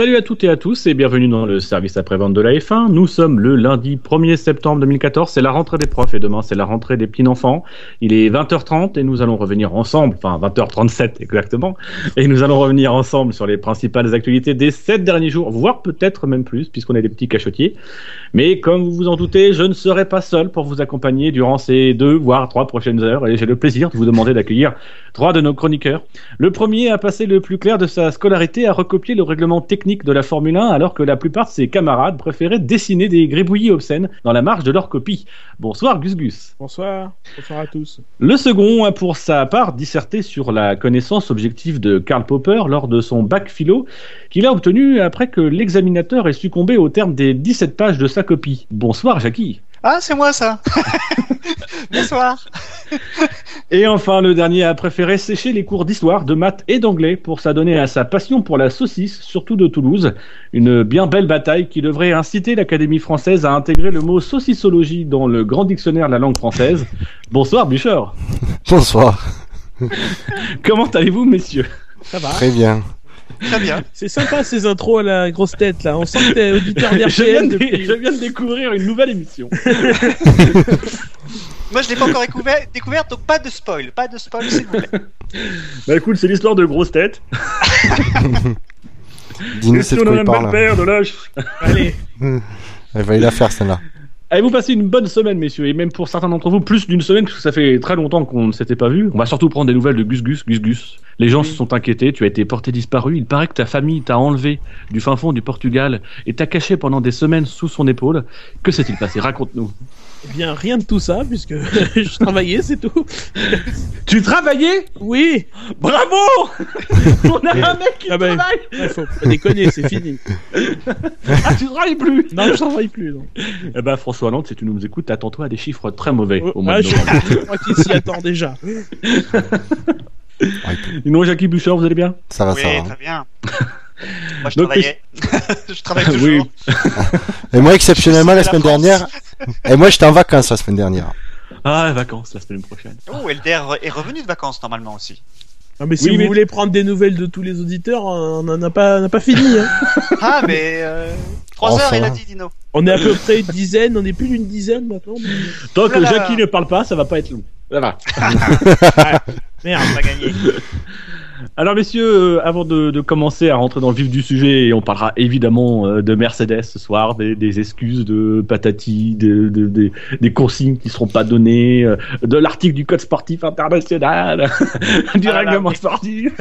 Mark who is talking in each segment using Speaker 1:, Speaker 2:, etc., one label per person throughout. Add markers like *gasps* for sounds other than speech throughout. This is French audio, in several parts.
Speaker 1: Salut à toutes et à tous et bienvenue dans le service après-vente de la F1. Nous sommes le lundi 1er septembre 2014, c'est la rentrée des profs et demain c'est la rentrée des petits enfants. Il est 20h30 et nous allons revenir ensemble, enfin 20h37 exactement, et nous allons revenir ensemble sur les principales actualités des 7 derniers jours, voire peut-être même plus puisqu'on est des petits cachotiers. Mais comme vous vous en doutez, je ne serai pas seul pour vous accompagner durant ces deux voire trois prochaines heures et j'ai le plaisir de vous demander d'accueillir trois de nos chroniqueurs. Le premier a passé le plus clair de sa scolarité à recopier le règlement technique de la Formule 1 alors que la plupart de ses camarades préféraient dessiner des gribouillis obscènes dans la marge de leur copie. Bonsoir Gus Gus.
Speaker 2: Bonsoir, bonsoir à tous.
Speaker 1: Le second a pour sa part disserté sur la connaissance objective de Karl Popper lors de son bac philo qu'il a obtenu après que l'examinateur ait succombé au terme des 17 pages de sa copie. Bonsoir Jackie.
Speaker 3: Ah, c'est moi ça *laughs* Bonsoir *laughs*
Speaker 1: Et enfin, le dernier a préféré sécher les cours d'histoire, de maths et d'anglais pour s'adonner à sa passion pour la saucisse, surtout de Toulouse. Une bien belle bataille qui devrait inciter l'Académie française à intégrer le mot saucissologie dans le grand dictionnaire de la langue française. *laughs* Bonsoir, Bûcheur.
Speaker 4: Bonsoir.
Speaker 1: Comment allez-vous, messieurs?
Speaker 2: Ça va
Speaker 4: Très bien.
Speaker 3: Très bien.
Speaker 2: C'est sympa ces intros à la grosse tête là. On sent que t'es auditeur *laughs*
Speaker 1: je viens, de,
Speaker 2: depuis.
Speaker 1: je viens de découvrir une nouvelle émission. *laughs*
Speaker 3: Moi, je l'ai pas encore découvert, découvert, donc pas de spoil, pas de spoil, s'il vous plaît. *laughs*
Speaker 1: Bah écoute, c'est l'histoire de grosses têtes.
Speaker 4: Dis-nous c'est de quoi il parle.
Speaker 1: père de l'âge.
Speaker 2: Allez,
Speaker 4: Elle va y la faire celle-là.
Speaker 1: Avez-vous passé une bonne semaine, messieurs, et même pour certains d'entre vous, plus d'une semaine, parce que ça fait très longtemps qu'on ne s'était pas vu. On va surtout prendre des nouvelles de Gus Gus, Gus Gus. Les gens se sont inquiétés, tu as été porté disparu. Il paraît que ta famille t'a enlevé du fin fond du Portugal et t'a caché pendant des semaines sous son épaule. Que s'est-il passé? Raconte-nous.
Speaker 2: Eh bien rien de tout ça puisque *laughs* je travaillais, c'est tout.
Speaker 1: Tu travaillais?
Speaker 2: Oui.
Speaker 1: Bravo *laughs* On a un mec qui
Speaker 2: Ah ben.
Speaker 1: travaille
Speaker 2: Ouais, faut pas déconner, c'est fini. *laughs*
Speaker 1: Ah, tu travailles plus
Speaker 2: Non, je travaille plus. Non.
Speaker 1: Eh ben, François Hollande, si tu nous écoutes, attends-toi à des chiffres très mauvais au mois
Speaker 2: Ouais,
Speaker 1: de
Speaker 2: je,
Speaker 1: novembre.
Speaker 2: je crois qu'il s'y attend déjà.
Speaker 1: Sinon, Jackie Bouchard, vous allez bien?
Speaker 4: Ça va,
Speaker 3: oui,
Speaker 4: ça va.
Speaker 3: très bien. Moi, je
Speaker 1: Donc,
Speaker 3: travaillais. *laughs* je travaille *laughs*
Speaker 1: Oui.
Speaker 3: toujours. *laughs*
Speaker 4: Et moi, exceptionnellement, la semaine
Speaker 3: la
Speaker 4: dernière, et moi, j'étais en vacances la semaine dernière.
Speaker 1: Ah, vacances la semaine prochaine.
Speaker 3: Oh, Elder est revenu de vacances normalement aussi.
Speaker 2: Non, mais si
Speaker 1: Oui,
Speaker 2: vous
Speaker 1: mais-
Speaker 2: voulez prendre des nouvelles de tous les auditeurs, on n'en a pas, on n'a pas fini. Hein.
Speaker 3: Ah, mais euh, 3
Speaker 4: Enfin.
Speaker 3: heures, il a dit, Dino.
Speaker 2: On est à peu près une dizaine, on est plus d'une dizaine maintenant. mais-
Speaker 1: Tant que. Jackie ne parle pas, ça va pas être long. Ça va.
Speaker 2: Merde.
Speaker 3: On va gagner.
Speaker 1: Alors messieurs, euh, avant de, de commencer à rentrer dans le vif du sujet, et on parlera évidemment euh, de Mercedes ce soir, des, des excuses de patati, de, de- des- des consignes qui seront pas données, euh, de l'article du code sportif international, *laughs* du
Speaker 3: Ah là,
Speaker 1: règlement sportif.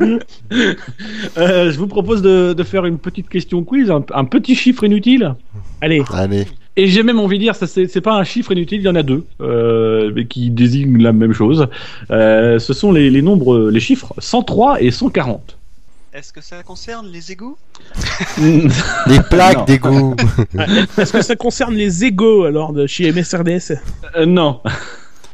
Speaker 1: Euh, je vous propose de, de faire une petite question quiz, un, un petit chiffre inutile.
Speaker 2: Allez,
Speaker 4: Allez.
Speaker 1: Et j'ai même envie de dire, ça c'est pas un chiffre inutile, il y en a deux, euh, mais qui désignent la même chose. Euh, ce sont les, les nombres, les chiffres 103 et 140.
Speaker 3: Est-ce que ça concerne les égouts? *laughs*
Speaker 4: Les plaques
Speaker 1: Non.
Speaker 4: d'égout.
Speaker 2: est-ce que ça concerne les égaux alors de chez MSRDS
Speaker 1: Euh, non.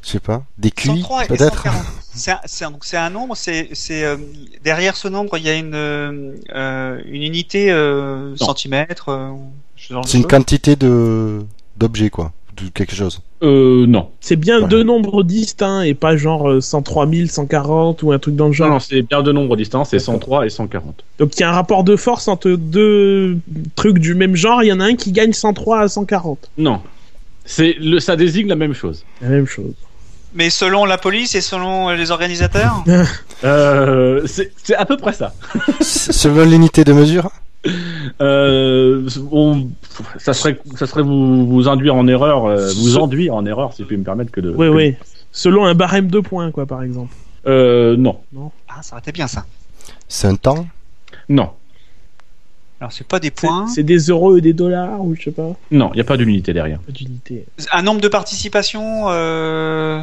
Speaker 4: Je sais pas. Des cuits,
Speaker 3: 103 et
Speaker 4: peut-être
Speaker 3: 140. C'est un, c'est un- donc c'est un nombre, c'est euh, derrière ce nombre il y a une euh, une unité euh, centimètre. Euh,
Speaker 4: C'est une quantité de d'objets, quoi. De quelque chose.
Speaker 1: Euh, non.
Speaker 2: C'est bien
Speaker 4: Ouais.
Speaker 2: deux nombres distincts et pas genre euh, 103 000, 140 ou un truc dans le
Speaker 1: Non,
Speaker 2: genre.
Speaker 1: non, c'est bien deux nombres distincts, c'est 103 et 140.
Speaker 2: Donc il y a un rapport de force entre deux trucs du même genre, il y en a un qui gagne 103 à 140.
Speaker 1: Non. C'est le, ça désigne la même chose.
Speaker 2: La même chose.
Speaker 3: Mais selon la police et selon les organisateurs? *laughs*
Speaker 1: Euh, c'est c'est à peu près ça. *laughs*
Speaker 4: Selon l'unité de mesure?
Speaker 1: Euh, on- ça serait, ça serait vous, vous induire en erreur, euh, vous enduire en erreur, si je puis me permettre que de.
Speaker 2: Oui,
Speaker 1: que-
Speaker 2: oui. Selon un barème de points, quoi, par exemple.
Speaker 1: Euh, non,
Speaker 3: Ah, ça aurait été bien ça.
Speaker 4: C'est un temps?
Speaker 1: Non,
Speaker 3: Alors c'est pas des points.
Speaker 2: C'est des euros et des dollars, ou je sais pas.
Speaker 1: non, il n'y a pas d'unité derrière.
Speaker 2: Pas d'unité.
Speaker 3: Un nombre de participations euh,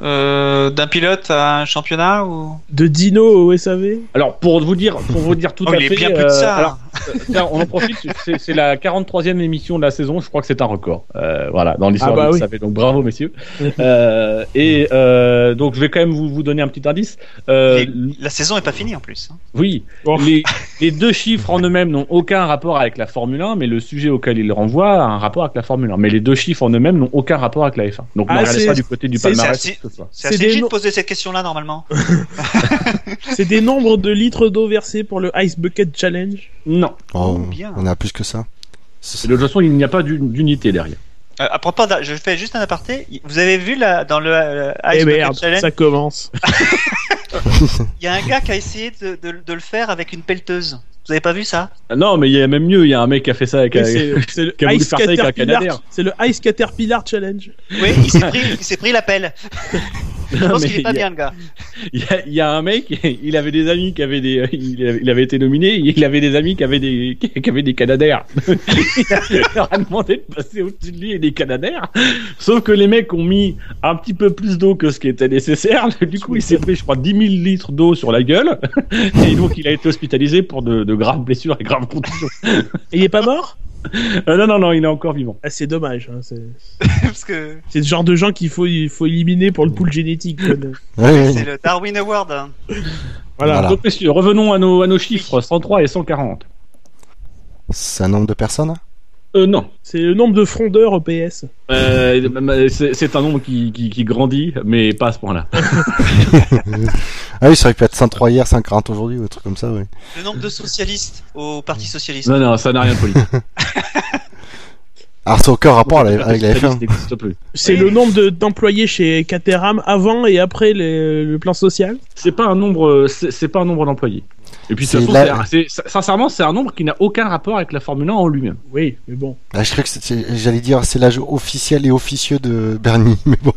Speaker 3: euh, d'un pilote à un championnat ou?
Speaker 2: De Dino au SAV
Speaker 1: Alors pour vous dire, pour vous dire tout *laughs*
Speaker 3: Oh,
Speaker 1: à
Speaker 3: il
Speaker 1: fait.
Speaker 3: est bien plus de
Speaker 1: euh,
Speaker 3: ça.
Speaker 1: alors, Tiens, on en profite, c'est- c'est la 43e émission de la saison, je crois que c'est un record. Euh, voilà, dans l'histoire
Speaker 2: Ah bah
Speaker 1: du
Speaker 2: oui.
Speaker 1: SAV, donc bravo messieurs. Euh, et euh, donc je vais quand même vous, vous donner un petit indice. Euh,
Speaker 3: Les- La saison est pas finie en plus. hein.
Speaker 1: Oui,
Speaker 2: Oh.
Speaker 1: les, les deux chiffres en eux-mêmes n'ont aucun rapport avec la Formule 1, mais le sujet auquel ils renvoient a un rapport avec la Formule 1. Mais les deux chiffres en eux-mêmes n'ont aucun rapport avec la F1. Donc
Speaker 2: Ah,
Speaker 1: on regardez
Speaker 2: c'est-
Speaker 1: ça du côté du
Speaker 2: c'est-
Speaker 1: palmarès.
Speaker 3: C'est- assez
Speaker 2: des
Speaker 3: léger
Speaker 2: no-
Speaker 3: de poser cette question-là normalement. *laughs*
Speaker 2: C'est des nombres de litres d'eau versés pour le Ice Bucket Challenge.
Speaker 1: Non.
Speaker 4: Oh,
Speaker 3: Oh, bien.
Speaker 4: On a plus que ça.
Speaker 1: Et de toute façon, il n'y a pas d'uni- d'unité derrière.
Speaker 3: Euh, à propos, je fais juste un aparté. Vous avez vu là dans le euh,
Speaker 2: Eh
Speaker 3: Ice Bucket
Speaker 2: merde,
Speaker 3: Challenge,
Speaker 2: ça commence. *laughs* *laughs*
Speaker 3: il y a un gars qui a essayé de, de- de le faire avec une pelleteuse. Vous avez pas vu ça?
Speaker 1: Non, mais il y a même mieux. Il y a un mec qui a fait ça avec.
Speaker 2: Oui,
Speaker 1: un-
Speaker 2: C'est *laughs* c'est le
Speaker 1: qui a voulu
Speaker 2: Ice Caterpillar.
Speaker 1: Canadair.
Speaker 2: C'est le Ice Caterpillar Challenge.
Speaker 3: Oui, il s'est pris, il s'est pris la pelle. *laughs* Je
Speaker 1: Non,
Speaker 3: pense
Speaker 1: mais
Speaker 3: qu'il est pas
Speaker 1: il y a-
Speaker 3: bien le ggars. *laughs*
Speaker 1: Il y, a, il y a un mec, il avait des amis qui avaient des, il avait, il avait été nominé, il avait des amis qui avaient des, qui avaient des canadaires. *laughs* il leur a demandé de passer au-dessus de lui et des canadaires. Sauf que les mecs ont mis un petit peu plus d'eau que ce qui était nécessaire. *laughs* Du coup, il s'est pris, je crois, 10 000 litres d'eau sur la gueule. Et donc, il a été hospitalisé pour de, de graves blessures et graves contusions.
Speaker 2: Et il est pas mort? *laughs*
Speaker 1: Euh, non, non, non, il est encore vivant.
Speaker 2: ah, C'est dommage. hein, c'est *laughs*
Speaker 3: Parce que
Speaker 2: c'est le genre de gens qu'il faut, il faut éliminer pour le pool génétique. quoi.
Speaker 3: C'est le Darwin Award. hein.
Speaker 2: Voilà.
Speaker 4: Voilà.
Speaker 1: Donc, messieurs, revenons à nos, à nos chiffres, 103 et 140.
Speaker 4: C'est un nombre de personnes
Speaker 1: Euh, non.
Speaker 2: C'est le nombre de frondeurs au PS.
Speaker 1: Euh, c'est un nombre qui, qui, qui grandit, mais pas à ce point-là. *laughs*
Speaker 4: Ah oui, ça aurait pu être 103 hier, 140 aujourd'hui, ou un truc comme ça, oui.
Speaker 3: Le nombre de socialistes au Parti socialiste.
Speaker 1: Non, non, ça n'a rien de politique.
Speaker 4: Alors, *laughs* c'est aucun rapport avec avec la
Speaker 1: Ça
Speaker 4: F1.
Speaker 1: n'existe plus.
Speaker 2: C'est
Speaker 3: Oui.
Speaker 2: le nombre de- d'employés chez Caterham avant et après les- le plan social?
Speaker 1: C'est pas un nombre, c'est pas un nombre d'employés. Et puis, de toute
Speaker 4: C'est
Speaker 1: façon,
Speaker 4: la-
Speaker 1: c'est- c'est- sincèrement, c'est un nombre qui n'a aucun rapport avec la Formule 1 en lui-même.
Speaker 2: Oui, mais bon.
Speaker 4: Ah, je crois que c'était- j'allais dire c'est l'âge officiel et officieux de Bernie, *laughs* mais bon.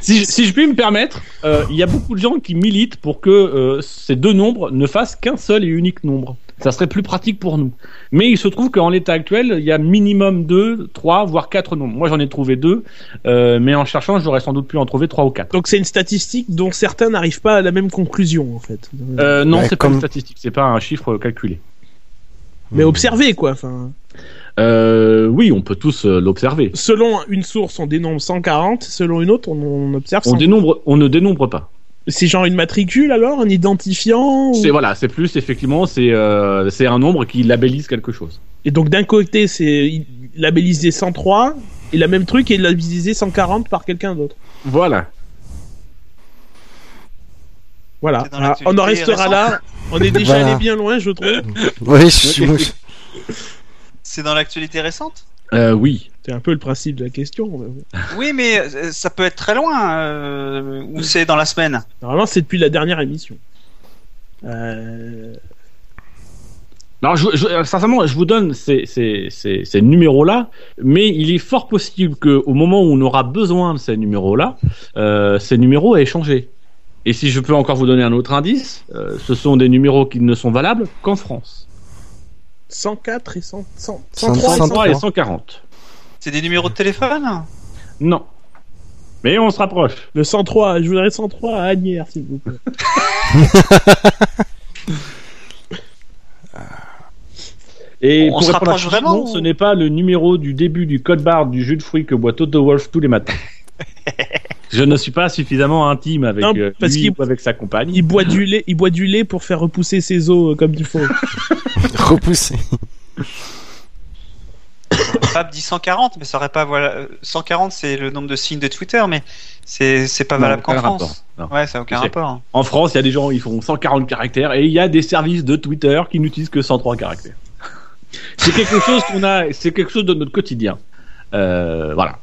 Speaker 1: Si, je- si je puis me permettre, euh, il y a beaucoup de gens qui militent pour que euh, ces deux nombres ne fassent qu'un seul et unique nombre. Ça serait plus pratique pour nous. Mais il se trouve qu'en l'état actuel, il y a minimum deux, trois, voire quatre nombres. Moi, j'en ai trouvé deux, euh, mais en cherchant, j'aurais sans doute pu en trouver trois ou quatre.
Speaker 2: Donc c'est une statistique dont certains n'arrivent pas à la même conclusion en fait.
Speaker 1: Euh, non,
Speaker 4: Ouais,
Speaker 1: c'est pas
Speaker 4: comme-
Speaker 1: une statistique, c'est pas un chiffre calculé.
Speaker 2: Mais observez quoi. Enfin,
Speaker 1: Euh, oui, on peut tous euh, l'observer.
Speaker 2: selon une source, on dénombre 140. Selon une autre, on, on observe.
Speaker 1: On
Speaker 2: 100.
Speaker 1: dénombre, on ne dénombre pas.
Speaker 2: C'est genre une matricule alors, un identifiant. ou-
Speaker 1: C'est voilà, c'est plus effectivement, c'est euh, c'est un nombre qui labellise quelque chose.
Speaker 2: Et donc d'un côté, c'est labellisé 103 et la même truc est labellisé 140 par quelqu'un d'autre.
Speaker 1: Voilà.
Speaker 2: Voilà.
Speaker 3: L'actualité
Speaker 2: On en restera
Speaker 3: récente.
Speaker 2: là. On est déjà
Speaker 4: Voilà.
Speaker 2: allé bien loin, je trouve.
Speaker 4: Oui, je suis. *laughs*
Speaker 3: C'est dans l'actualité récente?
Speaker 1: Euh, oui.
Speaker 2: C'est un peu le principe de la question.
Speaker 3: Oui, mais euh, ça peut être très loin. euh, ou c'est dans la semaine
Speaker 2: Normalement, c'est depuis la dernière émission. Euh...
Speaker 1: Alors, je, je- euh, sincèrement, je vous donne ces, ces, ces, ces numéros-là, mais il est fort possible qu'au moment où on aura besoin de ces numéros-là, euh, ces numéros aient changé. Et si je peux encore vous donner un autre indice, euh, ce sont des numéros qui ne sont valables qu'en France.
Speaker 2: 104 et 100, 100,
Speaker 4: 103
Speaker 2: 103 et
Speaker 1: 103 et
Speaker 4: 103.
Speaker 1: 140.
Speaker 3: C'est des numéros de téléphone
Speaker 1: Non. Mais on se rapproche.
Speaker 2: Le 103, je voudrais 103 à Agnières, s'il vous plaît. *laughs*
Speaker 1: Et
Speaker 3: On
Speaker 1: pour
Speaker 3: se
Speaker 1: répondre à
Speaker 3: rapproche vraiment,
Speaker 1: non,
Speaker 3: ou-
Speaker 1: ce n'est pas le numéro du début du code barre du jus de fruits que boit Toto Wolf tous les matins. *laughs* je ne suis pas suffisamment intime avec
Speaker 2: Non,
Speaker 1: euh,
Speaker 2: parce
Speaker 1: lui ou avec sa compagne.
Speaker 2: Il boit du lait, il boit du lait pour faire repousser ses os euh, comme il faut. *laughs*
Speaker 4: Repoussé.
Speaker 3: Fab dit 140, mais ça aurait pas voilà. euh, 140, c'est le nombre de signes de Twitter, mais c'est pas valable qu'en. France. Ouais, ça n'a aucun rapport.
Speaker 1: En France, il y a des gens, ils font 140 caractères et il y a des services de Twitter qui n'utilisent que 103 caractères. c'est quelque chose qu'on a, c'est quelque chose de notre quotidien. Euh, voilà.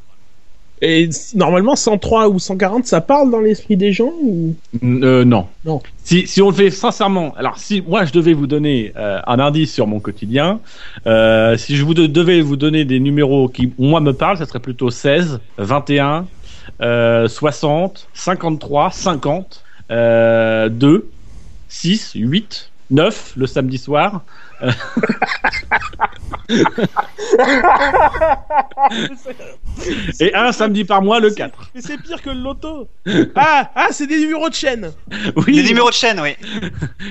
Speaker 2: Et normalement, 103 ou 140, ça parle dans l'esprit des gens ou...
Speaker 1: Euh, non.
Speaker 2: Non.
Speaker 1: Si, si on le fait sincèrement, alors si moi je devais vous donner euh, un indice sur mon quotidien, euh, si je vous de- devais vous donner des numéros qui moi me parlent, ça serait plutôt 16, 21, euh, 60, 53, 50, euh, 2, 6, 8, 9 le samedi soir. Et un samedi par mois le 4.
Speaker 2: Mais c'est pire que le loto Ah, ah c'est des numéros de chaîne
Speaker 1: Oui,
Speaker 3: Les numéros de chaîne, oui.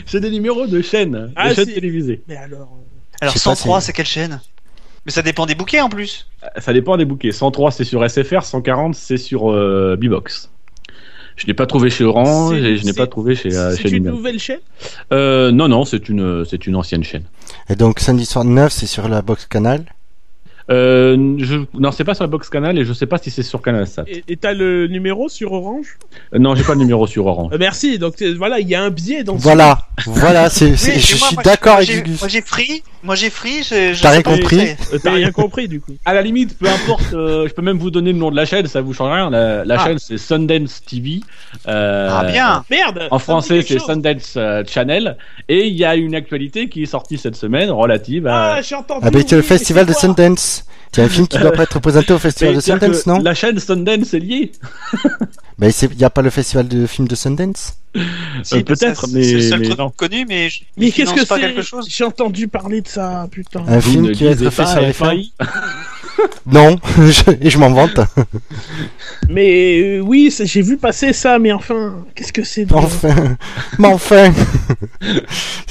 Speaker 1: c'est des numéros de chaînes,
Speaker 2: Ah,
Speaker 1: de
Speaker 2: si.
Speaker 1: télévisées.
Speaker 2: Mais alors... euh,
Speaker 3: Alors
Speaker 4: Je sais pas,
Speaker 3: 103,
Speaker 4: c'est-
Speaker 3: c'est quelle chaîne? Mais ça dépend des bouquets en plus.
Speaker 1: Ça dépend des bouquets. 103 c'est sur SFR, 140 c'est sur euh, Bbox. Je n'ai pas trouvé chez Orange et je n'ai pas trouvé chez, euh,
Speaker 2: C'est
Speaker 1: chez
Speaker 2: une
Speaker 1: Lumière.
Speaker 2: nouvelle chaîne?
Speaker 1: Euh, non, non, c'est une, c'est une ancienne chaîne.
Speaker 4: Et donc, samedi soir 9, c'est sur la box canal.
Speaker 1: Euh, je... Non, c'est pas sur la box Canal et je sais pas si c'est sur Canal Sat.
Speaker 2: Et t'as le numéro sur Orange?
Speaker 1: Euh, Non, j'ai pas le numéro sur Orange.
Speaker 2: Euh, Merci. Donc euh, voilà, il y a un biais dans. ce-
Speaker 4: Voilà, voilà, c'est, c'est-
Speaker 3: Oui,
Speaker 4: je
Speaker 3: moi,
Speaker 4: suis d'accord
Speaker 3: moi,
Speaker 4: avec.
Speaker 3: Moi j'ai free, moi j'ai free,
Speaker 4: T'as rien compris
Speaker 2: T'as rien compris du coup.
Speaker 1: À la limite, peu importe, euh, je peux même vous donner le nom de la chaîne, ça vous change rien. La, la
Speaker 2: Ah.
Speaker 1: chaîne c'est Sundance TV. Euh,
Speaker 3: Ah bien.
Speaker 2: Merde.
Speaker 1: En
Speaker 2: ça
Speaker 1: français, c'est. Sundance euh, Channel. Et il y a une actualité qui est sortie cette semaine relative à.
Speaker 2: Ah, j'ai entendu.
Speaker 4: Ah c'est le festival de Sundance. C'est un film qui doit pas être présenté au festival de Sundance, non?
Speaker 1: La chaîne Sundance est liée. *laughs*
Speaker 4: Ben, il y a pas le festival de films de Sundance?
Speaker 3: Si,
Speaker 1: Euh, peut-être, mais-
Speaker 3: c'est le seul
Speaker 1: mais
Speaker 3: truc
Speaker 1: non.
Speaker 3: connu, mais je,
Speaker 2: Mais qu'est-ce que c'est?
Speaker 3: quelque chose.
Speaker 2: J'ai entendu parler de ça, putain.
Speaker 4: Un
Speaker 1: Vous
Speaker 4: film qui va être fait sur les. *laughs* Non, *laughs* je- et je m'en vante. *laughs*
Speaker 2: Mais euh, oui, j'ai vu passer ça, mais enfin, qu'est-ce que c'est de-
Speaker 4: Enfin, mais enfin.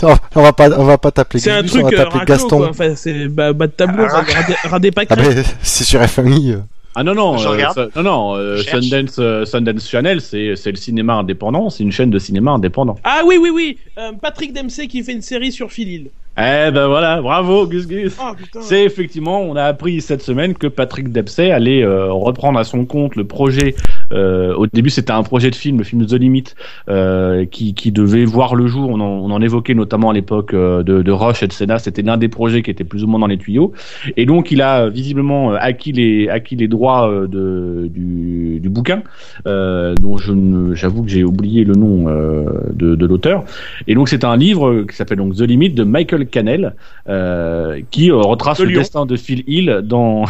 Speaker 4: on on va pas, on va pas t'appeler
Speaker 2: C'est un truc
Speaker 4: on va
Speaker 2: euh,
Speaker 4: t'appeler Gaston.
Speaker 2: quoi. Enfin, c'est bas, bas de tableau,
Speaker 3: Ah,
Speaker 2: ça, ras des- ras des
Speaker 4: Ah c'est sur FMI. euh.
Speaker 1: Ah non non,
Speaker 3: Je
Speaker 1: euh, ça- non non, euh. Sundance euh, Sundance Channel, c'est c'est le cinéma indépendant, c'est une chaîne de cinéma indépendant.
Speaker 2: Ah oui, oui, oui. euh, Patrick Dempsey qui fait une série sur Phil Hill.
Speaker 1: Eh ben voilà, bravo Gus Gus.
Speaker 2: Oh putain.
Speaker 1: C'est effectivement, on a appris cette semaine que Patrick Dempsey allait euh, reprendre à son compte le projet. Euh, au début, c'était un projet de film, le film The Limit, euh, qui, qui devait voir le jour. On en, on en évoquait notamment à l'époque euh, de, de Rush et de Senna. C'était l'un des projets qui était plus ou moins dans les tuyaux. Et donc, il a visiblement acquis les acquis les droits de, du, du bouquin, euh, dont j'avoue que j'ai oublié le nom euh, de, de l'auteur. Et donc, c'est un livre qui s'appelle donc The Limit de Michael Cannell, euh, qui retrace
Speaker 2: De
Speaker 1: le
Speaker 2: Lyon.
Speaker 1: destin de Phil Hill dans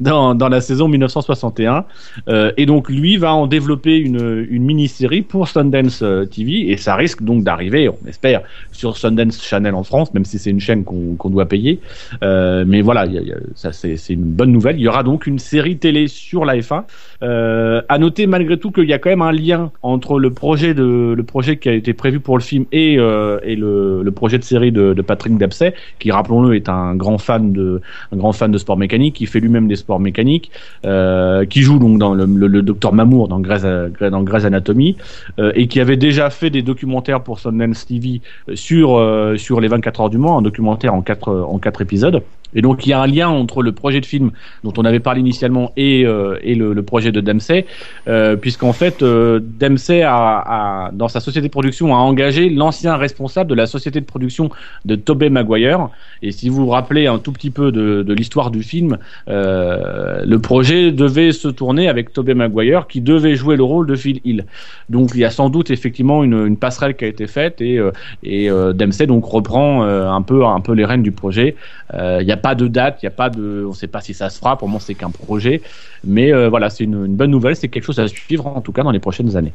Speaker 1: dans, dans la saison 1961. Euh, et donc lui va en développer une, une mini-série pour Sundance euh, TV et ça risque donc d'arriver, on espère, sur Sundance Channel en France, même si c'est une chaîne qu'on qu'on doit payer. Euh, mais voilà, il y a- y a- ça c'est une bonne nouvelle. Il y aura donc une série télé sur la F1. Euh, à noter malgré tout qu'il y a quand même un lien entre le projet de le projet qui a été prévu pour le film et euh, et le, le projet de série de, de Patrick Dempsey, qui rappelons-le est un grand fan de un grand fan de sport mécanique, qui fait lui-même des sports mécaniques, euh, qui joue donc dans le, le, le docteur Mamour dans Grey's, dans Grey's Anatomy, euh, et qui avait déjà fait des documentaires pour Sundance TV sur euh, sur les 24 heures du Mans, un documentaire en quatre en quatre épisodes. Et donc il y a un lien entre le projet de film dont on avait parlé initialement et, euh, et le, projet de Dempsey, euh, puisqu'en fait euh, Dempsey a, dans sa société de production a engagé l'ancien responsable de la société de production de Tobey Maguire. Et si vous vous rappelez un tout petit peu de, l'histoire du film, euh, le projet devait se tourner avec Tobey Maguire qui devait jouer le rôle de Phil Hill. Donc il y a sans doute effectivement une, passerelle qui a été faite et, euh, et Dempsey donc reprend un peu un peu les rênes du projet. Il n'y a pas de date, il y a pas de, on ne sait pas si ça se fera. Pour moi, c'est qu'un projet, mais euh, voilà, c'est une, une bonne nouvelle, c'est quelque chose à suivre en tout cas dans les prochaines années.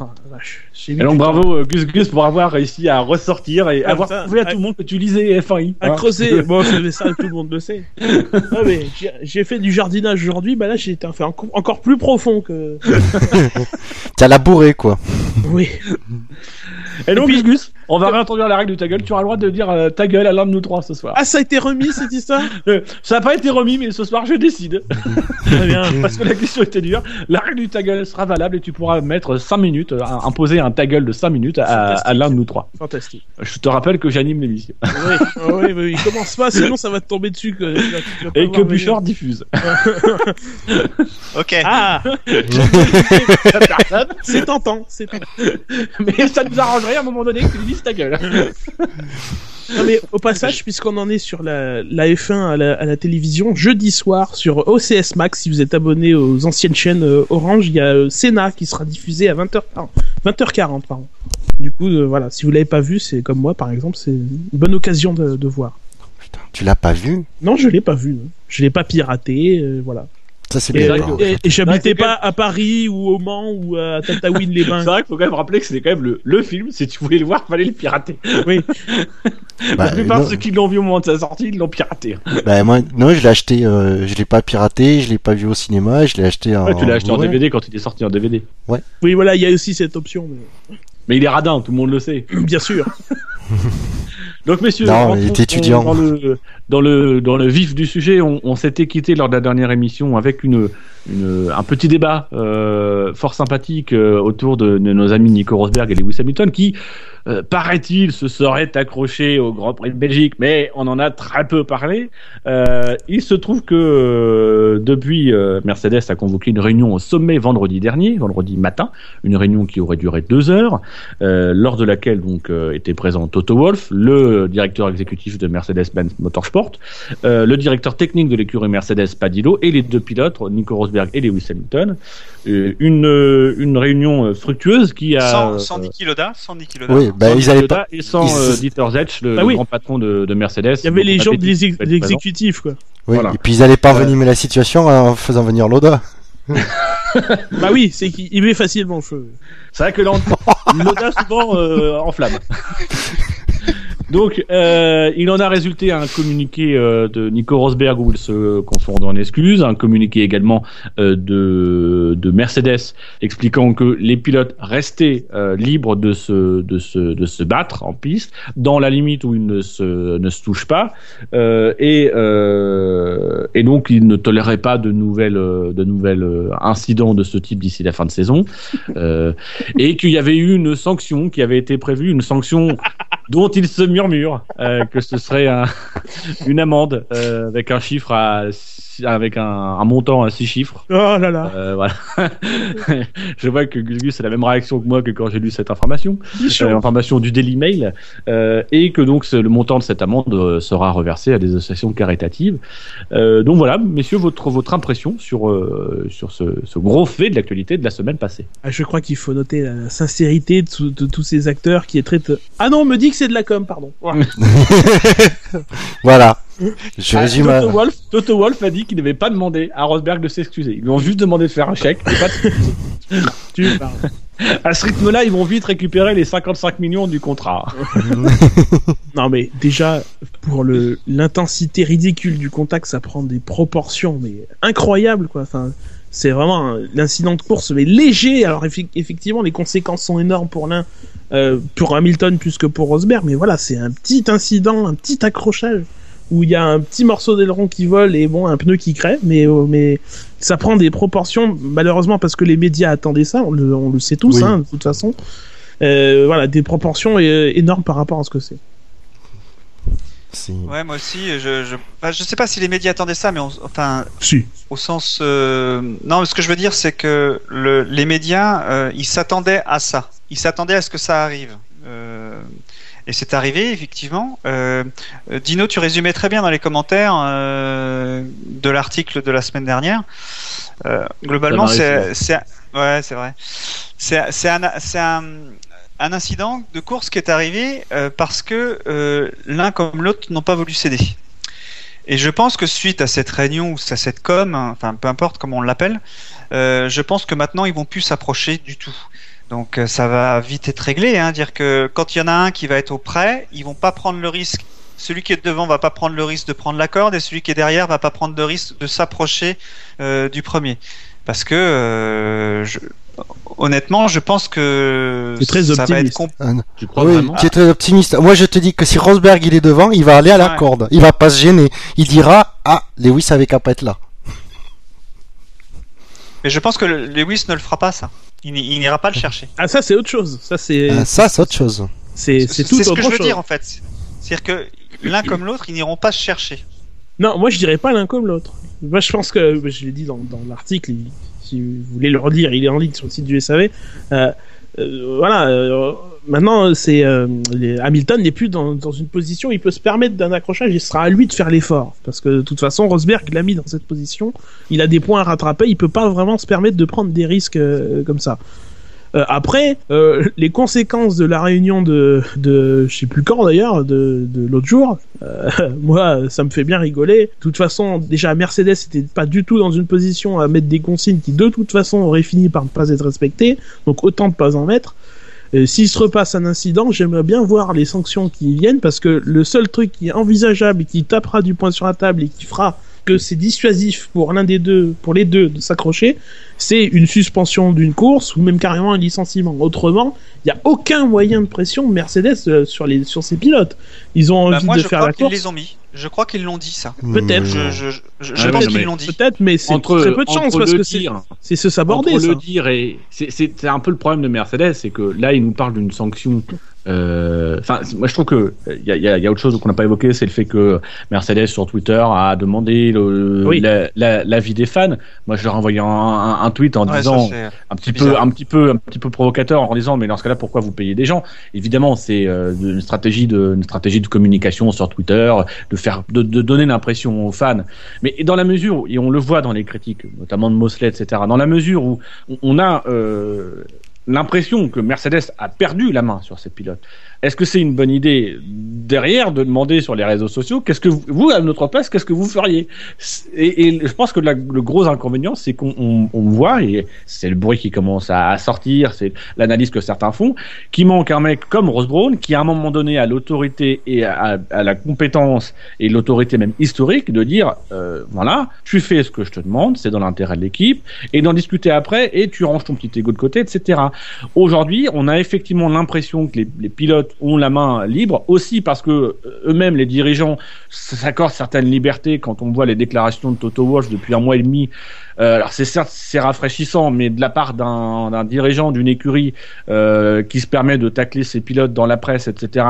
Speaker 2: Oh, la vache. J'ai
Speaker 1: Et donc bravo euh, Gus Gus pour avoir réussi à ressortir et
Speaker 2: Ah,
Speaker 1: avoir prouvé à
Speaker 2: ah,
Speaker 1: tout le monde que tu lisais FAI.
Speaker 2: À
Speaker 1: hein.
Speaker 2: creuser. *laughs* Bon, ça, tout le monde le sait. Non, *laughs* mais j'ai- fait du jardinage aujourd'hui, bah là, j'ai été fait encore plus profond que. *laughs*
Speaker 4: T'as labouré, quoi.
Speaker 2: Oui.
Speaker 1: Et donc Gus Gus, on va réintroduire la règle de ta gueule. Tu auras le droit de dire euh, ta gueule à l'un de nous trois ce soir.
Speaker 2: Ah, ça a été remis cette histoire?
Speaker 1: Euh, ça n'a pas été remis, mais ce soir je décide. *laughs*
Speaker 2: Très bien.
Speaker 1: Parce que la question était dure. La règle du ta gueule sera valable et tu pourras mettre 5 minutes, euh, imposer un ta gueule de 5 minutes à, l'un de nous trois.
Speaker 2: Fantastique.
Speaker 1: Je te rappelle que j'anime l'émission.
Speaker 2: Oui, oui, oui, oui. Commence pas, sinon ça va te tomber dessus. Que, tu vas- tu vas pas
Speaker 1: Et que. Bouchard diffuse. *laughs*
Speaker 3: Ok.
Speaker 2: Ah, *laughs* c'est tentant, c'est tentant.
Speaker 1: Mais ça nous arrangerait à un moment donné que tu lui *laughs* ta gueule. *laughs*
Speaker 2: Non, mais au passage, puisqu'on en est sur la, la F1 à la, à la télévision, jeudi soir sur OCS Max, si vous êtes abonné aux anciennes chaînes euh, Orange, il y a euh, Senna qui sera diffusé à 20h, pardon, 20h40. Pardon. Du coup, euh, voilà, si vous l'avez pas vu, c'est comme moi par exemple, c'est une bonne occasion de, de voir.
Speaker 4: Putain, tu l'as pas vu?
Speaker 2: Non, je l'ai pas vu, non. je l'ai pas piraté, euh, voilà.
Speaker 4: Ça, c'est
Speaker 2: Et,
Speaker 4: bien.
Speaker 2: et- et j'habitais
Speaker 1: c'est
Speaker 2: pas à Paris ou au Mans ou à
Speaker 1: C'est
Speaker 2: Tataouine-les-Bains.
Speaker 1: vrai qu'il faut quand même rappeler que c'était quand même le, le film. Si tu voulais le voir, fallait le pirater.
Speaker 2: oui. *laughs*
Speaker 4: Bah,
Speaker 1: La plupart
Speaker 4: non,
Speaker 1: de ceux qui l'ont vu au moment de sa sortie, ils l'ont piraté.
Speaker 4: bah, moi, non, je l'ai acheté, euh, je l'ai pas piraté, je l'ai pas vu au cinéma, je l'ai acheté en.
Speaker 1: Ouais, tu l'as acheté en. DVD quand il est sorti en DVD.
Speaker 2: Oui, voilà, il y a aussi cette option. mais-
Speaker 1: Mais il est radin, tout le monde le sait.
Speaker 2: Bien sûr. *laughs*
Speaker 1: Donc messieurs,
Speaker 4: Non,
Speaker 1: rentrons
Speaker 4: il est étudiant.
Speaker 1: Dans le, dans le, dans le vif du sujet, on, on s'était quitté lors de la dernière émission avec une, un petit débat euh, fort sympathique euh, autour de, nos amis Nico Rosberg et Lewis Hamilton qui euh, paraît-il, se serait accroché au Grand Prix de Belgique, mais on en a très peu parlé. Il se trouve que depuis, Mercedes a convoqué une réunion au sommet vendredi dernier, vendredi matin, une réunion qui aurait duré deux heures, lors de laquelle donc était présent Toto Wolff, le directeur exécutif de Mercedes-Benz Motorsport, le directeur technique de l'écurie Mercedes Padillo et les deux pilotes, Nico Rosberg et Lewis Hamilton. une, une réunion fructueuse qui a...
Speaker 3: Sans, sans Niki Loda, sans Niki Loda.
Speaker 1: Oui, bah, ils allaient pas. Et sans euh, Dieter Zetsch, le, bah oui. grand patron de, de, Mercedes.
Speaker 2: Il y avait les gens de l'exécutif, quoi.
Speaker 4: Oui, voilà. et puis ils allaient pas envenimer euh... la situation en faisant venir Loda.
Speaker 2: bah oui, c'est qu'il met facilement le feu.
Speaker 1: C'est vrai que Loda souvent euh, en flamme. *laughs* Donc, euh, il en a résulté un communiqué euh, de Nico Rosberg où il se confondent en excuses, un communiqué également euh, de, de Mercedes expliquant que les pilotes restaient euh, libres de se, de, se, de se battre en piste dans la limite où ils ne se, ne se touchent pas euh, et, euh, et donc ils ne toléraient pas de nouvelles, de nouvelles incidents de ce type d'ici la fin de saison et qu'il y avait eu une sanction qui avait été prévue, une sanction dont il se murmure euh, que ce serait un, *laughs* une amende euh, avec un chiffre à avec un, un, montant à six chiffres.
Speaker 2: Oh là là.
Speaker 1: Euh, voilà. *laughs* je vois que Gus a la même réaction que moi que quand j'ai lu cette information, euh, l'information du Daily Mail, euh, et que donc le montant de cette amende euh, sera reversé à des associations caritatives. Euh, donc voilà, messieurs, votre votre impression sur sur ce, ce, gros fait de l'actualité de la semaine passée.
Speaker 2: Ah, je crois qu'il faut noter la sincérité de, de, tous ces acteurs qui est très. Ah non, on me dit que c'est de la com, pardon. *laughs* *laughs*
Speaker 4: voilà. Je
Speaker 1: ah, résume. Toto, Wolf, Toto Wolf a dit qu'il n'avait pas demandé à Rosberg de s'excuser. Ils lui ont juste demandé de faire un chèque. Pas de... *laughs* tu À ce rythme-là, ils vont vite récupérer les 55 millions du contrat. *laughs*
Speaker 2: non, mais déjà, pour le l'intensité ridicule du contact, ça prend des proportions mais incroyables, quoi. Enfin, c'est vraiment l'incident de course, mais léger. Alors effectivement, les conséquences sont énormes pour l'un, euh, pour Hamilton plus que pour Rosberg. Mais voilà, c'est un petit incident, un petit accrochage où il y a un petit morceau d'aileron qui vole et bon un pneu qui crève mais euh, mais ça prend des proportions malheureusement parce que les médias attendaient ça on le, on le sait tous hein, de toute façon euh, voilà des proportions euh, énormes par rapport à ce que c'est
Speaker 3: si. Ouais, moi aussi, je, je, bah, je sais pas si les médias attendaient ça, mais enfin,
Speaker 2: si.
Speaker 3: au sens, euh... non, ce que je veux dire, c'est que le, les médias, euh, ils s'attendaient à ça, ils s'attendaient à ce que ça arrive. Euh, et c'est arrivé, effectivement. Euh, Dino, tu résumais très bien dans les commentaires euh, de l'article de la semaine dernière. Euh, globalement, c'est, ouais, c'est vrai. C'est, un, un, un, incident de course qui est arrivé parce que l'un comme l'autre n'ont pas voulu céder. Et je pense que suite à cette réunion ou à cette com, enfin peu importe comment on l'appelle, je pense que maintenant ils vont plus s'approcher du tout. Donc euh, ça va vite être réglé, hein, dire que quand il y en a un qui va être au près, ils vont pas prendre le risque. Celui qui est devant va pas prendre le risque de prendre la corde et celui qui est derrière va pas prendre le risque de s'approcher euh, du premier, parce que euh, je... honnêtement, je pense que
Speaker 2: très
Speaker 3: ça
Speaker 2: optimiste.
Speaker 3: va être comp...
Speaker 4: ah, tu crois oui, vraiment tu es très optimiste. Moi, je te dis que si Rosberg il est devant, il va aller à la ouais. corde. Il va pas se gêner. Il dira ah Lewis avait qu'à pas être là.
Speaker 3: Mais je pense que Lewis ne le fera pas ça. Il n'ira pas le chercher.
Speaker 2: Ah ça c'est autre chose. Ça c'est.
Speaker 4: Ah, ça c'est autre chose.
Speaker 2: C'est c'est tout
Speaker 3: C'est ce que je veux
Speaker 2: chose.
Speaker 3: dire en fait. C'est-à-dire que l'un comme l'autre, ils n'iront pas se chercher.
Speaker 2: Non, moi je dirais pas l'un comme l'autre. Moi je pense que je l'ai dit dans, dans l'article. Si vous voulez le relire, il est en ligne sur le site du SAV. Euh, euh, voilà. Euh, maintenant, c'est euh, Hamilton n'est plus dans, une position où il peut se permettre d'un accrochage. Il sera à lui de faire l'effort parce que de toute façon, Rosberg l'a mis dans cette position. Il a des points à rattraper. Il peut pas vraiment se permettre de prendre des risques euh, comme ça. Euh, après, les conséquences de la réunion de, de je sais plus quand d'ailleurs, de, l'autre jour, *laughs* moi, ça me fait bien rigoler. De toute façon, déjà, Mercedes n'était pas du tout dans une position à mettre des consignes qui, de toute façon, auraient fini par ne pas être respectées. Donc, autant ne pas en mettre. S'il se repasse un incident, j'aimerais bien voir les sanctions qui viennent parce que le seul truc qui est envisageable et qui tapera du poing sur la table et qui fera que c'est dissuasif pour l'un des deux, pour les deux de s'accrocher, c'est une suspension d'une course ou même carrément un licenciement. Autrement, il n'y a aucun moyen de pression de Mercedes euh, sur les sur ses pilotes. Ils ont envie
Speaker 3: bah moi,
Speaker 2: de
Speaker 3: je
Speaker 2: faire
Speaker 3: crois
Speaker 2: la
Speaker 3: qu'ils
Speaker 2: course.
Speaker 3: les ont mis. Je crois qu'ils l'ont dit ça.
Speaker 2: Peut-être.
Speaker 3: Je, je, je, je
Speaker 1: Ah,
Speaker 3: pense qu'ils
Speaker 1: mais-
Speaker 3: l'ont dit.
Speaker 2: Peut-être, mais c'est
Speaker 1: Entre-
Speaker 2: très peu de chance parce que c'est se saborder.
Speaker 1: Entre
Speaker 2: ça.
Speaker 1: le dire et c'est- c'est c'est un peu le problème de Mercedes, c'est que là il nous parle d'une sanction. euh, Enfin, moi je trouve que il y a, il y a- il y a autre chose qu'on n'a pas évoqué, c'est le fait que Mercedes sur Twitter a demandé le-
Speaker 2: Oui.
Speaker 1: la- la- l'avis des fans. Moi je leur ai envoyé un, un- un tweet en
Speaker 3: Ouais,
Speaker 1: disant un petit
Speaker 3: bizarre.
Speaker 1: peu, un petit peu, un petit peu provocateur en disant mais dans ce cas-là pourquoi vous payez des gens? Évidemment c'est euh, une stratégie de une stratégie de communication sur Twitter, de faire de, de donner l'impression aux fans. Mais dans la mesure et on le voit dans les critiques, notamment de Mosley, etc. Dans la mesure où on- on a euh, l'impression que Mercedes a perdu la main sur ses pilotes. Est-ce que c'est une bonne idée derrière de demander sur les réseaux sociaux qu'est-ce que vous, vous, à notre place, qu'est-ce que vous feriez? Et, et je pense que le gros inconvénient, c'est qu'on on, on voit, et c'est le bruit qui commence à, sortir, c'est l'analyse que certains font, qu'il manque un mec comme Ross Brown qui, à un moment donné, a l'autorité et à, à la compétence et l'autorité même historique de dire, euh, voilà, tu fais ce que je te demande, c'est dans l'intérêt de l'équipe, et d'en discuter après, et tu ranges ton petit ego de côté, etc. Aujourd'hui, on a effectivement l'impression que les, les pilotes ont la main libre, aussi parce que euh, eux-mêmes, les dirigeants, s'accordent certaines libertés quand on voit les déclarations de Toto Wolff depuis un mois et demi. Euh, alors c'est certes c'est rafraîchissant, mais de la part d'un dirigeant d'une écurie euh, qui se permet de tacler ses pilotes dans la presse, etc.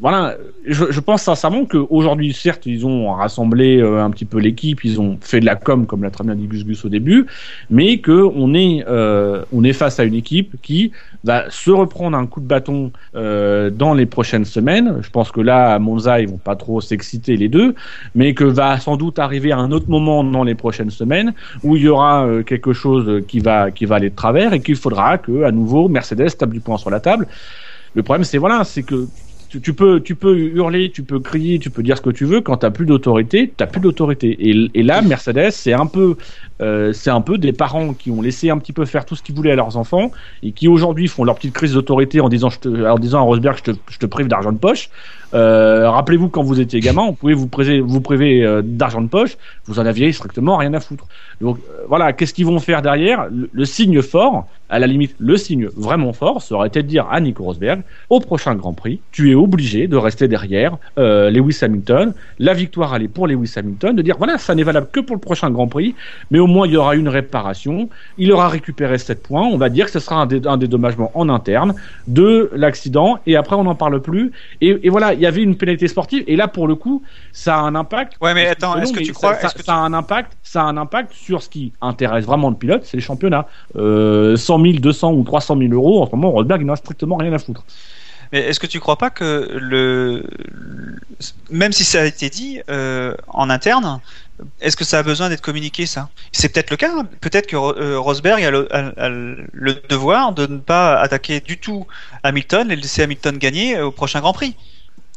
Speaker 1: Voilà, je, je pense sincèrement qu'aujourd'hui, certes, ils ont rassemblé euh, un petit peu l'équipe, ils ont fait de la com, comme l'a très bien dit Gus Gus au début, mais que on est on est face à une équipe qui va se reprendre un coup de bâton dans les prochaines semaines. Je pense que là, à Monza, ils vont pas trop s'exciter les deux, mais que va sans doute arriver un autre moment dans les prochaines semaines où il y aura euh, quelque chose qui va qui va aller de travers et qu'il faudra que à nouveau Mercedes tape du poing sur la table. Le problème, c'est voilà, c'est que tu, peux tu peux hurler, tu peux crier, tu peux dire ce que tu veux. Quand t'as plus d'autorité, t'as plus d'autorité. Et, et là, Mercedes, c'est un peu euh, c'est un peu des parents qui ont laissé un petit peu faire tout ce qu'ils voulaient à leurs enfants et qui aujourd'hui font leur petite crise d'autorité en disant je te, en disant à Rosberg je te, je te prive d'argent de poche. Euh, Rappelez-vous quand vous étiez gamin, on pouvait vous priver, vous priver euh, d'argent de poche, vous en aviez strictement rien à foutre. Donc euh, voilà, qu'est-ce qu'ils vont faire derrière? Le, signe fort, à la limite le signe vraiment fort, serait été de dire à Nico Rosberg au prochain Grand Prix, tu es obligé de rester derrière Lewis Hamilton. La victoire est pour Lewis Hamilton, de dire voilà ça n'est valable que pour le prochain Grand Prix, mais au moins il y aura une réparation, il aura récupéré 7 points, on va dire que ce sera un, dé un dédommagement en interne de l'accident et après on n'en parle plus et, voilà il y avait une pénalité sportive et là pour le coup ça a un impact
Speaker 3: ouais mais attends est-ce que tu crois
Speaker 1: ça,
Speaker 3: que
Speaker 1: ça, a un impact ça a un impact sur ce qui intéresse vraiment le pilote c'est les championnats euh, 100 000 200 ou 300 000 euros en ce moment Rosberg il n'en a strictement rien à foutre
Speaker 3: mais est-ce que tu crois pas que le, même si ça a été dit euh, en interne, est-ce que ça a besoin d'être communiqué ça? C'est peut-être le cas. hein. Peut-être que euh, Rosberg a le, a, a le, devoir de ne pas attaquer du tout Hamilton et laisser Hamilton gagner au prochain Grand Prix.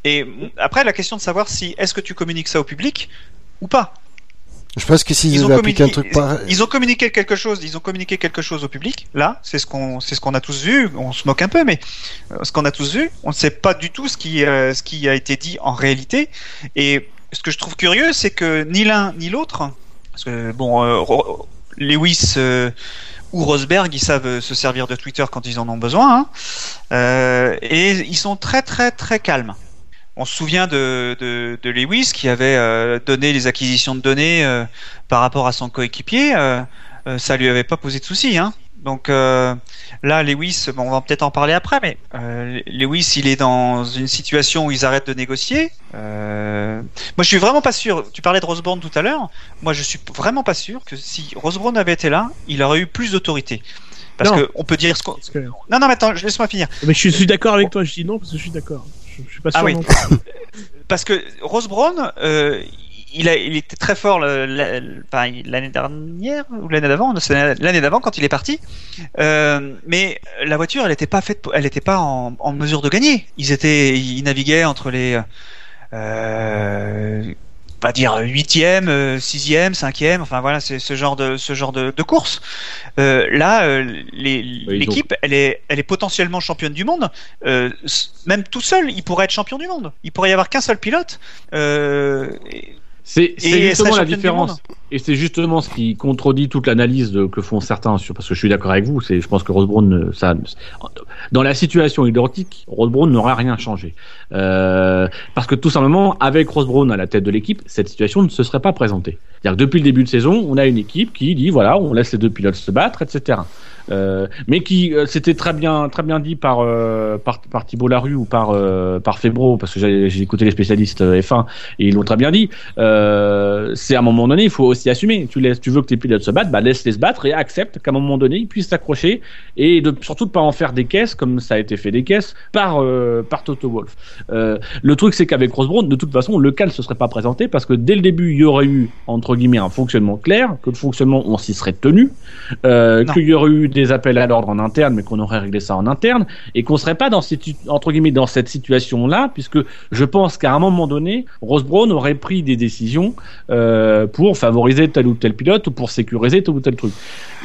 Speaker 3: Et après, la question de savoir si est-ce que tu communiques ça au public ou pas?
Speaker 4: Je pense que s'ils avaient appliqué un truc par...
Speaker 3: ils ont communiqué quelque chose, ils ont communiqué quelque chose au public. Là, c'est ce qu'on, c'est ce qu'on a tous vu. On se moque un peu, mais euh, ce qu'on a tous vu, on ne sait pas du tout ce qui, euh, ce qui a été dit en réalité. Et ce que je trouve curieux, c'est que ni l'un ni l'autre, parce que bon, euh, Lewis ou Rosberg, ils savent se servir de Twitter quand ils en ont besoin, hein, et ils sont très très très calmes on se souvient de, de, de Lewis qui avait euh, donné les acquisitions de données euh, par rapport à son coéquipier. Euh, ça lui avait pas posé de soucis. Hein. Donc là, Lewis, bon, on va peut-être en parler après, mais Lewis, il est dans une situation où ils arrêtent de négocier. moi, je suis vraiment pas sûr. Tu parlais de Roseborn tout à l'heure. Moi, je suis vraiment pas sûr que si Roseborn avait été là, il aurait eu plus d'autorité. Parce qu'on peut dire ce qu'on. Que... Non, non, mais attends, laisse-moi finir.
Speaker 2: Mais je suis d'accord avec toi. Je dis non parce que je suis d'accord. Je, je, suis pas sûr.
Speaker 3: Ah oui. *laughs* parce que Rose Brown, euh, il, a, il était très fort l'année dernière ou l'année d'avant, l'année d'avant quand il est parti. Euh, mais la voiture, elle n'était pas faite, elle n'était pas en, en, mesure de gagner. Ils étaient, ils naviguaient entre les. Euh, va dire huitième, euh, sixième, cinquième, enfin voilà, c'est ce genre de ce genre de, de course. Euh, là, euh, l'équipe, elle est elle est potentiellement championne du monde. Euh, même tout seul, il pourrait être champion du monde. Il pourrait y avoir qu'un seul pilote. Euh,
Speaker 1: C'est justement la différence. Et c'est justement ce qui contredit toute l'analyse que font certains sur, parce que je suis d'accord avec vous, c'est, je pense que Rose Brown, ça, dans la situation identique, Rose Brown n'aurait rien changé. Euh, parce que tout simplement, avec Rose Brown à la tête de l'équipe, cette situation ne se serait pas présentée. C'est-à-dire que depuis le début de saison, on a une équipe qui dit, voilà, on laisse les deux pilotes se battre, etc. Euh, mais qui euh, c'était très bien très bien dit par euh, par, par Thibault Larue ou par par Febro parce que j'ai écouté les spécialistes F1 et ils l'ont très bien dit. C'est à un moment donné il faut aussi assumer. Tu laisses tu veux que tes pilotes se battent bah laisse-les se battre et accepte qu'à un moment donné ils puissent s'accrocher et de surtout de pas en faire des caisses comme ça a été fait des caisses par par Toto Wolf le truc c'est qu'avec Rosebrown de toute façon le cas ne se serait pas présenté parce que dès le début il y aurait eu entre guillemets un fonctionnement clair que le fonctionnement on s'y serait tenu. Qu'il y aurait eu des des appels à l'ordre en interne, mais qu'on aurait réglé ça en interne, et qu'on serait pas dans cette, entre guillemets dans cette situation-là, puisque je pense qu'à un moment donné, Rose Brown aurait pris des décisions euh, pour favoriser tel ou tel pilote ou pour sécuriser tel ou tel truc.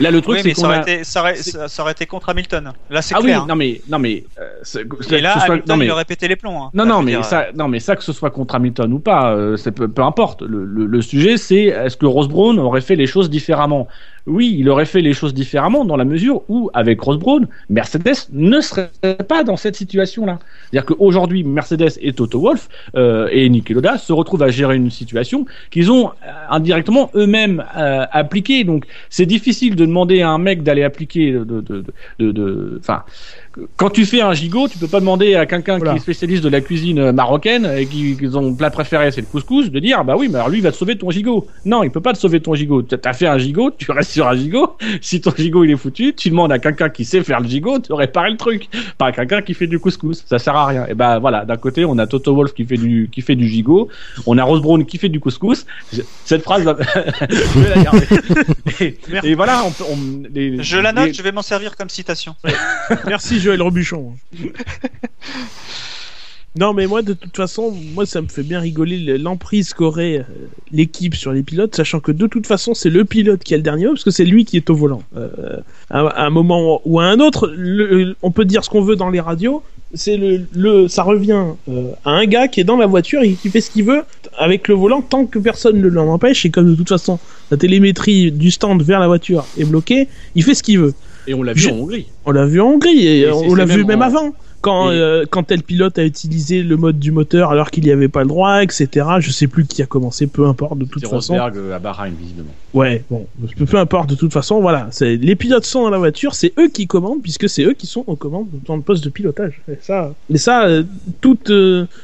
Speaker 3: Là, le truc, c'est ça, aurait été, ça, aurait, ça, aurait été contre Hamilton. Là, c'est
Speaker 1: ah
Speaker 3: clair.
Speaker 1: oui, non mais, non mais,
Speaker 3: euh, et là, Hamilton, il aurait pété les plombs. Hein,
Speaker 1: non, non, mais ça, euh. non, mais ça, que ce soit contre Hamilton ou pas, euh, peu, peu, importe. Le, le, le sujet, c'est est-ce que Rose Brown aurait fait les choses différemment? Oui, il aurait fait les choses différemment dans la mesure où, avec Ross Brown, Mercedes ne serait pas dans cette situation-là. C'est-à-dire qu'aujourd'hui, Mercedes et Toto Wolff euh, et Niki Loda se retrouvent à gérer une situation qu'ils ont euh, indirectement eux-mêmes euh, appliquée. Donc, c'est difficile de demander à un mec d'aller appliquer de, de, de, de, quand tu fais un gigot, tu peux pas demander à quelqu'un qui est spécialiste de la cuisine marocaine et qui, qui ont plat préféré c'est le couscous de dire bah oui mais alors lui il va te sauver ton gigot. Non, il peut pas te sauver ton gigot. T'as fait un gigot, tu restes sur un gigot. *laughs* Si ton gigot il est foutu, tu demandes à quelqu'un qui sait faire le gigot de réparer le truc, pas à quelqu'un qui fait du couscous. Ça sert à rien. Et ben voilà, d'un côté on a Toto Wolf qui fait du qui fait du gigot, on a Rose Brown qui fait du couscous. Cette phrase, *laughs* je vais la garder. *laughs* Et, voilà, on,
Speaker 3: je la note, je vais m'en servir comme citation.
Speaker 2: Merci Joël Robuchon. Non, mais moi, de toute façon, moi, ça me fait bien rigoler l'emprise qu'aurait euh, l'équipe sur les pilotes, sachant que de toute façon, c'est le pilote qui a le dernier mot, parce que c'est lui qui est au volant. Euh, à, un moment ou à un autre, on peut dire ce qu'on veut dans les radios, c'est le, ça revient euh, à un gars qui est dans la voiture et qui fait ce qu'il veut avec le volant tant que personne ne l'en empêche. Et comme de toute façon, la télémétrie du stand vers la voiture est bloquée, il fait ce qu'il veut.
Speaker 1: Et on l'a vu en Hongrie.
Speaker 2: On l'a vu en Hongrie et, on l'a vu même avant. Quand, euh, quand tel pilote a utilisé le mode du moteur alors qu'il n'y avait pas le droit, etc. Je sais plus qui a commencé, peu importe de toute façon.
Speaker 1: Rosberg euh, à Bahreïn, visiblement.
Speaker 2: Ouais, bon, peu, importe de toute façon, voilà. Les pilotes sont dans la voiture, c'est eux qui commandent puisque c'est eux qui sont aux commandes dans le poste de pilotage. Et ça, et ça euh, toute,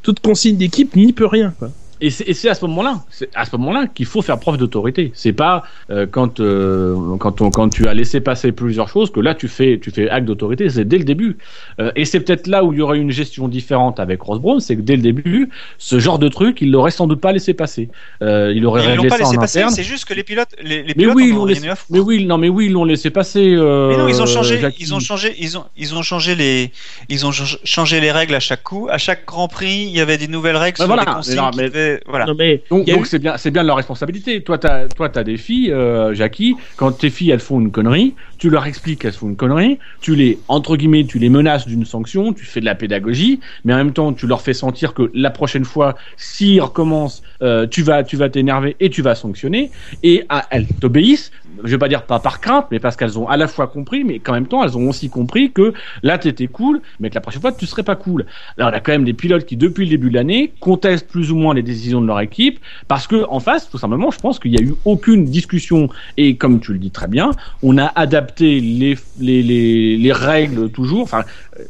Speaker 2: toute consigne d'équipe n'y peut rien. Quoi.
Speaker 1: Et c'est à ce moment-là, à ce moment-là qu'il faut faire preuve d'autorité. C'est pas euh, quand euh, quand on, quand tu as laissé passer plusieurs choses que là tu fais tu fais acte d'autorité. C'est dès le début. Euh, et c'est peut-être là où il y aurait une gestion différente avec Ross Brown, c'est que dès le début, ce genre de truc, il l'aurait sans doute pas laissé passer. il aurait réglé
Speaker 3: pas
Speaker 1: ça
Speaker 3: laissé
Speaker 1: en
Speaker 3: passer. C'est juste que les pilotes, les, les
Speaker 1: mais oui, ils l'ont laissé. Mais oui, non, mais oui, ils l'ont laissé passer.
Speaker 3: mais non, ils ont changé, ils ont changé, ils ont ils ont changé les ils ont changé les règles à chaque coup. À chaque Grand Prix, il y avait des nouvelles règles sur
Speaker 1: voilà,
Speaker 3: les consignes. Voilà.
Speaker 1: mais donc, c'est bien, c'est bien de leur responsabilité. Toi, t'as, toi, t'as des filles, euh, Jackie. Quand tes filles elles font une connerie, tu leur expliques qu'elles font une connerie. Tu les entre guillemets, tu les menaces d'une sanction. Tu fais de la pédagogie, mais en même temps, tu leur fais sentir que la prochaine fois, s'ils recommencent, euh, tu vas, tu vas t'énerver et tu vas sanctionner. Et elles t'obéissent. Je vais pas dire pas par crainte, mais parce qu'elles ont à la fois compris, mais qu'en même temps, elles ont aussi compris que là, t'étais cool, mais que la prochaine fois, tu serais pas cool. Alors, il y a quand même des pilotes qui, depuis le début de l'année, contestent plus ou moins les décisions de leur équipe parce que en face, tout simplement, je pense qu'il n'y a eu aucune discussion et comme tu le dis très bien, on a adapté les les, les, les règles toujours. Enfin, euh,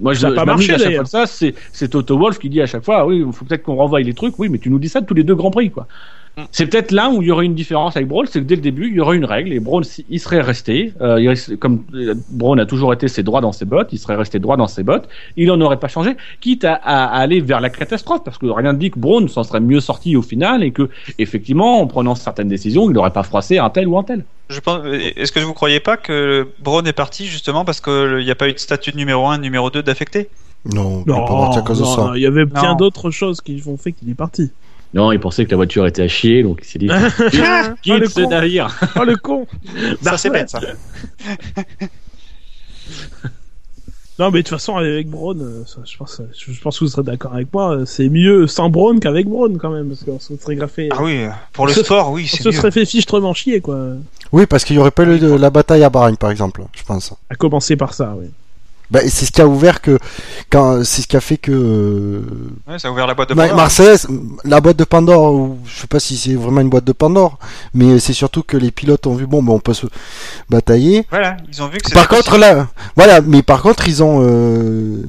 Speaker 1: moi je,
Speaker 2: ça pas marché,
Speaker 1: à chaque fois de ça, c'est c'est Toto Wolf qui dit à chaque fois, ah oui, il faut peut-être qu'on renvoie les trucs. Oui, mais tu nous dis ça de tous les deux grands prix, quoi. C'est peut-être là où il y aurait une différence avec Brawl, c'est que dès le début, il y aurait une règle et Brawl, il serait resté, euh, il comme euh, Brawl a toujours été ses droits dans ses bottes, il serait resté droit dans ses bottes, il en aurait pas changé, quitte à, à, aller vers la catastrophe, parce que rien ne dit que Braun s'en serait mieux sorti au final et que, effectivement, en prenant certaines décisions, il n'aurait pas froissé un tel ou un tel.
Speaker 3: Je pense, est-ce que vous croyez pas que Braun est parti justement parce qu'il n'y a pas eu de statut de numéro 1 numéro 2 d'affecté?
Speaker 4: Non, non, pas à cause de ça.
Speaker 2: Il y avait bien d'autres choses qui ont fait qu'il est parti.
Speaker 1: Non, il pensait que la voiture était à chier, donc il s'est dit *laughs* quitte
Speaker 2: oh,
Speaker 1: ce navire.
Speaker 2: oh le con
Speaker 3: Ça c'est bête ça. *laughs*
Speaker 2: Non, mais de toute façon, avec Braun, euh, ça, je, pense, je pense que vous serez d'accord avec moi, euh, c'est mieux sans Braun qu'avec Braun quand même, parce qu'on se serait graffé.
Speaker 3: Ah oui, pour le
Speaker 2: se-
Speaker 3: sport, oui,
Speaker 2: On
Speaker 3: c'est
Speaker 2: se
Speaker 3: mieux.
Speaker 2: serait fait fichtrement chier, quoi.
Speaker 4: Oui, parce qu'il y aurait pas eu de- la bataille à Bahreïn, par exemple, je pense.
Speaker 2: À commencer par ça, oui.
Speaker 4: Bah, c'est ce qui a ouvert que, quand, c'est ce qui a fait que
Speaker 3: Ouais, ça a ouvert la boîte de Pandore.
Speaker 4: Mercedes, la boîte de Pandore, ou je sais pas si c'est vraiment une boîte de Pandore, mais c'est surtout que les pilotes ont vu bon, ben on peut se batailler.
Speaker 3: Voilà, ils ont vu que c'était
Speaker 4: Par contre
Speaker 3: possible.
Speaker 4: là, voilà, mais par contre ils ont, euh,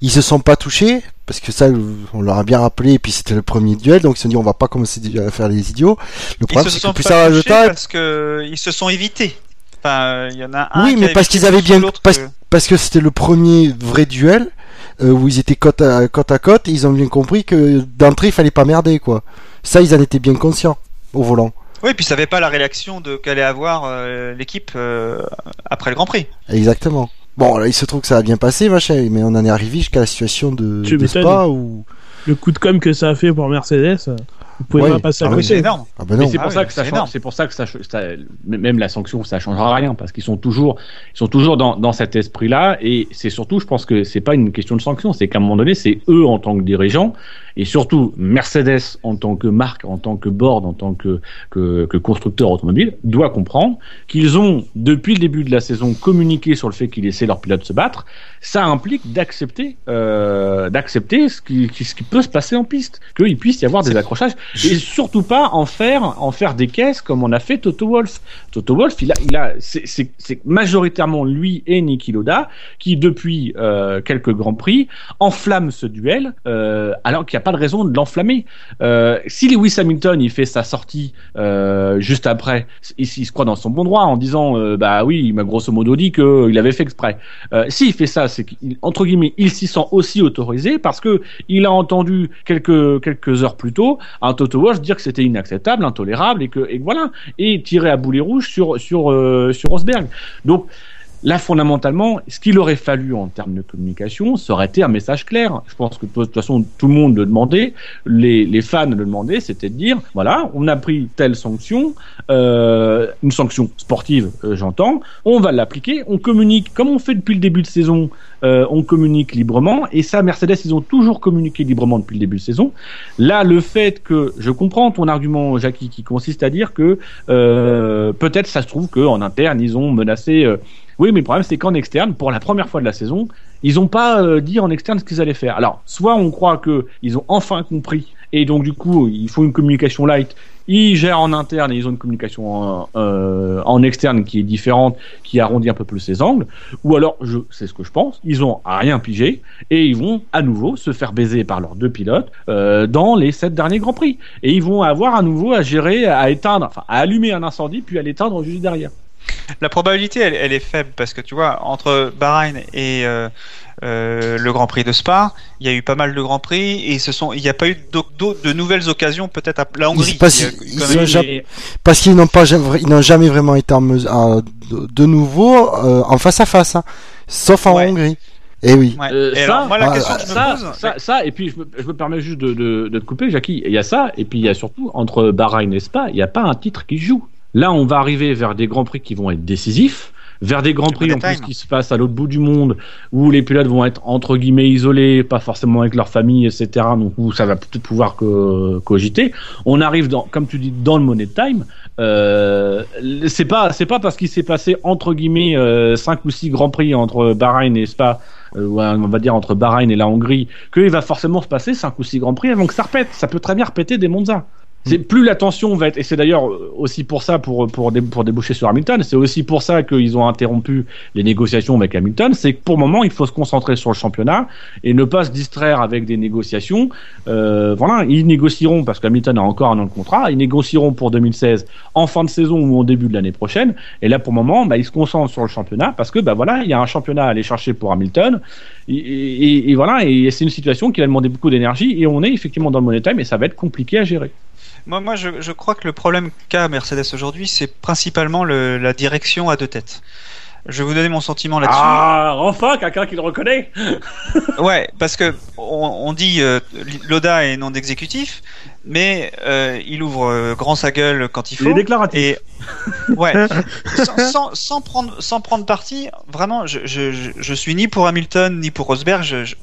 Speaker 4: ils se sont pas touchés parce que ça, on leur a bien rappelé. Et puis c'était le premier duel, donc ils se sont dit on va pas commencer à faire les idiots. Le problème c'est que plus ça
Speaker 3: parce que ils se sont évités. Enfin, il y en a un
Speaker 4: Oui, mais parce qu'ils avaient bien-
Speaker 3: l'autre
Speaker 4: parce-
Speaker 3: que-
Speaker 4: parce que c'était le premier vrai duel euh, où ils étaient côte à côte à côte. Et ils ont bien compris que d'entrée il fallait pas merder quoi. Ça ils en étaient bien conscients au volant.
Speaker 3: Oui, puis ça avait pas la réaction de qu'allait avoir euh, l'équipe euh, après le Grand Prix.
Speaker 4: Exactement. Bon, là, il se trouve que ça a bien passé, machin, mais on en est arrivé jusqu'à la situation de. Spa où.
Speaker 2: Le coup de com que ça a fait pour Mercedes, euh, vous pouvez
Speaker 4: Ouais.
Speaker 2: pas passer à
Speaker 4: Ah
Speaker 3: oui, c'est
Speaker 2: côté.
Speaker 3: énorme.
Speaker 4: Ah ben
Speaker 1: Mais
Speaker 4: non.
Speaker 1: c'est
Speaker 3: Ah
Speaker 1: pour
Speaker 3: oui,
Speaker 1: ça que ça
Speaker 3: c'est
Speaker 1: change.
Speaker 3: énorme.
Speaker 1: C'est pour ça que ça, ça- même la sanction, ça changera rien parce qu'ils sont toujours, ils sont toujours dans, dans cet esprit-là. Et c'est surtout, je pense que c'est pas une question de sanction, c'est qu'à un moment donné, c'est eux en tant que dirigeants et surtout Mercedes en tant que marque, en tant que board, en tant que que, que constructeur automobile, doit comprendre qu'ils ont depuis le début de la saison communiqué sur le fait qu'ils laissaient leurs pilotes se battre. Ça implique d'accepter, euh, d'accepter ce qui, ce qui peut se passer en piste, qu'il puisse y avoir des accrochages et surtout pas en faire en faire des caisses comme on a fait Toto Wolf. Toto Wolf, il a, il a, c'est- majoritairement lui et Niki Loda qui depuis euh, quelques grands prix enflamment ce duel, euh, alors qu'il n'y a pas de raison de l'enflammer. Euh, si Lewis Hamilton il fait sa sortie euh, juste après, il, il se croit dans son bon droit en disant euh, bah oui, il m'a grosso modo dit qu'il avait fait exprès. Euh, S'il fait ça, c'est qu'entre guillemets, il s'y sent aussi autorisé parce que il a entendu quelques quelques heures plus tôt un Toto Wolff dire que c'était inacceptable, intolérable et que et que voilà et tirer à boulet rouge sur sur euh, sur Rosberg. Donc Là, fondamentalement, ce qu'il aurait fallu en termes de communication, ça aurait été un message clair. Je pense que de toute façon, tout le monde le demandait, les, les fans le demandaient, c'était de dire, voilà, on a pris telle sanction, euh, une sanction sportive, euh, j'entends, on va l'appliquer, on communique, comme on fait depuis le début de saison, euh, on communique librement, et ça, Mercedes, ils ont toujours communiqué librement depuis le début de saison. Là, le fait que, je comprends ton argument, Jackie, qui consiste à dire que euh, peut-être ça se trouve qu'en interne, ils ont menacé... oui, mais le problème, c'est qu'en externe, pour la première fois de la saison, ils n'ont pas euh, dit en externe ce qu'ils allaient faire. Alors, soit on croit que ils ont enfin compris, et donc du coup, il faut une communication light. Ils gèrent en interne et ils ont une communication en, euh, externe qui est différente, qui arrondit un peu plus les angles. Ou alors, je, c'est ce que je pense, ils ont rien pigé et ils vont à nouveau se faire baiser par leurs deux pilotes euh, dans les sept derniers grands prix. Et ils vont avoir à nouveau à gérer, à éteindre, enfin à allumer un incendie puis à l'éteindre juste derrière.
Speaker 3: La probabilité, elle, elle est faible parce que tu vois, entre Bahreïn et euh, euh, le Grand Prix de Spa, il y a eu pas mal de Grands Prix et ce sont, il n'y a pas eu de nouvelles occasions, peut-être à la Hongrie.
Speaker 4: Parce qu'ils n'ont pas, jamais- ils n'ont jamais vraiment été en mesure, à- de, nouveau euh, en face à face, hein. sauf en
Speaker 3: Ouais.
Speaker 4: Hongrie. Eh oui.
Speaker 3: Ouais.
Speaker 1: Euh,
Speaker 3: et
Speaker 1: ça,
Speaker 3: alors, moi, la question
Speaker 4: ah,
Speaker 3: que je me
Speaker 1: ça,
Speaker 3: pose,
Speaker 1: ça, ça, et puis je me, je me permets juste de, de, de te couper, Jackie. Il y a ça, et puis il y a surtout entre Bahreïn et Spa, il n'y a pas un titre qui joue. Là, on va arriver vers des grands prix qui vont être décisifs, vers des grands prix en plus qui se passent à l'autre bout du monde, où les pilotes vont être entre guillemets isolés, pas forcément avec leur famille, etc. Donc où ça va peut-être pouvoir co- cogiter. On arrive dans, comme tu dis, dans le Money Time. Euh, c'est pas, c'est pas parce qu'il s'est passé entre guillemets euh, cinq ou six grands prix entre Bahreïn et Spa euh, ou on va dire entre Bahreïn et la Hongrie, qu'il va forcément se passer 5 ou 6 grands prix avant que ça repète. Ça peut très bien repéter des Monza. C'est plus la tension va être et c'est d'ailleurs aussi pour ça pour pour pour déboucher sur Hamilton, c'est aussi pour ça qu'ils ont interrompu les négociations avec Hamilton, c'est que pour le moment, il faut se concentrer sur le championnat et ne pas se distraire avec des négociations. Euh, voilà, ils négocieront parce qu'Hamilton a encore un an de contrat, ils négocieront pour 2016 en fin de saison ou en début de l'année prochaine et là pour le moment, bah, ils se concentrent sur le championnat parce que bah voilà, il y a un championnat à aller chercher pour Hamilton et voilà, et c'est une situation qui va demander beaucoup d'énergie et on est effectivement dans le money time et ça va être compliqué à gérer.
Speaker 3: Moi, moi je, je crois que le problème qu'a Mercedes aujourd'hui, c'est principalement le- la direction à deux têtes. Je vais vous donner mon sentiment là-dessus.
Speaker 1: Ah, enfin, quelqu'un qui le reconnaît. *laughs*
Speaker 3: Ouais, parce que on, on dit euh, Loda est non d'exécutif, mais euh, il ouvre euh, grand sa gueule quand il
Speaker 1: Il est
Speaker 3: faut.
Speaker 1: déclaratif.
Speaker 3: Et *laughs* ouais, sans, sans, sans prendre sans prendre parti, vraiment, je, je, je, je suis ni pour Hamilton ni pour Rosberg. Je,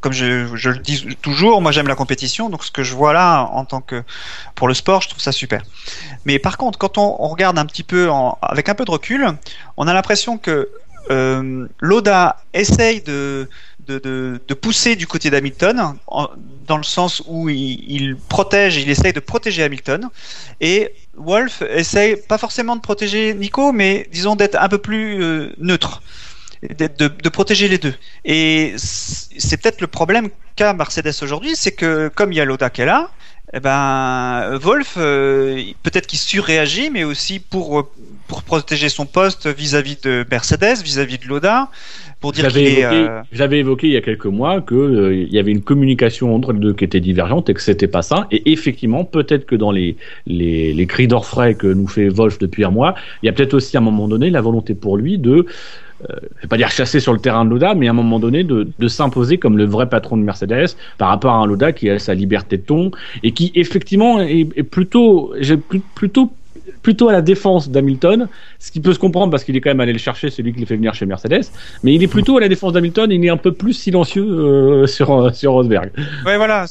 Speaker 3: comme je, le dis toujours, moi j'aime la compétition, donc ce que je vois là en tant que pour le sport, je trouve ça super. Mais par contre, quand on, regarde un petit peu avec un peu de recul, on a l'impression que euh, Loda essaye de, de, de, pousser du côté d'Hamilton, dans le sens où il, protège, il essaye de protéger Hamilton, et Wolf essaye pas forcément de protéger Nico, mais disons d'être un peu plus euh, neutre, de, de protéger les deux. Et c'est peut-être le problème qu'a Mercedes aujourd'hui, c'est que comme il y a Loda qui est là, eh ben Wolf, euh, peut-être qu'il surréagit, mais aussi pour pour protéger son poste vis-à-vis de Mercedes, vis-à-vis de Loda, pour dire qu'il est.
Speaker 1: évoqué,
Speaker 3: euh,
Speaker 1: j'avais évoqué il y a quelques mois que euh, y avait une communication entre les deux qui était divergente et que c'était pas ça. Et effectivement, peut-être que dans les les, les cris d'orfraie que nous fait Wolf depuis un mois, il y a peut-être aussi à un moment donné la volonté pour lui de je vais pas dire chasser sur le terrain de Loda, mais à un moment donné de, de s'imposer comme le vrai patron de Mercedes par rapport à un Loda qui a sa liberté de ton et qui effectivement est, est plutôt, j'ai plutôt plutôt à la défense d'Hamilton, ce qui peut se comprendre parce qu'il est quand même allé le chercher, c'est lui qui le fait venir chez Mercedes, mais il est plutôt à la défense d'Hamilton, il est un peu plus silencieux euh, *laughs* sur euh, sur Rosberg.
Speaker 3: Ouais, voilà.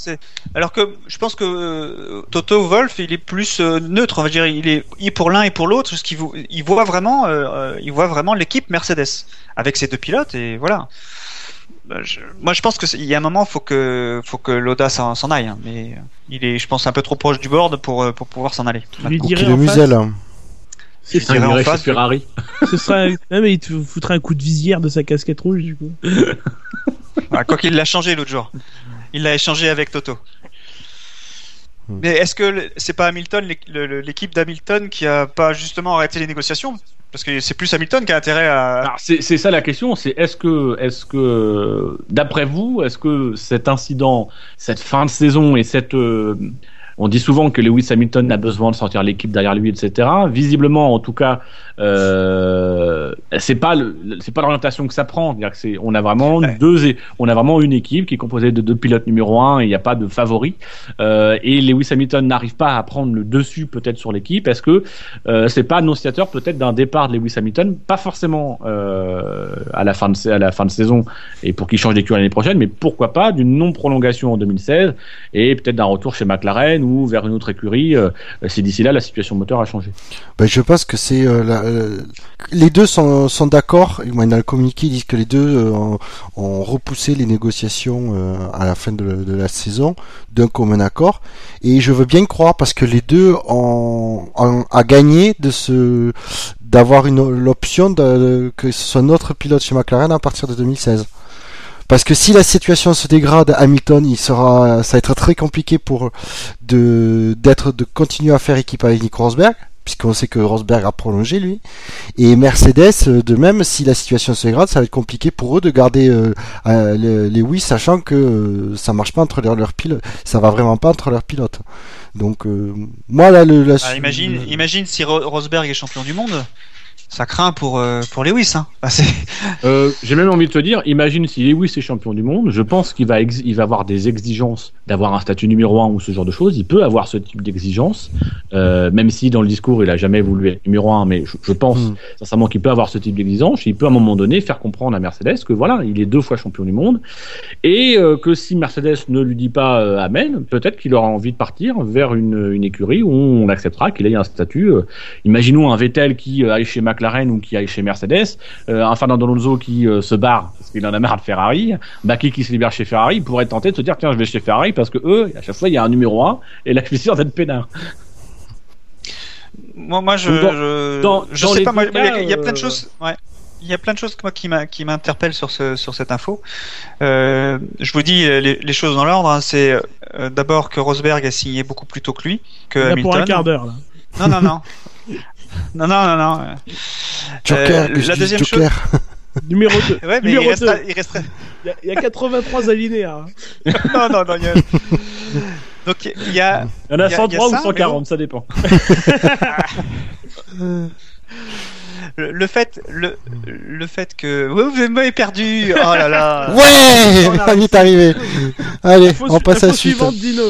Speaker 3: Alors que je pense que euh, Toto Wolf, il est plus neutre. On va dire, il est pour l'un et pour l'autre. parce qu'il vo- il voit vraiment, il voit vraiment l'équipe Mercedes avec ses deux pilotes et voilà. Bah, je- moi, je pense que c'est- il y a un moment, faut que faut que Loda s'en s'en aille. hein, mais il est, je pense, un peu trop proche du board pour euh, pour pouvoir s'en aller.
Speaker 2: Je lui
Speaker 4: Pour
Speaker 2: dirais
Speaker 4: qu'il le
Speaker 2: en face,
Speaker 4: muselle.
Speaker 2: c'est ça.
Speaker 3: En face,
Speaker 1: Ferrari. *laughs*
Speaker 2: Ce sera, non, mais il te foutrait un coup de visière de sa casquette rouge, du coup. *laughs*
Speaker 3: Ah, quoi qu'il l'a changé l'autre jour. Il l'a échangé avec Toto.
Speaker 4: Hmm.
Speaker 3: Mais est-ce que c'est pas Hamilton, l'équipe d'Hamilton, qui a pas justement arrêté les négociations? Parce que c'est plus Hamilton qui a intérêt à.
Speaker 1: C'est c'est ça la question, c'est est-ce que, est-ce que, d'après vous, est-ce que cet incident, cette fin de saison et cette, euh, on dit souvent que Lewis Hamilton a besoin de sortir l'équipe derrière lui, etc. Visiblement, en tout cas, euh, c'est pas le, c'est pas l'orientation que ça prend. C'est-à-dire que c'est, on a vraiment
Speaker 3: Ouais.
Speaker 1: deux, on a vraiment une équipe qui est composée de deux pilotes numéro un et il n'y a pas de favori. Euh, et Lewis Hamilton n'arrive pas à prendre le dessus peut-être sur l'équipe. Est-ce que euh, c'est pas annonciateur peut-être d'un départ de Lewis Hamilton, pas forcément euh, à la fin de à la fin de saison et pour qu'il change d'écurie l'année prochaine, mais pourquoi pas d'une non prolongation en 2016 et peut-être d'un retour chez McLaren ou vers une autre écurie euh, si d'ici là la situation moteur a changé.
Speaker 4: Ben, je pense que c'est euh, la- euh, les deux sont, d'accord. Dans le communiqué, ils disent que les deux euh, ont, repoussé les négociations euh, à la fin de, la saison d'un commun accord. Et je veux bien croire parce que les deux ont, ont à gagner de d'avoir l'option que ce soit notre pilote chez McLaren à partir de 2016. Parce que si la situation se dégrade, Hamilton, il sera, ça va être très compliqué pour de d'être de continuer à faire équipe avec Nico Rosberg, puisqu'on sait que Rosberg a prolongé lui. Et Mercedes, euh, de même, si la situation se dégrade, ça va être compliqué pour eux de garder euh, euh, les, les oui, sachant que euh, ça marche pas entre leurs pilotes, ça va vraiment pas entre leurs pilotes. Donc euh, moi là, le, la,
Speaker 3: Ah, imagine, imagine si Ro- Rosberg est champion du monde. Ça craint pour euh, pour Lewis. Hein. *laughs*
Speaker 1: Euh, J'ai même envie de te dire, imagine si Lewis est champion du monde, je pense qu'il va, il va avoir des exigences d'avoir un statut numéro un ou ce genre de choses. Il peut avoir ce type d'exigence, euh, même si dans le discours il a jamais voulu être numéro un, mais je, je pense
Speaker 4: Mm.
Speaker 1: sincèrement qu'il peut avoir ce type d'exigence. Il peut à un moment donné faire comprendre à Mercedes que voilà, il est deux fois champion du monde et euh, que si Mercedes ne lui dit pas amen, peut-être qu'il aura envie de partir vers une, une écurie où on acceptera qu'il ait un statut. imaginons un Vettel qui aille chez McLaren ou qui aille chez Mercedes, euh, un Fernando Alonso qui euh, se barre parce qu'il en a marre de Ferrari, Baki qui se libère chez Ferrari, il pourrait être tenté de se dire tiens je vais chez Ferrari parce que eux à chaque fois il y a un numéro 1 et là je suis sûr d'être peinard.
Speaker 3: Moi, moi, je,
Speaker 1: dans-
Speaker 3: je,
Speaker 1: dans-
Speaker 3: je
Speaker 1: dans
Speaker 3: sais pas. il y a- y, plein de choses. Ouais. Il y a plein de choses moi, qui m'interpellent sur ce sur cette info. Euh, je vous dis les, les choses dans l'ordre. hein. C'est euh, d'abord que Rosberg a signé beaucoup plus tôt que lui, que
Speaker 2: Il y a pour un
Speaker 3: Hamilton.
Speaker 2: quart d'heure, là.
Speaker 3: Non, non, non. *laughs* *laughs* non, non, non, non.
Speaker 4: Joker,
Speaker 3: Euh, la deuxième
Speaker 4: Joker. *laughs*
Speaker 2: Numéro 2.
Speaker 3: Ouais, mais
Speaker 2: Numéro
Speaker 3: il il resterait.
Speaker 2: Il y a- il y, a 83 alinéas. hein. *laughs*
Speaker 3: non, non, non. il y a- Donc il y a.
Speaker 1: Il y en a
Speaker 3: Il y a-
Speaker 1: 103
Speaker 3: il y a
Speaker 1: ou
Speaker 3: ça,
Speaker 1: 140, ça dépend.
Speaker 3: le, le fait, le, le fait que Ouais, vous m'avez perdu. Oh là là.
Speaker 4: Ouais,
Speaker 3: On
Speaker 4: est arrivé. Allez,
Speaker 2: Info
Speaker 4: on passe à la suite.
Speaker 2: suivante, Dino.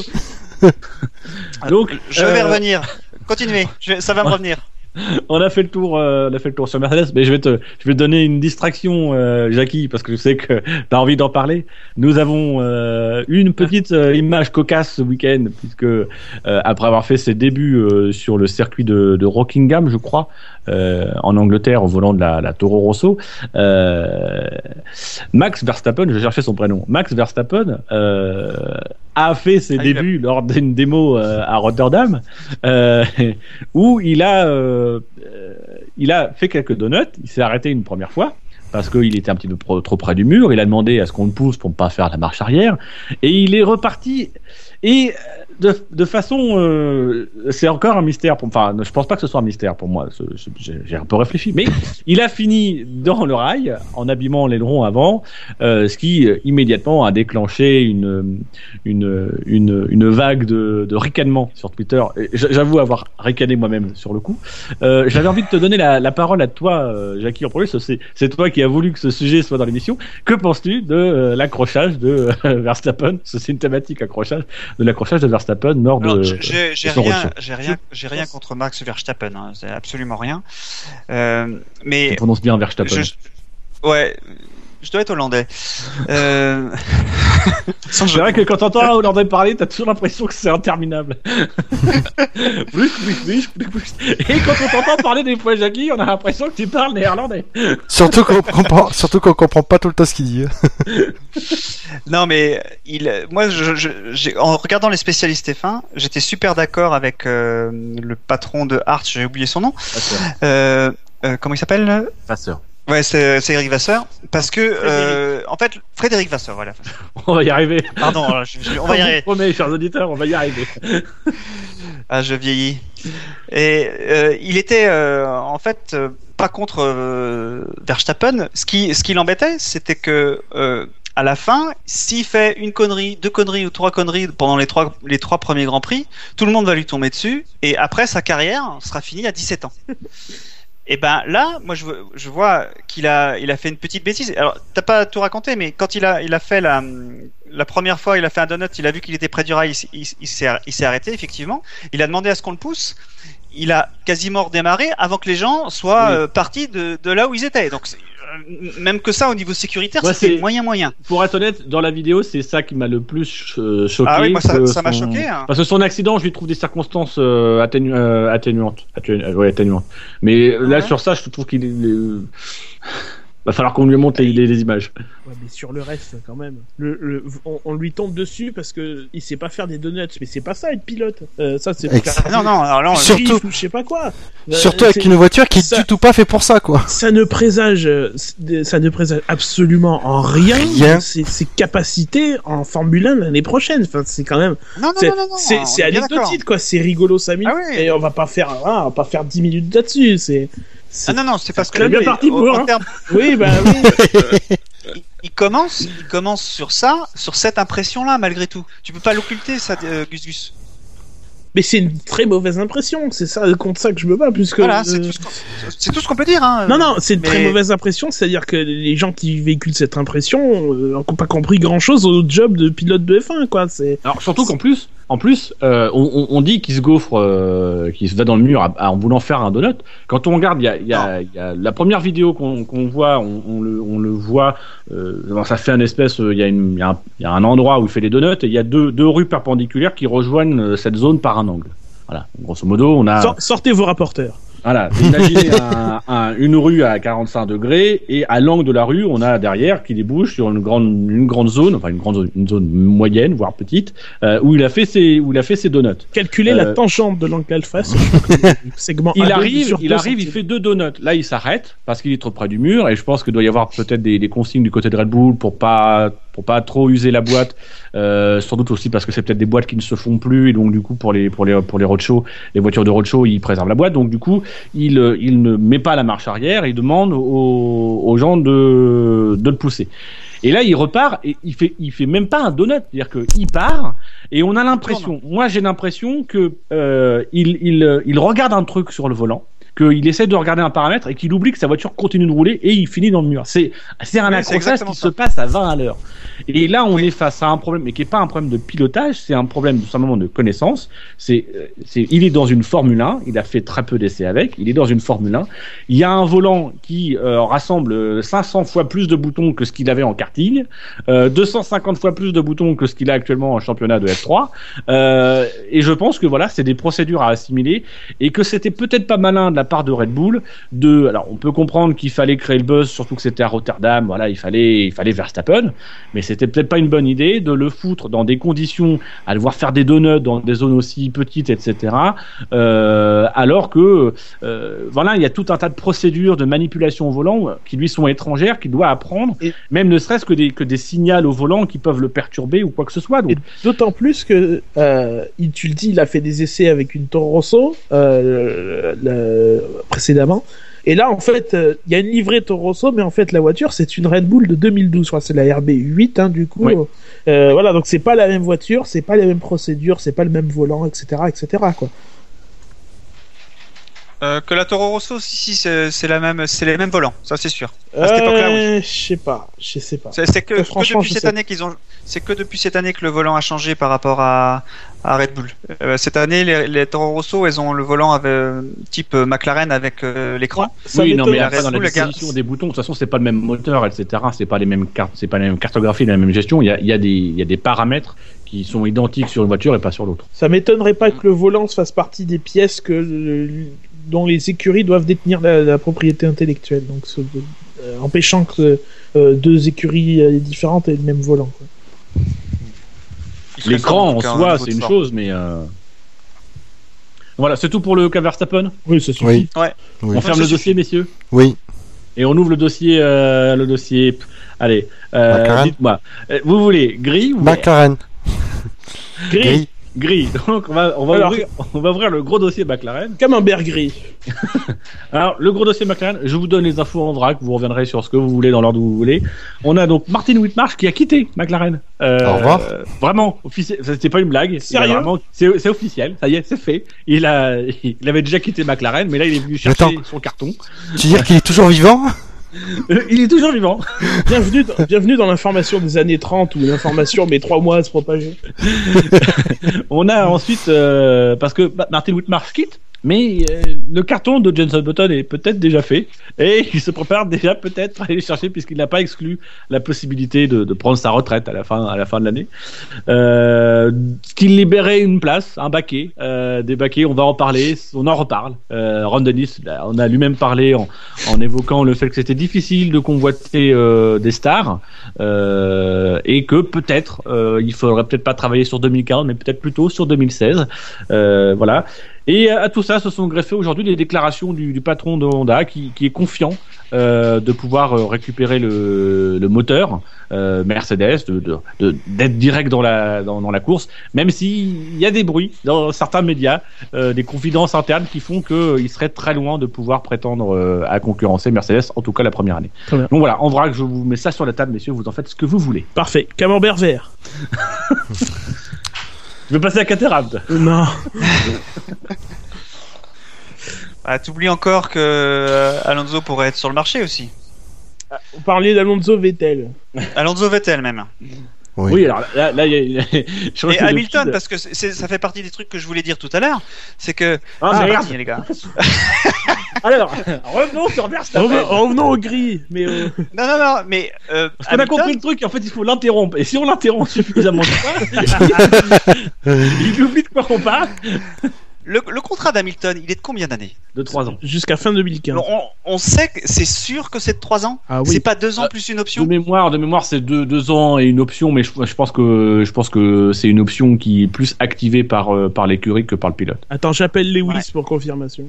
Speaker 1: Donc,
Speaker 3: Je vais
Speaker 1: euh,
Speaker 3: revenir. Continuez. Je- ça va me revenir. *laughs*
Speaker 1: on a fait le tour, euh, on a fait le tour sur Mercedes, mais je vais te, je vais te donner une distraction, euh, Jackie, parce que je sais que *laughs* tu as envie d'en parler. Nous avons euh, eu une petite image cocasse ce week-end, puisque après avoir fait ses débuts sur le circuit de, Rockingham, je crois, en Angleterre, au volant de la, la Toro Rosso, Max Verstappen, je cherchais son prénom, Max Verstappen a fait ses
Speaker 3: Ah, a-
Speaker 1: débuts lors d'une démo euh, à Rotterdam, euh, *laughs* où il a, euh, euh, il a fait quelques donuts. Il s'est arrêté une première fois parce qu'il était un petit peu pro- trop près du mur. Il a demandé à ce qu'on le pousse pour ne pas faire la marche arrière, et il est reparti. Et euh, de, de façon, euh, c'est encore un mystère. Pour, enfin, je pense pas que ce soit un mystère pour moi. J'ai un peu réfléchi, mais *laughs* il a fini dans le rail en abîmant l'aileron avant, euh, ce qui euh, immédiatement a déclenché une une, une, vague de, de sur Twitter. J'avoue avoir ricané moi-même sur le coup. J'avais envie de te donner la, parole à toi, Jackie, en premier. C'est toi qui as voulu que ce sujet soit dans l'émission. Que penses-tu de l'accrochage de *laughs* Verstappen? C'est une thématique accrochage de l'accrochage de Verstappen mort de.
Speaker 3: Alors, j'ai rien, rien, rien contre Max Verstappen. Hein, c'est absolument rien. Euh, mais
Speaker 1: On prononce bien Verstappen.
Speaker 3: je, ouais, je dois être hollandais. *laughs* Euh...
Speaker 1: C'est vrai que quand t'entends un Hollandais parler, t'as toujours l'impression que c'est interminable. *laughs* Plus, plus, plus, plus, plus. Et quand on t'entend parler des fois, Jackie, on a l'impression que tu parles néerlandais.
Speaker 4: Surtout qu'on comprend, surtout qu'on comprend pas tout le temps ce qu'il dit. *laughs*
Speaker 3: Non, mais il, moi, je, je- j'ai- en regardant les spécialistes F1, j'étais super d'accord avec euh, le patron de Arts, j'ai oublié son nom. Euh, euh, comment il s'appelle?
Speaker 1: Passeur.
Speaker 3: Ouais, c'est c'est Eric Vasseur. Parce que, euh, en fait, Frédéric Vasseur, voilà.
Speaker 1: On va y arriver.
Speaker 3: Pardon, je- je- on va y *laughs*
Speaker 1: Je vous
Speaker 3: arriver.
Speaker 1: promets, chers auditeurs, on va y arriver. *laughs*
Speaker 3: Ah, je vieillis. Et euh, il était euh, en fait euh, pas contre euh, Verstappen. Ce qui, ce qui l'embêtait, c'était que euh, à la fin, s'il fait une connerie, deux conneries ou trois conneries pendant les trois, les trois premiers grands prix, tout le monde va lui tomber dessus. Et après, sa carrière sera finie à 17 ans. Et ben là, moi je, je vois qu'il a, il a fait une petite bêtise. Alors t'as pas tout raconté, mais quand il a, il a fait la, la première fois, il a fait un donut, il a vu qu'il était près du rail, il, il, il s'est arrêté effectivement. Il a demandé à ce qu'on le pousse. Il a quasiment redémarré avant que les gens soient
Speaker 1: Oui.
Speaker 3: euh, partis de, de là où ils étaient. Donc euh, même que ça au niveau sécuritaire,
Speaker 1: Ouais,
Speaker 3: c'était
Speaker 1: c'est-
Speaker 3: moyen moyen.
Speaker 1: Pour être honnête, dans la vidéo, c'est ça qui m'a le plus euh, choqué.
Speaker 3: Ah oui, moi, ça- m'a
Speaker 1: son-
Speaker 3: choqué, hein.
Speaker 1: Parce que son accident, je lui trouve des circonstances euh, atténu- atténuantes. Atténu- ouais, atténuantes. Mais là, sur ça, je trouve qu'il est. Va falloir qu'on lui montre les, les- les images.
Speaker 2: Ouais, mais sur le reste, quand même. Le, le- on, on lui tombe dessus parce que il sait pas faire des donuts, mais c'est pas ça être pilote. Euh, ça, c'est
Speaker 4: Ex-
Speaker 3: non, non, alors là, on-
Speaker 4: Sur- Surtout-
Speaker 2: je sais pas quoi. Euh,
Speaker 4: Surtout avec une voiture qui est
Speaker 2: ça-
Speaker 4: du tout pas fait pour ça, quoi.
Speaker 2: ça ne présage, ça ne présage absolument en rien,
Speaker 4: Rien.
Speaker 2: Ses, ses capacités en Formule 1 l'année prochaine. Enfin, c'est quand même,
Speaker 3: non, non,
Speaker 2: c'est,
Speaker 3: non, non, non,
Speaker 2: c'est, anecdotique quoi. C'est rigolo 5 minutes
Speaker 3: Ah oui.
Speaker 2: et on va pas faire, ah, on va pas faire 10 minutes là-dessus. C'est-
Speaker 3: Ah non, non, c'est parce que
Speaker 2: bien
Speaker 3: lui,
Speaker 2: parti pour,
Speaker 3: en
Speaker 2: hein.
Speaker 3: termes- *laughs*
Speaker 2: oui, bah oui.
Speaker 3: il, commence, il commence sur ça, sur cette impression-là, malgré tout. Tu peux pas l'occulter, ça, euh, Gus Gus.
Speaker 2: mais c'est une très mauvaise impression. C'est ça contre ça que je me bats, puisque.
Speaker 3: Voilà, c'est
Speaker 2: euh,
Speaker 3: tout ce qu'on- c'est tout ce qu'on peut dire. Hein.
Speaker 2: Non, non, c'est une très mauvaise impression, c'est-à-dire que les gens qui véhiculent cette impression euh, n'ont pas compris grand-chose au job de pilote de F1, quoi. C'est...
Speaker 1: Alors surtout qu'en plus, en plus, euh, on, on- dit qu'il se gaufre, euh, qu'il se va dans le mur à- à- en voulant faire un donut. Quand on regarde, il y a, y a- y a la première vidéo qu'on voit, on, on le, on le voit. Euh, ça fait un espèce, euh, il y, y a un- il y a un endroit où il fait les donuts et il y a deux, deux rues perpendiculaires qui rejoignent euh, cette zone par un angle. Voilà, grosso modo, on a.
Speaker 2: Sor- sortez vos rapporteurs.
Speaker 1: Voilà, imaginez *laughs* un- un- une rue à 45 degrés et à l'angle de la rue, on a derrière qui débouche sur une grande, une grande zone, enfin une grande zone, une zone moyenne, voire petite, euh, où il a fait ses, où il a fait ses donuts.
Speaker 2: Calculez
Speaker 1: Euh,
Speaker 2: la tangente de l'angle alpha *laughs* segment
Speaker 1: Il
Speaker 2: A2
Speaker 1: arrive,
Speaker 2: sur
Speaker 1: il arrive, il fait deux donuts. Là, il s'arrête parce qu'il est trop près du mur et je pense qu'il doit y avoir peut-être des, des consignes du côté de Red Bull pour pas pour pas trop user la boîte. Euh, sans doute aussi parce que c'est peut-être des boîtes qui ne se font plus et donc du coup pour les pour les pour les roadshows, les voitures de roadshow, ils préservent la boîte. Donc du coup, il euh, il ne met pas la marche arrière. Il demande aux, aux gens de de le pousser. Et là, il repart et il fait, il fait même pas un donut, c'est-à-dire qu'il part et on a l'impression, moi j'ai l'impression que euh, il, il, euh, il regarde un truc sur le volant qu'il essaie de regarder un paramètre et qu'il oublie que sa voiture continue de rouler et il finit dans le mur. C'est c'est un
Speaker 3: Oui,
Speaker 1: accrochage qui
Speaker 3: ça.
Speaker 1: se passe à 20 à l'heure. Et là, on est face à un problème, mais qui est pas un problème de pilotage, c'est un problème tout simplement de connaissance. C'est, euh, c'est, il est dans une Formule 1, il a fait très peu d'essais avec, il est dans une Formule 1. Il y a un volant qui euh, rassemble 500 fois plus de boutons que ce qu'il avait en karting, euh, 250 fois plus de boutons que ce qu'il a actuellement en championnat de F3. Euh, et je pense que voilà, c'est des procédures à assimiler et que c'était peut-être pas malin de la part de Red Bull de. Alors, on peut comprendre qu'il fallait créer le buzz, surtout que c'était à Rotterdam. Voilà, il fallait, il fallait Verstappen, mais c'était peut-être pas une bonne idée de le foutre dans des conditions à devoir faire des donuts dans des zones aussi petites, etc. Euh, alors que euh, voilà, il y a tout un tas de procédures de manipulation au volant euh, qui lui sont étrangères, qu'il doit apprendre,
Speaker 2: Et-
Speaker 1: même ne serait-ce que des que des signaux au volant qui peuvent le perturber ou quoi que ce soit.
Speaker 2: D'autant plus que, euh, il, tu le dis, il a fait des essais avec une Toro Rosso le- précédemment. Et là, en fait, euh, il y a une livrée Toro Rosso, mais en fait, la voiture, c'est une Red Bull de 2012. Je crois que c'est la RB8, hein, du coup.
Speaker 1: Oui.
Speaker 2: Euh, voilà, donc c'est pas la même voiture, c'est pas les mêmes procédures, c'est pas le même volant, etc., etc., quoi.
Speaker 3: Euh, que la Toro Rosso, si, si, c'est la même, c'est les mêmes volants, ça c'est sûr. À cette époque-là, oui.
Speaker 2: Euh, Je sais pas, je sais pas.
Speaker 3: C'est que,
Speaker 2: Euh,
Speaker 3: depuis cette
Speaker 2: sais.
Speaker 3: année qu'ils ont, c'est que depuis cette année que le volant a changé par rapport à, à Red Bull. Euh, cette année, les, les Toro Rosso, elles ont le volant avec, euh, type euh, McLaren avec euh, l'écran.
Speaker 1: Oui, non, mais dans la
Speaker 3: Red Bull, la
Speaker 1: disposition des boutons, de toute façon, c'est pas le même moteur, etc. C'est pas les mêmes cartes, c'est pas la même cartographie, la même gestion. Il y a, il y a des, il y a des paramètres qui sont identiques sur une voiture et pas sur l'autre.
Speaker 2: Ça m'étonnerait pas que le volant fasse partie des pièces que euh, dont les écuries doivent détenir la, la propriété intellectuelle, donc ce- euh, empêchant que euh, deux écuries différentes aient le même volant. quoi.
Speaker 1: L'écran en soi, c'est une chose, mais euh... voilà, c'est tout pour le cas Verstappen.
Speaker 2: Oui, ça suffit.
Speaker 4: Oui.
Speaker 3: Ouais.
Speaker 4: Oui.
Speaker 1: On ferme le
Speaker 3: suffit.
Speaker 1: dossier, messieurs,
Speaker 4: Oui.
Speaker 1: et on ouvre le dossier, euh, le dossier. Allez, euh, dites-moi, Euh, vous voulez gris ou
Speaker 4: McLaren.
Speaker 2: Gris,
Speaker 4: Gris.
Speaker 1: Gris. *laughs* Donc on va, on va
Speaker 2: Alors-
Speaker 1: ouvrir, on va ouvrir le gros dossier McLaren.
Speaker 2: Camembert gris. *laughs*
Speaker 1: Alors, le gros dossier McLaren, je vous donne les infos en vrac, vous reviendrez sur ce que vous voulez dans l'ordre où vous voulez. On a donc Martin Whitmarsh qui a quitté McLaren. Euh,
Speaker 4: Au revoir.
Speaker 1: euh, vraiment, officiel, c'était pas une blague.
Speaker 2: Sérieux?
Speaker 1: vraiment- C'est officiel, ça y est, c'est fait. Il, a, *laughs* il avait déjà quitté McLaren, mais là il est venu chercher
Speaker 4: Attends.
Speaker 1: son carton.
Speaker 4: Tu veux dire qu'il est toujours vivant?
Speaker 1: Il est toujours vivant. *laughs*
Speaker 2: Bienvenue, dans- bienvenue dans l'information des années 30 où l'information met trois mois à se propager. *laughs*
Speaker 1: On a ensuite, euh, parce que Ma- Martin Whitmarsh quitte, mais euh, le carton de Jenson Button est peut-être déjà fait, et il se prépare déjà peut-être à aller le chercher puisqu'il n'a pas exclu la possibilité de, prendre sa retraite à la fin, de l'année. Euh, ce qui libérait une place, un baquet, euh, des baquets, on va en parler, on en reparle. Euh, Ron Dennis, on a lui-même parlé en, évoquant le fait que c'était difficile de convoiter des stars et que peut-être il faudrait peut-être pas travailler sur 2015 mais peut-être plutôt sur 2016 euh, voilà et à tout ça se sont greffées aujourd'hui des déclarations du, du patron de Honda qui, qui est confiant euh, de pouvoir euh, récupérer le, le moteur euh, Mercedes de de- de- d'être direct dans la dans, dans la course même s'il y a des bruits dans certains médias euh, des confidences internes qui font qu'il serait très loin de pouvoir prétendre euh, à concurrencer Mercedes en tout cas la première année
Speaker 2: Très bien.
Speaker 1: donc voilà en vrac je vous mets ça sur la table messieurs vous en faites ce que vous voulez
Speaker 2: Parfait. Camembert vert. *laughs*
Speaker 1: je vais passer à Caterham
Speaker 2: Non. *laughs*
Speaker 3: Ah, T'oublies encore que euh, Alonso pourrait être sur le marché aussi.
Speaker 2: On parlait d'Alonso Vettel.
Speaker 3: Alonso Vettel même.
Speaker 4: Oui.
Speaker 1: oui alors là, là il y a- il y a je
Speaker 3: Et
Speaker 1: refais le
Speaker 3: Hamilton, parce que ça fait partie des trucs que je voulais dire tout à l'heure, c'est que
Speaker 1: ah,
Speaker 3: c'est
Speaker 1: merde.
Speaker 3: parti, les gars. *laughs*
Speaker 1: alors *laughs* revenons sur Verstappen
Speaker 2: Revenons au gris. Mais euh,
Speaker 3: Non, non, non, mais euh,
Speaker 1: Parce qu'on a compris le truc, en fait, il faut l'interrompre. Et si on l'interrompt suffisamment *laughs* il oublie de quoi on parle.
Speaker 3: Le, le contrat d'Hamilton, il est de combien d'années
Speaker 1: De 3 ans.
Speaker 2: jusqu'à fin 2015.
Speaker 3: on, on sait que c'est sûr que c'est de 3 ans
Speaker 2: Ah
Speaker 3: C'est pas 2 ans
Speaker 1: Ah,
Speaker 3: plus une
Speaker 1: De
Speaker 3: option
Speaker 1: mémoire, de mémoire, c'est deux, deux ans et une option, mais je, je pense que je pense que c'est une option qui est plus activée par euh, par l'écurie que par le pilote.
Speaker 2: Attends, j'appelle Lewis
Speaker 3: Ouais.
Speaker 2: pour confirmation.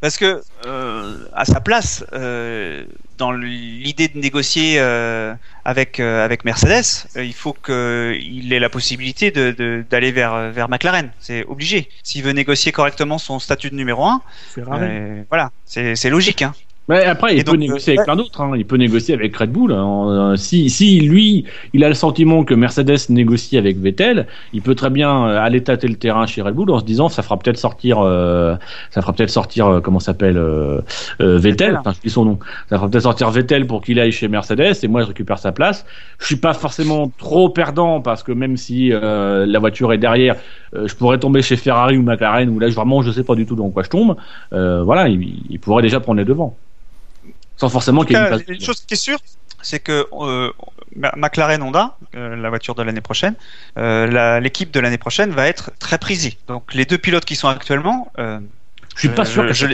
Speaker 3: Parce que, euh, à sa place, euh, dans l'idée de négocier euh, avec, euh, avec Mercedes, euh, il faut qu'il ait la possibilité d'aller de, d'aller vers, vers McLaren. C'est obligé. S'il veut négocier correctement son statut de numéro 1,
Speaker 2: Ferrari.
Speaker 3: voilà, c'est c'est logique. Hein.
Speaker 1: Mais après, il
Speaker 3: Et
Speaker 1: peut
Speaker 3: donc,
Speaker 1: négocier
Speaker 3: euh,
Speaker 1: avec plein d'autres. hein. Il peut négocier avec Red Bull. hein. Euh, Si, si lui, il a le sentiment que Mercedes négocie avec Vettel, il peut très bien euh, aller tâter le terrain chez Red Bull en se disant, ça fera peut-être sortir, euh, ça fera peut-être sortir, euh, comment s'appelle, euh, Vettel. Enfin, je dis son nom. Ça fera peut-être sortir Vettel pour qu'il aille chez Mercedes et moi je récupère sa place. Je suis pas forcément trop perdant parce que même si euh, la voiture est derrière, euh, je pourrais tomber chez Ferrari ou McLaren où là je- vraiment je sais pas du tout dans quoi je tombe. Euh, voilà, il, il pourrait déjà prendre les devants. Sans forcément qu'il y ait une place.
Speaker 3: une chose qui est sûre, c'est que euh, McLaren Honda, euh, la voiture de l'année prochaine, euh, la- l'équipe de l'année prochaine va être très prisée. Donc les deux pilotes qui sont actuellement,
Speaker 1: Je suis pas sûr que
Speaker 3: je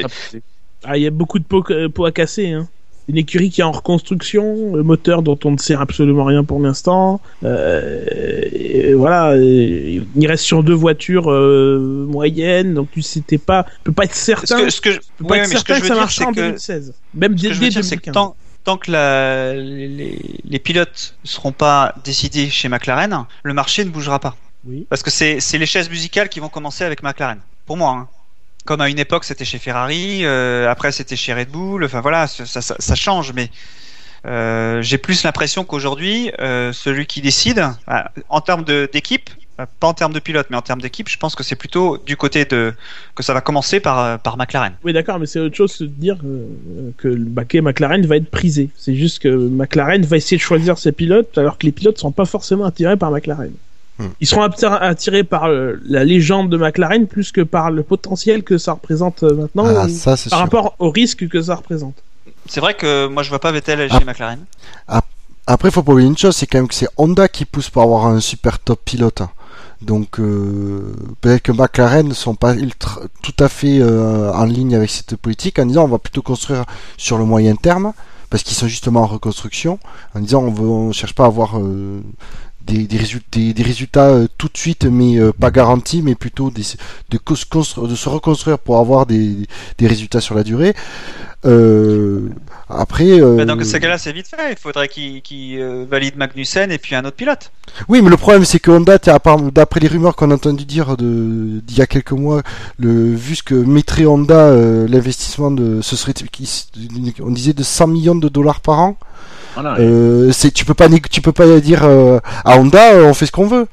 Speaker 2: Ah, il y a beaucoup de pots, pots à casser. Hein. Une écurie qui est en reconstruction, le moteur dont on ne sait absolument rien pour l'instant. Euh, voilà, il reste sur deux voitures euh, moyennes, donc tu sais t'es pas, tu peux pas être
Speaker 3: ce
Speaker 2: certain,
Speaker 3: que, ce que,
Speaker 2: tu peux pas être
Speaker 3: que
Speaker 2: certain
Speaker 3: je
Speaker 2: que, ça
Speaker 3: c'est
Speaker 2: en
Speaker 3: que
Speaker 2: 2016, même
Speaker 3: Ce
Speaker 2: dès,
Speaker 3: que je
Speaker 2: dès
Speaker 3: veux dire, c'est que
Speaker 2: 2015.
Speaker 3: tant, tant que la, les, pilotes ne seront pas décidés chez McLaren, le marché ne bougera pas.
Speaker 2: Oui.
Speaker 3: Parce que c'est c'est les chaises musicales qui vont commencer avec McLaren. Pour moi. hein. Comme à une époque, c'était chez Ferrari, euh, après c'était chez Red Bull. Enfin voilà, ça, change, mais euh, j'ai plus l'impression qu'aujourd'hui, euh, celui qui décide, bah, en termes d'équipe, pas en termes de pilote, mais en termes d'équipe, je pense que c'est plutôt du côté de que ça va commencer par, McLaren.
Speaker 2: Oui, d'accord, mais c'est autre chose de dire que le baquet McLaren va être prisé. C'est juste que McLaren va essayer de choisir ses pilotes, alors que les pilotes sont pas forcément attirés par McLaren.
Speaker 4: Hmm.
Speaker 2: Ils seront attir- attirés par euh, la légende de McLaren plus que par le potentiel que ça représente euh, maintenant,
Speaker 4: Ah, ça,
Speaker 2: par
Speaker 4: sûr.
Speaker 2: rapport au risque que ça représente.
Speaker 3: C'est vrai que moi je vois pas Vettel
Speaker 4: Ah.
Speaker 3: chez McLaren.
Speaker 4: Après, faut pas oublier une chose, c'est quand même que c'est Honda qui pousse pour avoir un super top pilote. Donc, euh, peut-être que McLaren ne sont pas ultra- tout à fait euh, en ligne avec cette politique en disant on va plutôt construire sur le moyen terme parce qu'ils sont justement en reconstruction en disant on on cherche pas à avoir euh, des, des, résultats, des, des résultats euh, tout de suite mais euh, pas garantis mais plutôt des, de, se reconstruire pour avoir des, résultats sur la durée. Euh, après,
Speaker 3: Bah, dans ce cas-là, c'est vite fait. Il faudrait qu'il valide Magnussen et puis un autre pilote.
Speaker 4: Oui, mais le problème c'est que Honda, d'après les rumeurs qu'on a entendu dire d'il y a quelques mois, le vu ce que mettrait Honda l'investissement de ce serait on disait de 100 millions de dollars par an.
Speaker 1: Voilà.
Speaker 4: Euh, c'est tu peux pas tu peux pas dire euh, à Honda euh, on fait ce qu'on veut.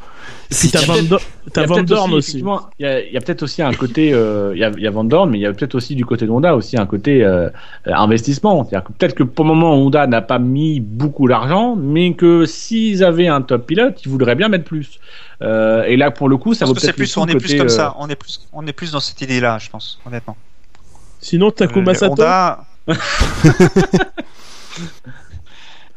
Speaker 2: Et
Speaker 4: Si
Speaker 2: puis t'as
Speaker 4: tu-
Speaker 2: Van, Do-
Speaker 1: Il y
Speaker 2: t'as
Speaker 1: a
Speaker 2: Van Dorn aussi.
Speaker 1: Il y a, il y a peut-être aussi un côté, euh, il, y a, y a Van Dorn, mais il y a peut-être aussi du côté de Honda aussi un côté euh, investissement. C'est-à-dire que peut-être que pour le moment Honda n'a pas mis beaucoup d'argent, mais que s'ils avaient un top pilote, ils voudraient bien mettre plus. Euh, et là pour le coup, ça vaut peut-être le
Speaker 3: plus,
Speaker 1: coup
Speaker 3: on est plus comme ça. On est plus, on est plus dans cette idée-là, je pense, honnêtement.
Speaker 2: Sinon Takuma
Speaker 3: Euh,
Speaker 2: Sato.
Speaker 3: Honda, *laughs*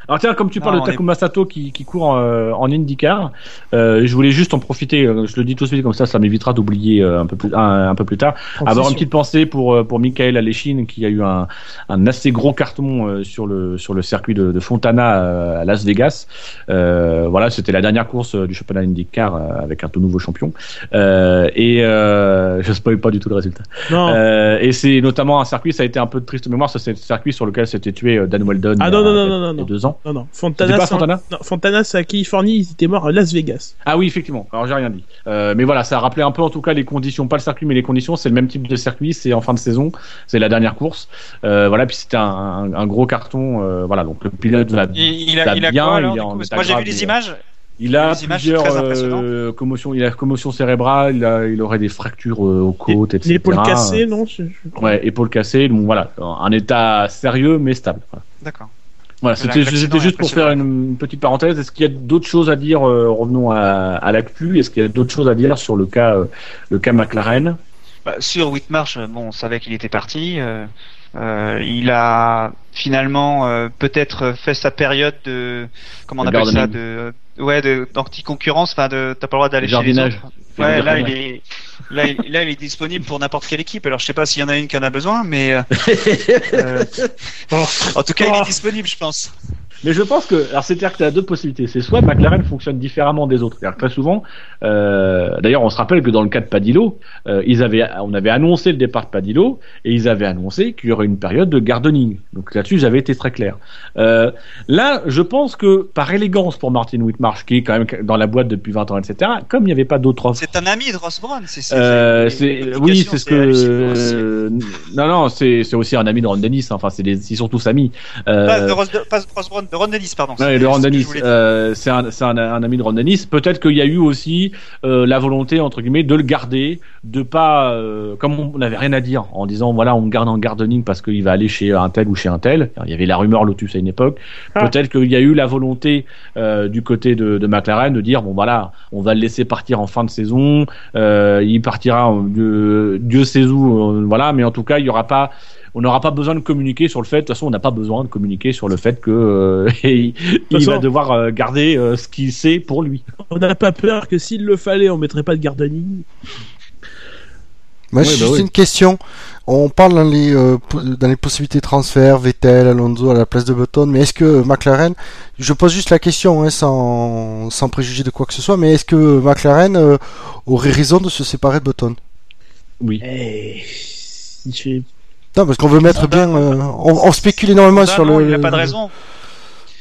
Speaker 1: Alors tiens, comme tu parles de
Speaker 3: est-
Speaker 1: Takuma Sato qui, qui court euh, en IndyCar, euh, je voulais juste en profiter, euh, je le dis tout de suite comme ça, ça m'évitera d'oublier euh, un peu plus un, un peu plus tard. Avoir une
Speaker 2: Transition.
Speaker 1: petite pensée pour pour Michael Alechine qui a eu un, un assez gros carton sur le sur le circuit de, de Fontana à Las Vegas. Euh, voilà, c'était la dernière course du championnat IndyCar avec un tout nouveau champion. Euh, et euh, *laughs* je spoil pas du tout le résultat.
Speaker 2: Non.
Speaker 1: Euh, et c'est notamment un circuit, ça a été un peu de triste mémoire, c'est le circuit sur lequel s'était tué Dan Weldon
Speaker 2: Ah
Speaker 1: il y
Speaker 2: non,
Speaker 1: a-
Speaker 2: non, non, non, non.
Speaker 1: deux ans.
Speaker 2: Non, non.
Speaker 1: C'était
Speaker 2: Fontana,
Speaker 1: pas
Speaker 2: en-
Speaker 1: Fontana
Speaker 2: non, Fontana, c'est à Californie, il était mort à Las Vegas.
Speaker 1: Ah oui, effectivement. Alors j'ai rien dit. Euh, mais voilà, ça a rappelé un peu en tout cas les conditions, pas le circuit, mais les conditions. C'est le même type de circuit. C'est en fin de saison. C'est la dernière course. Euh, voilà. Puis c'était un, un- un gros carton. euh, voilà. Donc le pilote va.
Speaker 3: il, il a, il a
Speaker 1: bien,
Speaker 3: quoi alors,
Speaker 1: il en
Speaker 3: Moi j'ai vu les images.
Speaker 1: Il a plusieurs euh, commotions. Il a commotion cérébrale. Il, a, il aurait des fractures euh, aux côtes, etc.
Speaker 2: L'épaule cassée, non
Speaker 1: Ouais, épaule cassée. Donc voilà, un état sérieux mais stable. Voilà.
Speaker 3: D'accord.
Speaker 1: Voilà, c'était juste pour faire une petite parenthèse. Est-ce qu'il y a d'autres choses à dire euh, Revenons à, à l'actu? Est-ce qu'il y a d'autres choses à dire sur le cas, euh, le cas McLaren?
Speaker 3: Bah, sur Whitmarsh, euh, bon, on savait qu'il était parti. euh, euh, il a finalement euh, peut-être fait sa période de comment on appelle ça de ouais de d'anti-concurrence. Enfin, de t'as pas le droit d'aller
Speaker 1: Le
Speaker 3: chez les autres. Ouais, là il est là il, là il est disponible pour n'importe quelle équipe. Alors je sais pas s'il y en a une qui en a besoin, mais euh, *laughs* euh, en tout cas il est disponible, je pense.
Speaker 1: Mais je pense que, alors c'est-à-dire que tu as deux possibilités. C'est soit McLaren fonctionne différemment des autres. C'est-à-dire que très souvent, euh, d'ailleurs, on se rappelle que dans le cas de Padillo, euh, ils avaient, on avait annoncé le départ de Padillo et ils avaient annoncé qu'il y aurait une période de gardening. Donc là-dessus, j'avais été très clair. Euh, là, je pense que par élégance pour Martin Whitmarsh, qui est quand même dans la boîte depuis 20 ans, etc. Comme il n'y avait pas d'autres offres.
Speaker 3: C'est un ami de Ross Brown. C'est,
Speaker 1: oui, c'est ce que. non, non, c'est aussi un ami de Ron Dennis. Enfin, c'est des- ils sont tous amis.
Speaker 3: Pas de Ross, pas de Ross Brown, de Ron Dennis, pardon.
Speaker 1: Ouais,
Speaker 3: C'est
Speaker 1: de Ron
Speaker 3: ce que je
Speaker 1: Dennis,
Speaker 3: voulais dire.
Speaker 1: euh, c'est un, c'est un, un ami de Ron Dennis. Peut-être qu'il y a eu aussi euh, la volonté entre guillemets de le garder, de pas euh, comme on n'avait rien à dire en disant voilà on me garde en gardening parce qu'il va aller chez un tel ou chez un tel. Il y avait la rumeur Lotus à une époque.
Speaker 2: Ah.
Speaker 1: Peut-être qu'il y a eu la volonté euh, du côté de, de McLaren de dire bon voilà on va le laisser partir en fin de saison. Euh, il partira en- Dieu, Dieu sait où euh, voilà. Mais en tout cas il y aura pas on n'aura pas besoin de communiquer sur le fait. De toute façon, on n'a pas besoin de communiquer sur le fait que euh, *laughs* il, il
Speaker 2: façon-
Speaker 1: va devoir euh, garder euh, ce qu'il sait pour lui.
Speaker 2: On n'a pas peur que s'il le fallait, on mettrait pas de gardening.
Speaker 4: Moi,
Speaker 1: Ouais,
Speaker 4: j'ai
Speaker 1: bah
Speaker 4: juste
Speaker 1: oui.
Speaker 4: une question. On parle dans les, euh, dans les possibilités de transfert, Vettel, Alonso à la place de Button, mais est-ce que McLaren, je pose juste la question hein, sans, sans préjuger de quoi que ce soit, mais est-ce que McLaren euh, aurait raison de se séparer de Button?
Speaker 1: Oui.
Speaker 2: Eh,
Speaker 4: Non, parce qu'on veut mettre bien, euh, on, on spécule énormément
Speaker 3: Bah
Speaker 4: sur
Speaker 3: non,
Speaker 4: le.
Speaker 3: il n'a pas de raison.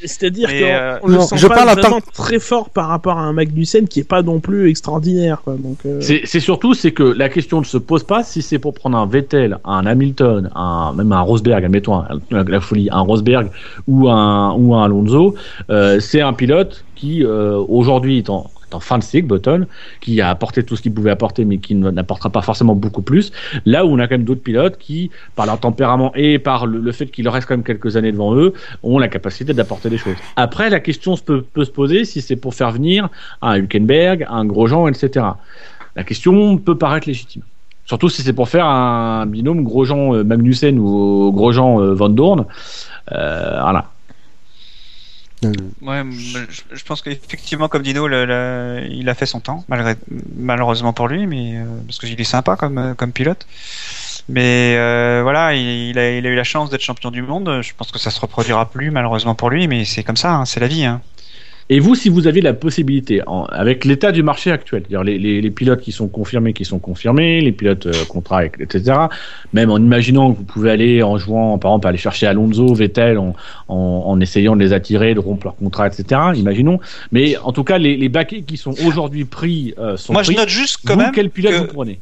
Speaker 2: C'est-à-dire qu'on
Speaker 3: euh,
Speaker 2: le sent
Speaker 4: je
Speaker 2: pas
Speaker 4: parle en
Speaker 2: vraiment très fort par rapport à un Magnussen qui est pas non plus extraordinaire. Quoi. Donc, euh,
Speaker 1: C'est c'est surtout c'est que la question ne se pose pas si c'est pour prendre un Vettel, un Hamilton, un même un Rosberg, admettons un- la, la folie, un Rosberg ou un ou un Alonso. euh, c'est un pilote qui euh, aujourd'hui est en, est en fin de cycle, Button, qui a apporté tout ce qu'il pouvait apporter, mais qui n'apportera pas forcément beaucoup plus. Là où on a quand même d'autres pilotes qui, par leur tempérament et par le, fait qu'il leur reste quand même quelques années devant eux, ont la capacité d'apporter des choses. Après, la question peut, se poser si c'est pour faire venir un Hülkenberg, un Grosjean, etc. La question peut paraître légitime. Surtout si c'est pour faire un binôme Grosjean-Magnussen ou Grosjean-Van Dorn. Euh, voilà.
Speaker 3: Ouais, je, pense qu'effectivement, comme Dino, il a fait son temps, malgré, malheureusement pour lui, mais euh, parce qu'il est sympa comme, euh, comme pilote. Mais euh, voilà, il, il a, il a eu la chance d'être champion du monde. Je pense que ça se reproduira plus, malheureusement pour lui, mais c'est comme ça, hein, c'est la vie. Hein.
Speaker 1: Et vous, si vous aviez la possibilité, en- avec l'état du marché actuel, les, les, les pilotes qui sont confirmés, qui sont confirmés, les pilotes euh, contrats, etc., même en imaginant que vous pouvez aller en jouant, par exemple, aller chercher Alonso, Vettel, en, en, en essayant de les attirer, de rompre leur contrat, etc., imaginons. Mais en tout cas, les, les baquets qui sont aujourd'hui pris euh, sont
Speaker 3: Moi, je note juste quand
Speaker 1: vous,
Speaker 3: même.
Speaker 1: quel pilote
Speaker 3: que-
Speaker 1: vous prenez?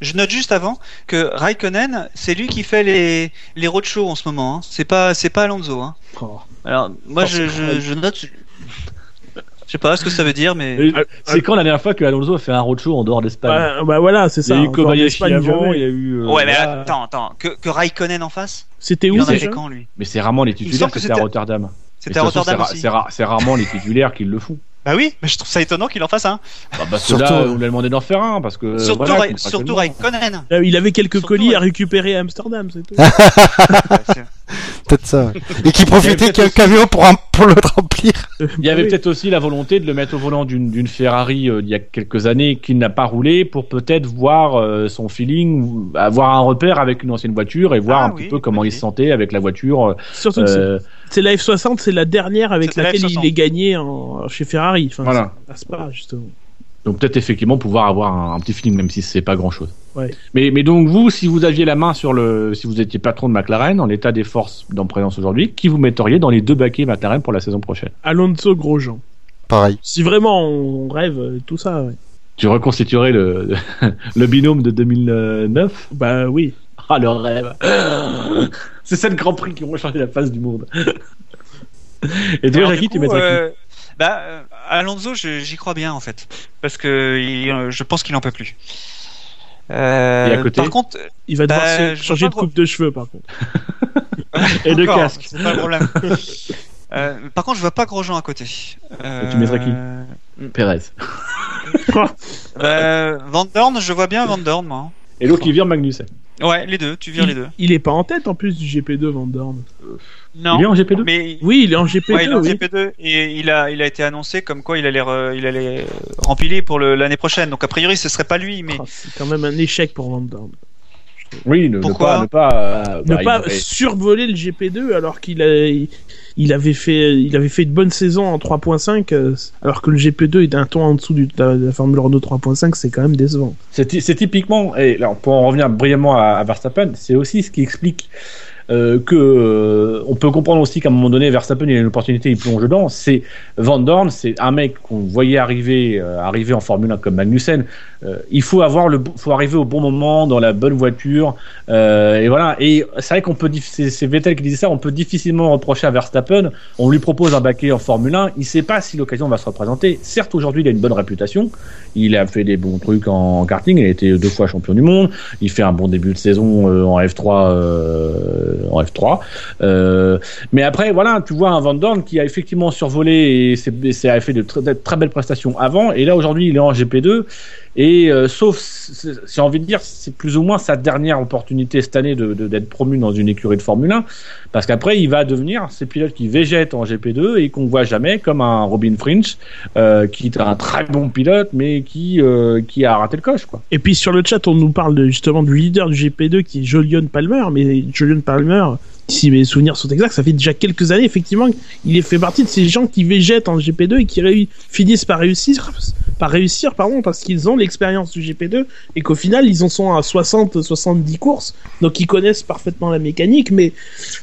Speaker 3: Je note juste avant que Raikkonen, c'est lui qui fait les, les roadshows en ce moment. Hein. C'est pas, c'est pas Alonso. Hein.
Speaker 2: oh.
Speaker 3: Alors, moi,
Speaker 2: Oh,
Speaker 3: je, je note. Je sais pas ce que ça veut dire, mais.
Speaker 1: Et C'est quand la dernière fois que Alonso a fait un roadshow en dehors d'Espagne?
Speaker 2: Bah, bah voilà, c'est
Speaker 1: Il y
Speaker 2: ça.
Speaker 1: a eu Kobayashi avant, il y a eu. euh,
Speaker 3: ouais, mais
Speaker 1: voilà.
Speaker 3: attends, attends. Que, que Raikkonen en face?
Speaker 2: C'était
Speaker 3: Il
Speaker 2: où
Speaker 3: en a
Speaker 2: déjà?
Speaker 3: fait quand, lui?
Speaker 1: Mais c'est rarement les titulaires,
Speaker 3: que
Speaker 1: c'était à
Speaker 3: c'était-
Speaker 1: Rotterdam.
Speaker 3: C'était à Rotterdam
Speaker 1: c'est ra-
Speaker 3: aussi.
Speaker 1: C'est ra- c'est rarement les titulaires qui le font. *laughs*
Speaker 3: Bah oui, mais je trouve ça étonnant qu'il en fasse un.
Speaker 1: Bah,
Speaker 4: Surtout,
Speaker 1: là, on lui a demandé d'en faire un, parce que.
Speaker 3: surtout,
Speaker 1: voilà,
Speaker 3: surtout.
Speaker 2: Euh, Il avait quelques
Speaker 3: Surtout,
Speaker 2: colis à récupérer à Amsterdam, c'est *laughs* tout.
Speaker 3: Ouais,
Speaker 4: Peut-être ça. ouais. Et qui profitait qu'il y a un camion pour, un- pour le remplir.
Speaker 1: Il y avait
Speaker 2: Ah oui.
Speaker 1: peut-être aussi la volonté de le mettre au volant d'une Ferrari euh, il y a quelques années qui n'a pas roulé pour peut-être voir euh, son feeling, avoir un repère avec une ancienne voiture et voir
Speaker 3: Ah
Speaker 1: un
Speaker 3: oui,
Speaker 1: petit peu comment il se sentait avec la voiture.
Speaker 2: Surtout que c'est-
Speaker 1: euh,
Speaker 2: la F60, c'est la dernière avec
Speaker 3: la
Speaker 2: laquelle il
Speaker 3: F60.
Speaker 2: est gagné en, chez Ferrari. Enfin,
Speaker 1: Voilà.
Speaker 2: c'est pas justement.
Speaker 1: Donc peut-être effectivement pouvoir avoir un, un petit feeling, même si c'est pas grand-chose.
Speaker 2: Ouais.
Speaker 1: Mais, mais donc vous, si vous aviez la main sur le, si vous étiez patron de McLaren, en l'état des forces dans présence aujourd'hui, qui vous metteriez dans les deux baquets McLaren pour la saison prochaine?
Speaker 2: Alonso Grosjean.
Speaker 4: Pareil.
Speaker 2: Si vraiment on rêve, euh, tout ça, ouais.
Speaker 1: Tu reconstituerais le, *laughs* le binôme de 2009
Speaker 2: Bah oui.
Speaker 1: Ah, le rêve *gasps* C'est cette Grand Prix qui vont changer la face du monde. *laughs* Et toi, Jackie,
Speaker 3: du
Speaker 1: tu
Speaker 3: coup,
Speaker 1: mettrais qui?
Speaker 3: euh, Bah, euh, Alonso, j'y crois bien en fait, parce que il- euh, je pense qu'il en peut plus. Euh,
Speaker 1: Et à côté
Speaker 3: Par contre,
Speaker 2: Il va devoir
Speaker 3: Bah,
Speaker 2: se- changer
Speaker 3: vois
Speaker 2: de
Speaker 3: pas
Speaker 2: coupe de cheveux, par contre. *laughs*
Speaker 1: Et de casque.
Speaker 3: C'est pas le problème. *laughs* Euh, par contre, je vois pas Grosjean à côté. Euh,
Speaker 1: tu mettrais qui Pérez.
Speaker 3: euh, *laughs* Van Dorn, je vois bien Van Dorn, moi.
Speaker 1: Et l'autre qui vire Magnussen.
Speaker 3: Ouais, les deux, tu vires les deux.
Speaker 2: Il est pas en tête en plus du GP2 Van Dorn.
Speaker 3: Non,
Speaker 1: Il est en GP2
Speaker 3: mais
Speaker 2: Oui, il est en GP2.
Speaker 3: Ouais, il est en
Speaker 2: oui.
Speaker 3: GP2 et il a, il a été annoncé comme quoi il allait, re- il allait rempiler pour l'année prochaine. Donc a priori, ce serait pas lui, mais
Speaker 2: Ah, c'est quand même un échec pour Van Dorn.
Speaker 1: Oui, ne, ne
Speaker 3: Pourquoi
Speaker 1: pas, ne pas, euh,
Speaker 2: ne
Speaker 1: bah,
Speaker 2: pas
Speaker 1: il-
Speaker 2: survoler le GP2 alors qu'il a, il, il avait fait, il avait fait une bonne saison en 3.5, euh, alors que le GP2 est un ton en dessous de la, de la Formule Renault 3.5, c'est quand même décevant.
Speaker 1: C'est typiquement, et là, pour en revenir brièvement à, à Verstappen, c'est aussi ce qui explique euh, que euh, on peut comprendre aussi qu'à un moment donné, Verstappen il a une opportunité, il plonge dedans. C'est Van Dorn, c'est un mec qu'on voyait arriver, euh, arriver en Formule 1 comme Magnussen. Euh, il faut avoir le, faut arriver au bon moment dans la bonne voiture. Euh, et voilà. Et c'est vrai qu'on peut, c'est Vettel qui disait ça, on peut difficilement reprocher à Verstappen. On lui propose un baquet en Formule 1, il sait pas si l'occasion va se représenter. Certes, aujourd'hui, il a une bonne réputation. Il a fait des bons trucs en karting. Il a été deux fois champion du monde. Il fait un bon début de saison euh, en F3. euh, en F3. Euh, mais après, voilà, tu vois un Van Dorn qui a effectivement survolé et c'est- a fait de très, de très belles prestations avant. Et là, aujourd'hui, il est en GP2. Et euh, sauf, j'ai envie de dire, c'est plus ou moins sa dernière opportunité cette année de, de- d'être promu dans une écurie de Formule 1, parce qu'après il va devenir ces pilotes qui végètent en GP2 et qu'on voit jamais, comme un Robin Fringe, euh, qui est un très bon pilote, mais qui euh, qui a raté le coche, quoi.
Speaker 2: Et puis sur le chat, on nous parle de, justement du leader du GP2 qui est Julian Palmer, mais Julian Palmer, si mes souvenirs sont exacts, ça fait déjà quelques années, effectivement, il est fait partie de ces gens qui végètent en GP2 et qui finissent par réussir, par réussir, parce qu'ils ont l'expérience du GP2 et qu'au final, ils en sont à 60, 70 courses, donc ils connaissent parfaitement la mécanique, mais,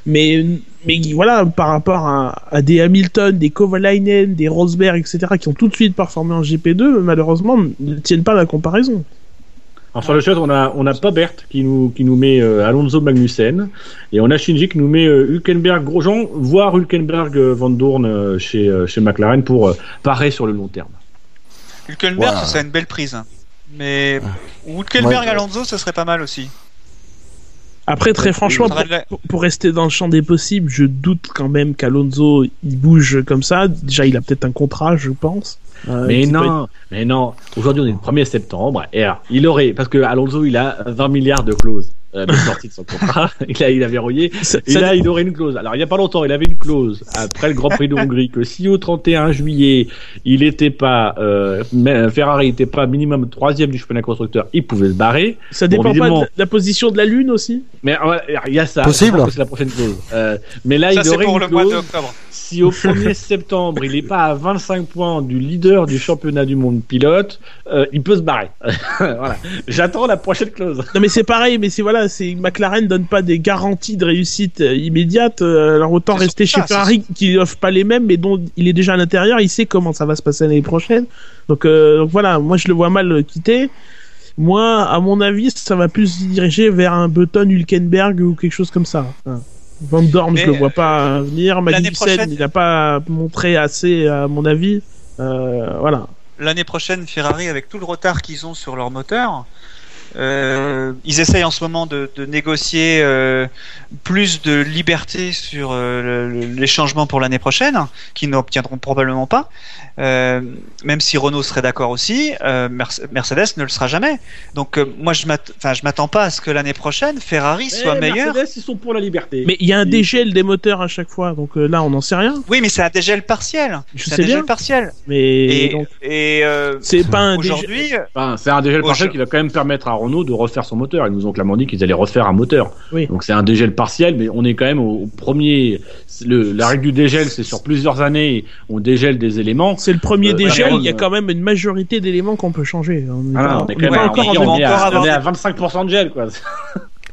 Speaker 2: mais, mais voilà, par rapport à, à des Hamilton, des Kovalainen, des Rosberg, etc., qui ont tout de suite performé en GP2, malheureusement, ne tiennent pas la comparaison.
Speaker 1: Alors sur le chat, on a on a Bobert qui nous qui nous met euh, Alonso Magnussen et on a Shinji qui nous met euh, Hülkenberg Grosjean, voire Hülkenberg euh, Van Dorn euh, chez euh, chez McLaren pour euh, parer sur le long terme.
Speaker 3: Hülkenberg,
Speaker 4: Wow.
Speaker 3: ce serait une belle prise. hein. Mais Hülkenberg
Speaker 4: Ouais.
Speaker 3: Alonso, ce serait pas mal aussi.
Speaker 2: Après, très franchement, pour- pour rester dans le champ des possibles, je doute quand même qu'Alonso il bouge comme ça. Déjà, il a peut-être un contrat, je pense. Euh,
Speaker 1: Mais non, mais non. Aujourd'hui, on est le 1er septembre. Et alors, il aurait, parce que Alonso, il a 20 milliards de clauses euh, de sortie de son contrat. *laughs* il a, il a verrouillé.
Speaker 2: être- ça-
Speaker 1: Et
Speaker 2: ça-
Speaker 1: là, il aurait une clause. Alors, il y a pas longtemps, il avait une clause après le Grand Prix de Hongrie que si au 31 juillet, il était pas, euh, mais Ferrari n'était pas minimum troisième du championnat constructeur, il pouvait se barrer.
Speaker 2: ça dépend
Speaker 1: Bon,
Speaker 2: pas de la- position de la Lune aussi
Speaker 1: Mais euh, il y a ça.
Speaker 4: Possible.
Speaker 1: C'est la prochaine clause. Euh, mais là,
Speaker 3: Ça,
Speaker 1: il aurait
Speaker 3: pour
Speaker 1: une
Speaker 3: le
Speaker 1: clause. Si au 1er *laughs* septembre, il n'est pas à 25 points du leader du championnat du monde pilote, euh, il peut se barrer. *laughs* voilà. J'attends la prochaine clause.
Speaker 2: Non, mais c'est pareil, mais c'est voilà, c'est McLaren donne pas des garanties de réussite euh, immédiate. euh, alors autant rester chez
Speaker 3: ça,
Speaker 2: Ferrari qui offre pas les mêmes, mais dont il est déjà à l'intérieur, il sait comment ça va se passer l'année prochaine. Donc, euh, donc voilà, moi je le vois mal quitter. Moi, à mon avis, ça va plus se diriger vers un Button Hülkenberg ou quelque chose comme ça. Enfin, Van Dorn, je
Speaker 3: Mais,
Speaker 2: le vois pas venir. Magnussen, il n'a pas montré assez, à mon avis. Euh, voilà.
Speaker 3: L'année prochaine, Ferrari, avec tout le retard qu'ils ont sur leur moteur, euh, ils essayent en ce moment de, négocier euh, plus de liberté sur euh, le- le- les changements pour l'année prochaine, qu'ils n'obtiendront probablement pas. Euh, même si Renault serait d'accord aussi, euh, Merce- Mercedes ne le sera jamais. Donc euh, moi, je je m'attends pas à ce que l'année prochaine Ferrari soit
Speaker 1: Eh,
Speaker 3: meilleur.
Speaker 1: Mercedes, ils sont pour la liberté.
Speaker 2: Mais il y a un dégel des moteurs à chaque fois, donc euh, là, on n'en sait rien.
Speaker 3: Oui, mais c'est un dégel partiel.
Speaker 2: Je
Speaker 3: C'est un
Speaker 2: sais
Speaker 3: dégel
Speaker 2: bien.
Speaker 3: partiel.
Speaker 2: Mais
Speaker 3: Et, euh,
Speaker 2: c'est pas un dégel.
Speaker 3: aujourd'hui,
Speaker 1: Enfin, c'est un dégel partiel qui va quand même permettre à Renault de refaire son moteur. Ils nous ont clairement dit qu'ils allaient refaire un moteur.
Speaker 2: Oui.
Speaker 1: Donc c'est un dégel partiel, mais on est quand même au, au premier. Le, la règle du dégel, c'est sur plusieurs années, on dégèle des éléments.
Speaker 2: C'est le premier
Speaker 1: Euh,
Speaker 2: dégel, il y a quand même une majorité d'éléments qu'on peut changer. On
Speaker 1: Ah,
Speaker 2: pas,
Speaker 1: on est
Speaker 2: on
Speaker 1: même
Speaker 2: pas
Speaker 1: à-
Speaker 2: encore
Speaker 1: on est- à,
Speaker 3: avoir
Speaker 1: on est à
Speaker 3: des-
Speaker 1: 25% de gel, quoi.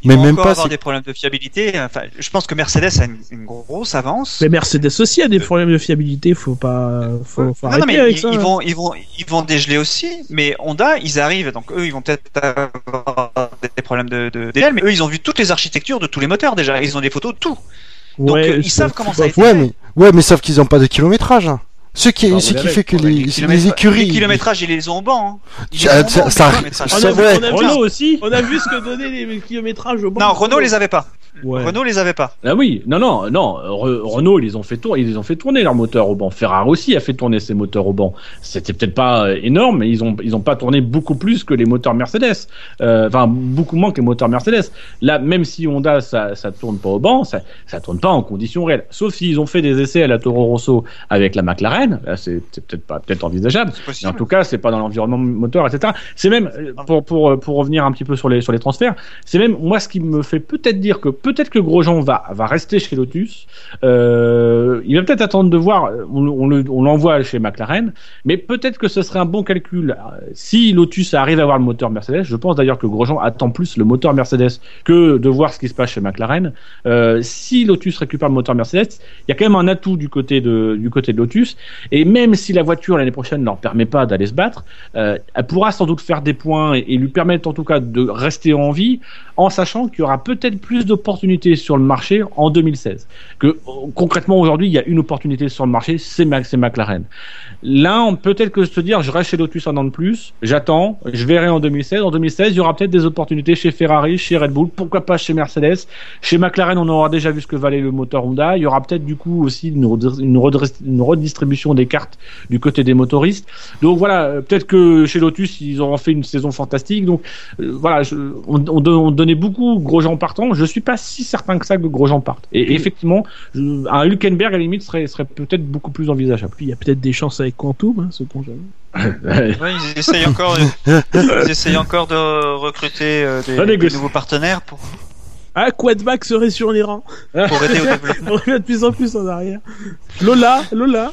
Speaker 3: ils
Speaker 4: Mais
Speaker 3: vont
Speaker 4: même
Speaker 3: encore
Speaker 4: pas,
Speaker 3: avoir des problèmes de fiabilité. Enfin, je pense que Mercedes a une, une grosse avance.
Speaker 2: Mais Mercedes aussi a des problèmes de fiabilité, faut pas, faut, faut
Speaker 3: Non,
Speaker 2: arrêter
Speaker 3: non, mais
Speaker 2: avec
Speaker 3: ils,
Speaker 2: ça.
Speaker 3: ils vont, ils vont, ils vont dégeler aussi. Mais Honda, ils arrivent, donc eux, ils vont peut-être avoir des problèmes de, de dégel, mais eux, ils ont vu toutes les architectures de tous les moteurs déjà. Ils ont des photos de tout. Donc,
Speaker 2: Ouais,
Speaker 3: euh, ils savent comment ça a été
Speaker 4: Ouais,
Speaker 3: fait.
Speaker 4: mais, ouais, mais sauf qu'ils ont pas de kilométrage. hein. Ce qui,
Speaker 1: Ah,
Speaker 4: ce
Speaker 1: vous
Speaker 4: qui
Speaker 1: l'avez,
Speaker 4: fait que les, écuries.
Speaker 3: Les kilométrages, ils les ont au banc. hein. Les
Speaker 4: Ça- ça-.
Speaker 2: On a, vu,
Speaker 4: ouais.
Speaker 2: on a vu-
Speaker 1: Renault aussi.
Speaker 2: on a vu ce que donnaient les kilométrages au banc.
Speaker 3: Non, Renault les avait pas.
Speaker 2: Ouais.
Speaker 3: Renault les avait pas.
Speaker 1: Ah oui, non, non, non. Re- Renault, ils les ont fait tourner, ils ont fait tourner leurs moteurs au banc. Ferrari aussi a fait tourner ses moteurs au banc. C'était peut-être pas euh, énorme, mais ils ont, ils ont pas tourné beaucoup plus que les moteurs Mercedes. Euh, Enfin, beaucoup moins que les moteurs Mercedes. Là, même si Honda, ça, ça tourne pas au banc, ça, ça tourne pas en conditions réelles. Sauf s'ils ont fait des essais à la Toro Rosso avec la McLaren. Là, c'est peut-être pas, peut-être envisageable. Mais en tout cas, c'est pas dans l'environnement moteur, etc. C'est même euh, pour pour pour revenir un petit peu sur les sur les transferts. C'est même moi ce qui me fait peut-être dire que peut-être que Grosjean va rester chez Lotus. Euh, il va peut-être attendre de voir. On, on le- on l'envoie chez McLaren, mais peut-être que ce serait un bon calcul. Si Lotus arrive à avoir le moteur Mercedes, je pense d'ailleurs que Grosjean attend plus le moteur Mercedes que de voir ce qui se passe chez McLaren. Euh, si Lotus récupère le moteur Mercedes, il y a quand même un atout du côté de de Lotus. Et même si la voiture l'année prochaine ne leur permet pas d'aller se battre, euh, elle pourra sans doute faire des points et, et lui permettre en tout cas de rester en vie, en sachant qu'il y aura peut-être plus d'opportunités sur le marché en 2016. Que concrètement aujourd'hui, il y a une opportunité sur le marché, c'est McLaren. Là, peut-être que se dire, je reste chez Lotus un an de plus, j'attends, je verrai en 2016. En 2016, il y aura peut-être des opportunités chez Ferrari, chez Red Bull, pourquoi pas chez Mercedes. Chez McLaren, on aura déjà vu ce que valait le moteur Honda. Il y aura peut-être du coup aussi une, redis- une redis- une redistribution des cartes du côté des motoristes. Donc voilà, euh, peut-être que chez Lotus, ils auront fait une saison fantastique. Donc euh, voilà, on, on, don- on donnait beaucoup Grosjean partant. Je suis pas si certain que ça que Grosjean parte. Et effectivement, je- un Hülkenberg à la limite serait, serait peut-être beaucoup plus envisageable.
Speaker 2: Puis il y a peut-être des chances avec Quantum, hein, ce qu'on. *laughs*
Speaker 3: Ouais, ils essayent encore, ils *laughs* essayent encore de recruter euh, des,
Speaker 1: Ah,
Speaker 3: nouveaux partenaires pour,
Speaker 2: Ah, Quadback serait sur les rangs.
Speaker 3: pour aider au *laughs* développement.
Speaker 2: On revient de plus en plus en arrière. Lola, Lola.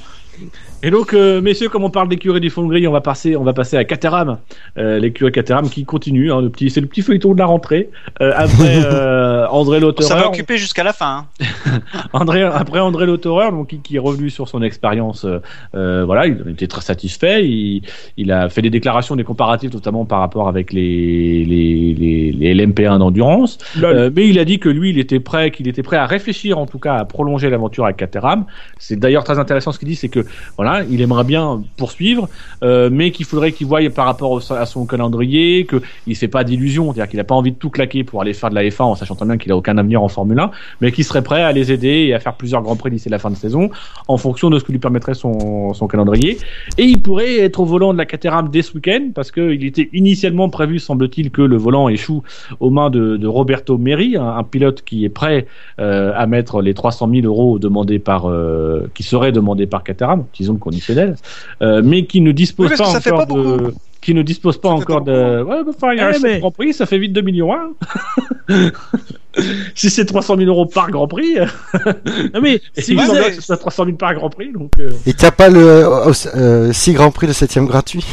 Speaker 1: Et donc, euh, messieurs, comme on parle d'écurie du fond de grille, on va passer, on va passer à Caterham, euh, l'écurie Caterham qui continue. Hein, le petit, c'est le petit feuilleton de la rentrée. Euh, après *laughs* euh, André
Speaker 3: Ça va occuper jusqu'à la fin. hein. *laughs*
Speaker 1: André, après André Lauterer, donc qui, qui est revenu sur son expérience. voilà, il était très satisfait. Il, il a fait des déclarations, des comparatifs, notamment par rapport avec les les les, les LMP1 d'endurance. Euh, mais il a dit que lui, il était prêt, qu'il était prêt à réfléchir, en tout cas, à prolonger l'aventure avec Caterham. C'est d'ailleurs très intéressant ce qu'il dit, c'est que voilà, il aimerait bien poursuivre, euh, mais qu'il faudrait qu'il voie par rapport à son calendrier, que il fait pas d'illusions, c'est-à-dire qu'il a pas envie de tout claquer pour aller faire de la F1 en sachant très bien qu'il a aucun avenir en Formule 1, mais qu'il serait prêt à les aider et à faire plusieurs grands prix d'ici la fin de saison, en fonction de ce que lui permettrait son, calendrier. Et il pourrait être au volant de la Caterham dès ce week-end, parce qu'il était initialement prévu, semble-t-il, que le volant échoue aux mains de, Roberto Meri, un, pilote qui est prêt euh, à mettre les 300 000 euros demandés par, euh, qui seraient demandés par Caterham, conditionnel, euh, mais qui ne dispose
Speaker 3: Oui,
Speaker 1: pas
Speaker 3: fait
Speaker 1: encore
Speaker 3: pas
Speaker 1: de,
Speaker 3: beaucoup.
Speaker 1: qui ne dispose pas
Speaker 3: Ça fait
Speaker 1: encore de, ouais, bah, enfin, il y a
Speaker 2: Eh,
Speaker 1: un
Speaker 2: mais-
Speaker 1: Grand Prix, ça fait vite 2 millions, hein. *laughs* si c'est 300 000 euros par Grand Prix,
Speaker 2: Non mais
Speaker 1: et *laughs*
Speaker 2: si vous avez...
Speaker 1: que ce soit 300 000 par Grand Prix, donc euh,
Speaker 4: Et t'as pas le euh, euh, 6 Grand Prix, le 7 gratuit?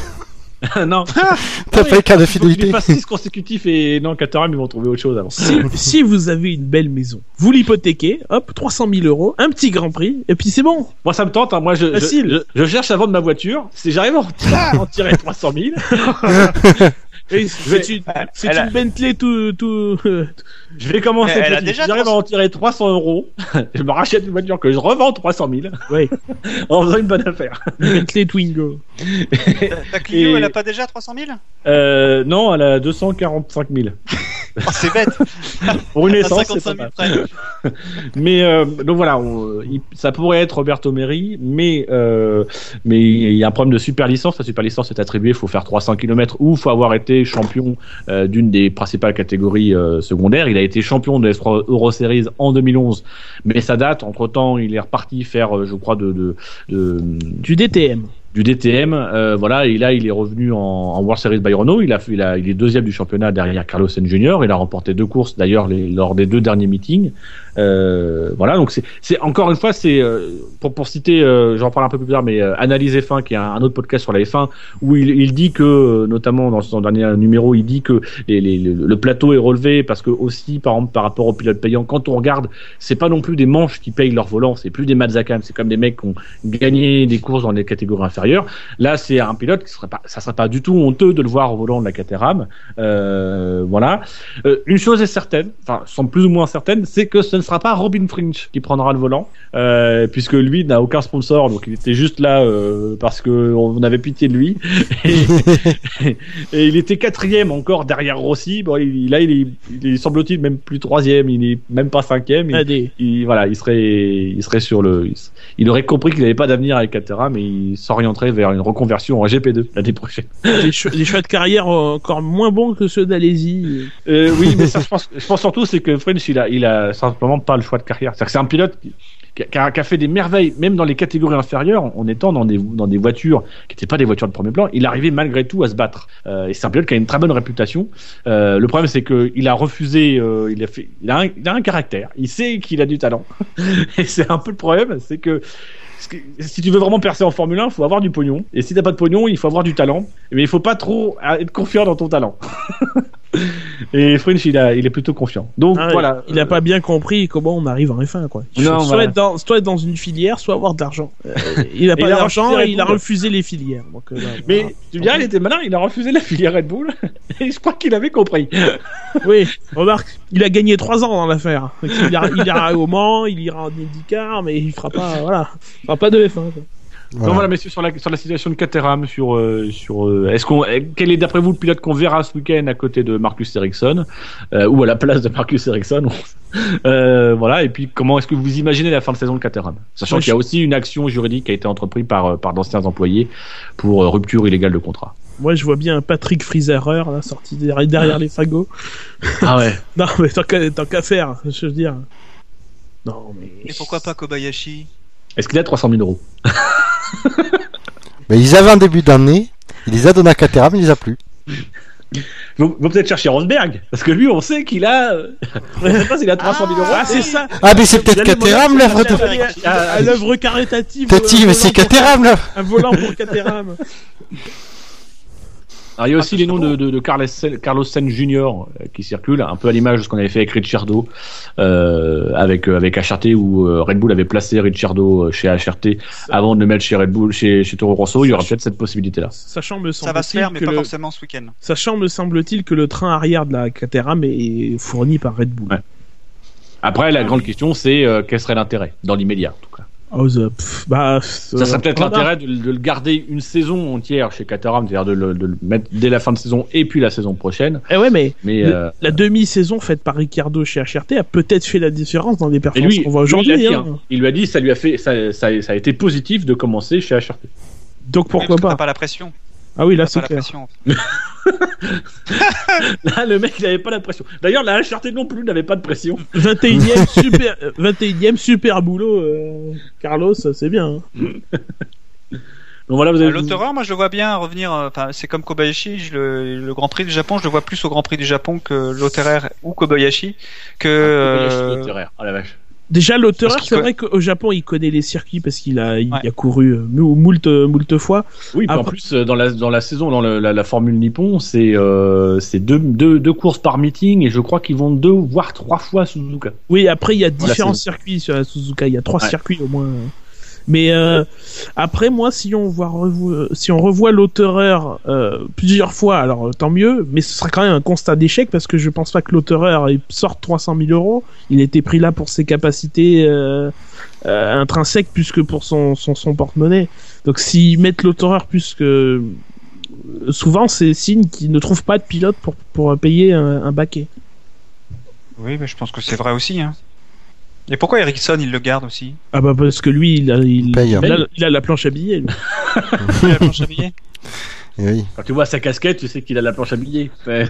Speaker 4: *laughs*
Speaker 1: non. *laughs*
Speaker 4: T'as pas le quart de
Speaker 1: Il faut
Speaker 4: fidélité
Speaker 1: qu'il fasse 6 consécutifs et non, Caterham, ils vont trouver autre chose avant.
Speaker 2: Si, si vous avez une belle maison, vous l'hypothéquez, hop, 300 000 euros, un petit Grand Prix, et puis c'est bon.
Speaker 1: Moi, ça me tente. hein. Moi, je, je, je, je cherche à vendre ma voiture. Si j'arrive à en- à *laughs* en tirer 300 000,
Speaker 2: C'est une,
Speaker 3: elle a-
Speaker 2: une Bentley tout, tout, *laughs*
Speaker 1: je vais commencer.
Speaker 3: Elle a
Speaker 1: petit.
Speaker 3: déjà
Speaker 1: si j'arrive à en tirer 300 euros, *laughs* je me rachète une voiture que je revends 300 000
Speaker 2: ouais, *laughs*
Speaker 1: en faisant une bonne affaire.
Speaker 2: Bentley Twingo.
Speaker 3: Ta- Ta Clio,
Speaker 1: Et-
Speaker 3: elle a pas déjà 300 000
Speaker 1: Euh, non, elle a 245 000
Speaker 3: oh, C'est bête.
Speaker 1: pour une
Speaker 3: À
Speaker 1: essence. c'est
Speaker 3: 55
Speaker 1: pas
Speaker 3: 000
Speaker 1: mal.
Speaker 3: près.
Speaker 1: Mais euh, donc voilà, on- il- ça pourrait être Roberto Meri, mais euh, mais il y a un problème de super licence. La super licence est attribuée, il faut faire 300 km ou il faut avoir été champion euh, d'une des principales catégories euh, secondaires. Il a été champion de S3 Euro Series en 2011, mais ça date. Entre temps, il est reparti faire, euh, je crois, de, de, de
Speaker 2: Du DTM.
Speaker 1: du DTM, euh, voilà, et là il est revenu en, en World Series by Renault. Il a, il a, il est deuxième du championnat derrière Carlos Sainz Jr. Il a remporté deux courses d'ailleurs lors des deux derniers meetings. Euh, voilà, donc c'est, encore une fois, c'est euh, pour pour citer, euh, j'en parle un peu plus tard, mais euh, Analyse F1 qui est un, autre podcast sur la F1 où il, il dit que euh, notamment dans son dernier numéro, il dit que les, les- le, plateau est relevé parce que aussi par exemple par rapport aux pilotes payants, quand on regarde, c'est pas non plus des manches qui payent leur volant, c'est plus des Mazakam, c'est comme des mecs qui ont gagné des courses dans les catégories inférieures. Là, c'est un pilote qui serait pas, ça serait pas du tout honteux de le voir au volant de la Caterham. Euh, voilà. Une chose est certaine, enfin, semble plus ou moins certaine, c'est que ce sera pas Robin Fringe qui prendra le volant, euh, puisque lui n'a aucun sponsor, donc il était juste là euh, parce que on avait pitié de lui. *laughs* Et, *laughs* et il était quatrième encore derrière Rossi. Bon, il, là, il est, il est semble-t-il même plus troisième, il est même pas cinquième. Il, voilà, il serait, il serait sur le, il, aurait compris qu'il n'avait pas d'avenir avec Caterham, mais il s'orienterait vers une reconversion en GP2 l'année prochaine.
Speaker 2: des, cho- des choix de carrière encore moins bons que ceux d'Alési.
Speaker 1: Euh, oui, mais ça, je pense, je pense surtout, c'est que French, il a, il a simplement pas le choix de carrière. C'est un pilote qui, qui a, qui a fait des merveilles, même dans les catégories inférieures, en étant dans des, voitures qui n'étaient pas des voitures de premier plan, il arrivait malgré tout à se battre. Euh, c'est un pilote qui a une très bonne réputation. Euh, le problème, c'est qu'il a refusé, euh, il, a fait, un, il a un caractère, il sait qu'il a du talent. *laughs* et c'est un peu le problème, c'est que si tu veux vraiment percer en Formule 1, il faut avoir du pognon. Et si t'as pas de pognon, il faut avoir du talent. Mais il faut pas trop être confiant dans ton talent. *laughs* *laughs* Et French, il, a, il est plutôt confiant. Donc
Speaker 2: Ah,
Speaker 1: voilà.
Speaker 2: Il a pas bien compris comment on arrive en F1, quoi. Il
Speaker 1: Non,
Speaker 2: faut soit,
Speaker 1: voilà.
Speaker 2: être dans, soit être dans une filière, soit avoir de l'argent. Il a
Speaker 1: Et
Speaker 2: pas d'argent et il a refusé les filières. Donc, euh, là,
Speaker 1: Mais
Speaker 2: voilà.
Speaker 1: tu me il était malin, il a refusé la filière Red Bull. *laughs* Et je crois qu'il avait compris. *laughs*
Speaker 2: Oui, remarque, il a gagné 3 ans dans l'affaire. Il ira, il ira au Mans, il ira en IndyCar, mais il fera pas, voilà, il fera pas de F1. quoi.
Speaker 1: Donc voilà, messieurs, sur la, sur la situation de Caterham, sur, euh, sur euh, est-ce qu'on, euh, quel est d'après vous le pilote qu'on verra ce week-end à côté de Marcus Ericsson euh, ou à la place de Marcus Ericsson euh, Voilà, et puis comment est-ce que vous imaginez la fin de saison de Caterham Sachant qu'il y a aussi une action juridique qui a été entreprise par, par d'anciens employés pour euh, rupture illégale de contrat.
Speaker 2: Moi, je vois bien un Patrick Frieserer, là, sorti derrière, derrière les fagots.
Speaker 1: Ah ouais *laughs*
Speaker 2: Non, mais tant qu'à tant qu'à faire, je veux dire. Non, mais.
Speaker 3: Et pourquoi pas Kobayashi?
Speaker 1: Est-ce qu'il a 300 000 euros
Speaker 4: Mais ils avaient un début d'année, il les a donnés à Caterham, il les a plus.
Speaker 1: Ils vont, vont peut-être chercher Rosberg, parce que lui, on sait qu'il a. on sait pas s'il a 300 000 euros.
Speaker 2: Ah, c'est ça
Speaker 4: Ah, mais c'est peut-être Caterham, l'œuvre de...
Speaker 2: à- l'œuvre caritative.
Speaker 4: C'est
Speaker 2: pour-
Speaker 4: Caterham, là
Speaker 2: Un volant pour Caterham. *laughs*
Speaker 1: Alors, il y a aussi
Speaker 3: Ah,
Speaker 1: les noms de, de, de Carlos, Sen- Jr. euh, qui circulent, un peu à l'image de ce qu'on avait fait avec Ricciardo, euh, avec euh, avec HRT où euh, Red Bull avait placé Ricciardo chez HRT avant de le mettre chez Red Bull, chez, chez Toro Rosso. Il y aura peut-être cette possibilité-là.
Speaker 2: Sachant me
Speaker 3: Ça va se
Speaker 2: semble-t-il
Speaker 3: faire, mais
Speaker 2: que
Speaker 3: pas
Speaker 2: le-
Speaker 3: forcément ce week-end.
Speaker 2: Sachant me semble-t-il que le train arrière de la Caterham est fourni par Red Bull.
Speaker 1: Ouais. Après, la grande question, c'est euh, quel serait l'intérêt dans l'immédiat, en tout cas?
Speaker 2: Oh, the- pff, bah,
Speaker 1: Ça serait peut-être l'intérêt de, de le garder une saison entière chez Caterham, c'est-à-dire de le, de le mettre dès la fin de saison et puis la saison prochaine.
Speaker 2: Eh ouais, mais
Speaker 1: Mais
Speaker 2: le-
Speaker 1: euh,
Speaker 2: la demi-saison faite par Ricciardo chez HRT a peut-être fait la différence dans les performances qu'on voit
Speaker 1: il,
Speaker 2: aujourd'hui. hein.
Speaker 1: hein. il lui a dit, ça lui a fait, ça, ça, ça a été positif de commencer chez HRT.
Speaker 2: Donc
Speaker 3: Oui,
Speaker 2: pourquoi pas
Speaker 3: T'as pas la pression.
Speaker 2: Ah oui, là c'est. *laughs*
Speaker 1: Là, le mec, il avait pas la pression. D'ailleurs, la HRT non plus n'avait pas de pression. *laughs*
Speaker 2: 21ème *laughs* super, euh, 21ème super boulot, euh, Carlos, c'est bien. hein.
Speaker 1: Donc voilà, vous avez.
Speaker 3: L'autoreur, moi je le vois bien revenir. euh, Enfin, c'est comme Kobayashi. je le, le Grand Prix du Japon, je le vois plus au Grand Prix du Japon que l'Auterer ou Kobayashi. Que euh.
Speaker 1: Ah la vache.
Speaker 2: Déjà, l'auteur, c'est vrai qu'au Japon, il connaît les circuits parce qu'il a, il
Speaker 3: Ouais.
Speaker 2: a couru euh, mou- moult, moult fois.
Speaker 1: Oui, en plus, euh, dans la, dans la saison, dans le- la, la Formule Nippon, c'est euh, c'est deux, deux, deux courses par meeting et je crois qu'ils vont deux, voire trois fois à Suzuka.
Speaker 2: Oui, après, il y a différents circuits sur la Suzuka. Il y a trois
Speaker 1: Ouais.
Speaker 2: circuits au moins. Mais euh, après, moi, si on voit revo- si on revoit l'auteureur euh, plusieurs fois, alors euh, tant mieux. Mais ce sera quand même un constat d'échec parce que je pense pas que l'auteureur il sorte 300 000 euros. Il était pris là pour ses capacités intrinsèques plus que pour son son, porte-monnaie. Donc s'ils mettent l'auteureur plus que souvent, c'est signe qu'ils ne trouvent pas de pilote pour pour payer un, un baquet.
Speaker 3: oui, mais je pense que c'est vrai aussi. Hein. Et pourquoi Ericsson il le garde aussi
Speaker 2: Ah bah parce que lui, il a, il,
Speaker 4: paye, hein.
Speaker 2: il a, il a la planche à billets. lui. *laughs*
Speaker 3: Il a la planche à billets
Speaker 4: oui.
Speaker 1: Quand tu vois sa casquette, tu sais qu'il a la planche à billets. Ah,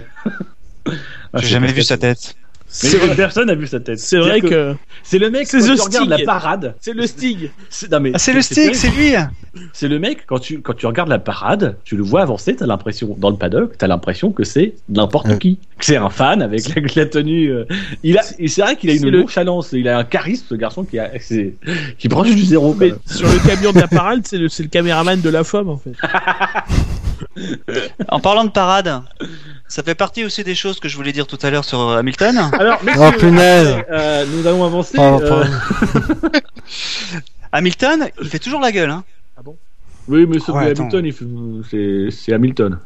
Speaker 3: J'ai jamais vu sa tête.
Speaker 2: Vrai,
Speaker 1: personne n'a vu sa tête.
Speaker 2: c'est vrai que
Speaker 1: c'est le mec
Speaker 2: C'est The
Speaker 1: tu regardes
Speaker 2: Stig.
Speaker 1: la parade.
Speaker 2: c'est le Stig.
Speaker 1: C'est mais
Speaker 3: Ah, c'est le stick, c'est lui
Speaker 1: C'est le mec quand tu quand tu regardes la parade, tu le vois avancer, t'as l'impression dans le paddock, t'as l'impression que c'est n'importe
Speaker 4: Ouais.
Speaker 1: qui, que c'est un fan avec la, la tenue. euh, il a, c'est vrai qu'il a une
Speaker 2: le-
Speaker 1: nonchalance, il a un charisme ce garçon qui a, c'est- qui prend du zéro.
Speaker 2: Mais sur le camion de la parade, c'est le, c'est le caméraman de la femme en fait. *laughs*
Speaker 3: En parlant de parade, ça fait partie aussi des choses que je voulais dire tout à l'heure sur Hamilton.
Speaker 1: Alors.
Speaker 4: Oh, punaise.
Speaker 1: Euh, nous allons avancer.
Speaker 4: Pardon,
Speaker 1: euh. *laughs*
Speaker 3: Hamilton, il fait toujours la gueule. Hein.
Speaker 1: Oui, mais sauf
Speaker 3: Ouais,
Speaker 1: que
Speaker 3: attends.
Speaker 1: Hamilton, il fait- c'est c'est Hamilton.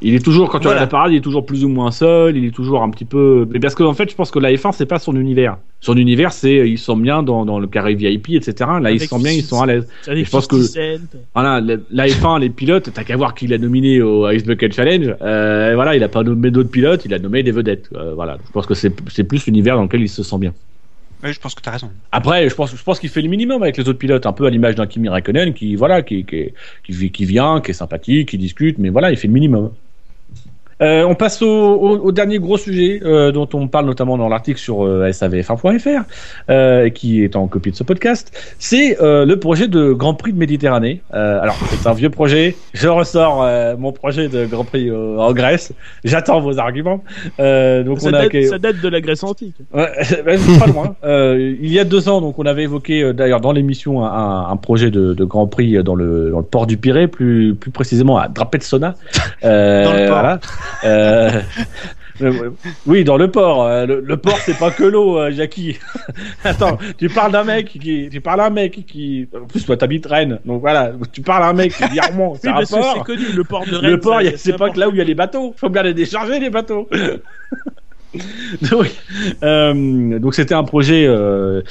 Speaker 1: Il est toujours, quand tu
Speaker 3: Voilà.
Speaker 1: regardes la parade, il est toujours plus ou moins seul, il est toujours un petit peu. Mais parce qu'en fait, je pense que la F1, c'est pas son univers. Son univers, c'est ils sont bien dans, dans le carré VIP, etc. Là, ils
Speaker 2: Avec
Speaker 1: sont bien, ils sont à l'aise. Je pense que-
Speaker 2: 50 Cent.
Speaker 1: Voilà, la, la F1, les pilotes, t'as qu'à voir qui l'a nominé au Ice Bucket Challenge. Euh, voilà, il a pas nommé d'autres pilotes, il a nommé des vedettes. Euh, voilà, je pense que c'est plus l'univers dans lequel il se sent bien.
Speaker 3: Je pense que t'as raison.
Speaker 1: Après, je pense, qu'il fait le minimum avec les autres pilotes, un peu à l'image d'un Kimi Raikkonen qui, voilà, qui, qui, qui vient, qui est sympathique, qui discute, mais voilà, il fait le minimum. Euh, on passe au, au- au dernier gros sujet euh, dont on parle notamment dans l'article sur euh, savf1.fr, euh, qui est en copie de ce podcast. C'est euh, le projet de Grand Prix de Méditerranée. Euh, alors, c'est un vieux projet. Je ressors euh, mon projet de Grand Prix euh, en Grèce. J'attends vos arguments. Euh, donc,
Speaker 2: Ça
Speaker 1: on a
Speaker 2: date, ça date de la Grèce antique.
Speaker 1: Ouais, *laughs* ben, c'est pas loin. Euh, il y a deux ans, donc on avait évoqué d'ailleurs dans l'émission un, un projet de, de Grand Prix dans le, dans le port du Pirée, plus, plus précisément à Drapetsona. Euh,
Speaker 3: Dans le port.
Speaker 1: voilà. Euh, euh, oui, dans le port. Euh, Le, le port, c'est pas que l'eau, euh, Jackie. *laughs* Attends, tu parles d'un mec qui, tu parles d'un mec qui, en plus toi t'habites Rennes, donc voilà, tu parles d'un mec qui dit Armand, c'est
Speaker 2: Oui,
Speaker 1: un
Speaker 2: c'est connu, le port de Rennes.
Speaker 1: Le port, c'est pas que là où il y a les bateaux. Faut bien les décharger les bateaux. *laughs* donc, euh, c'était un projet euh,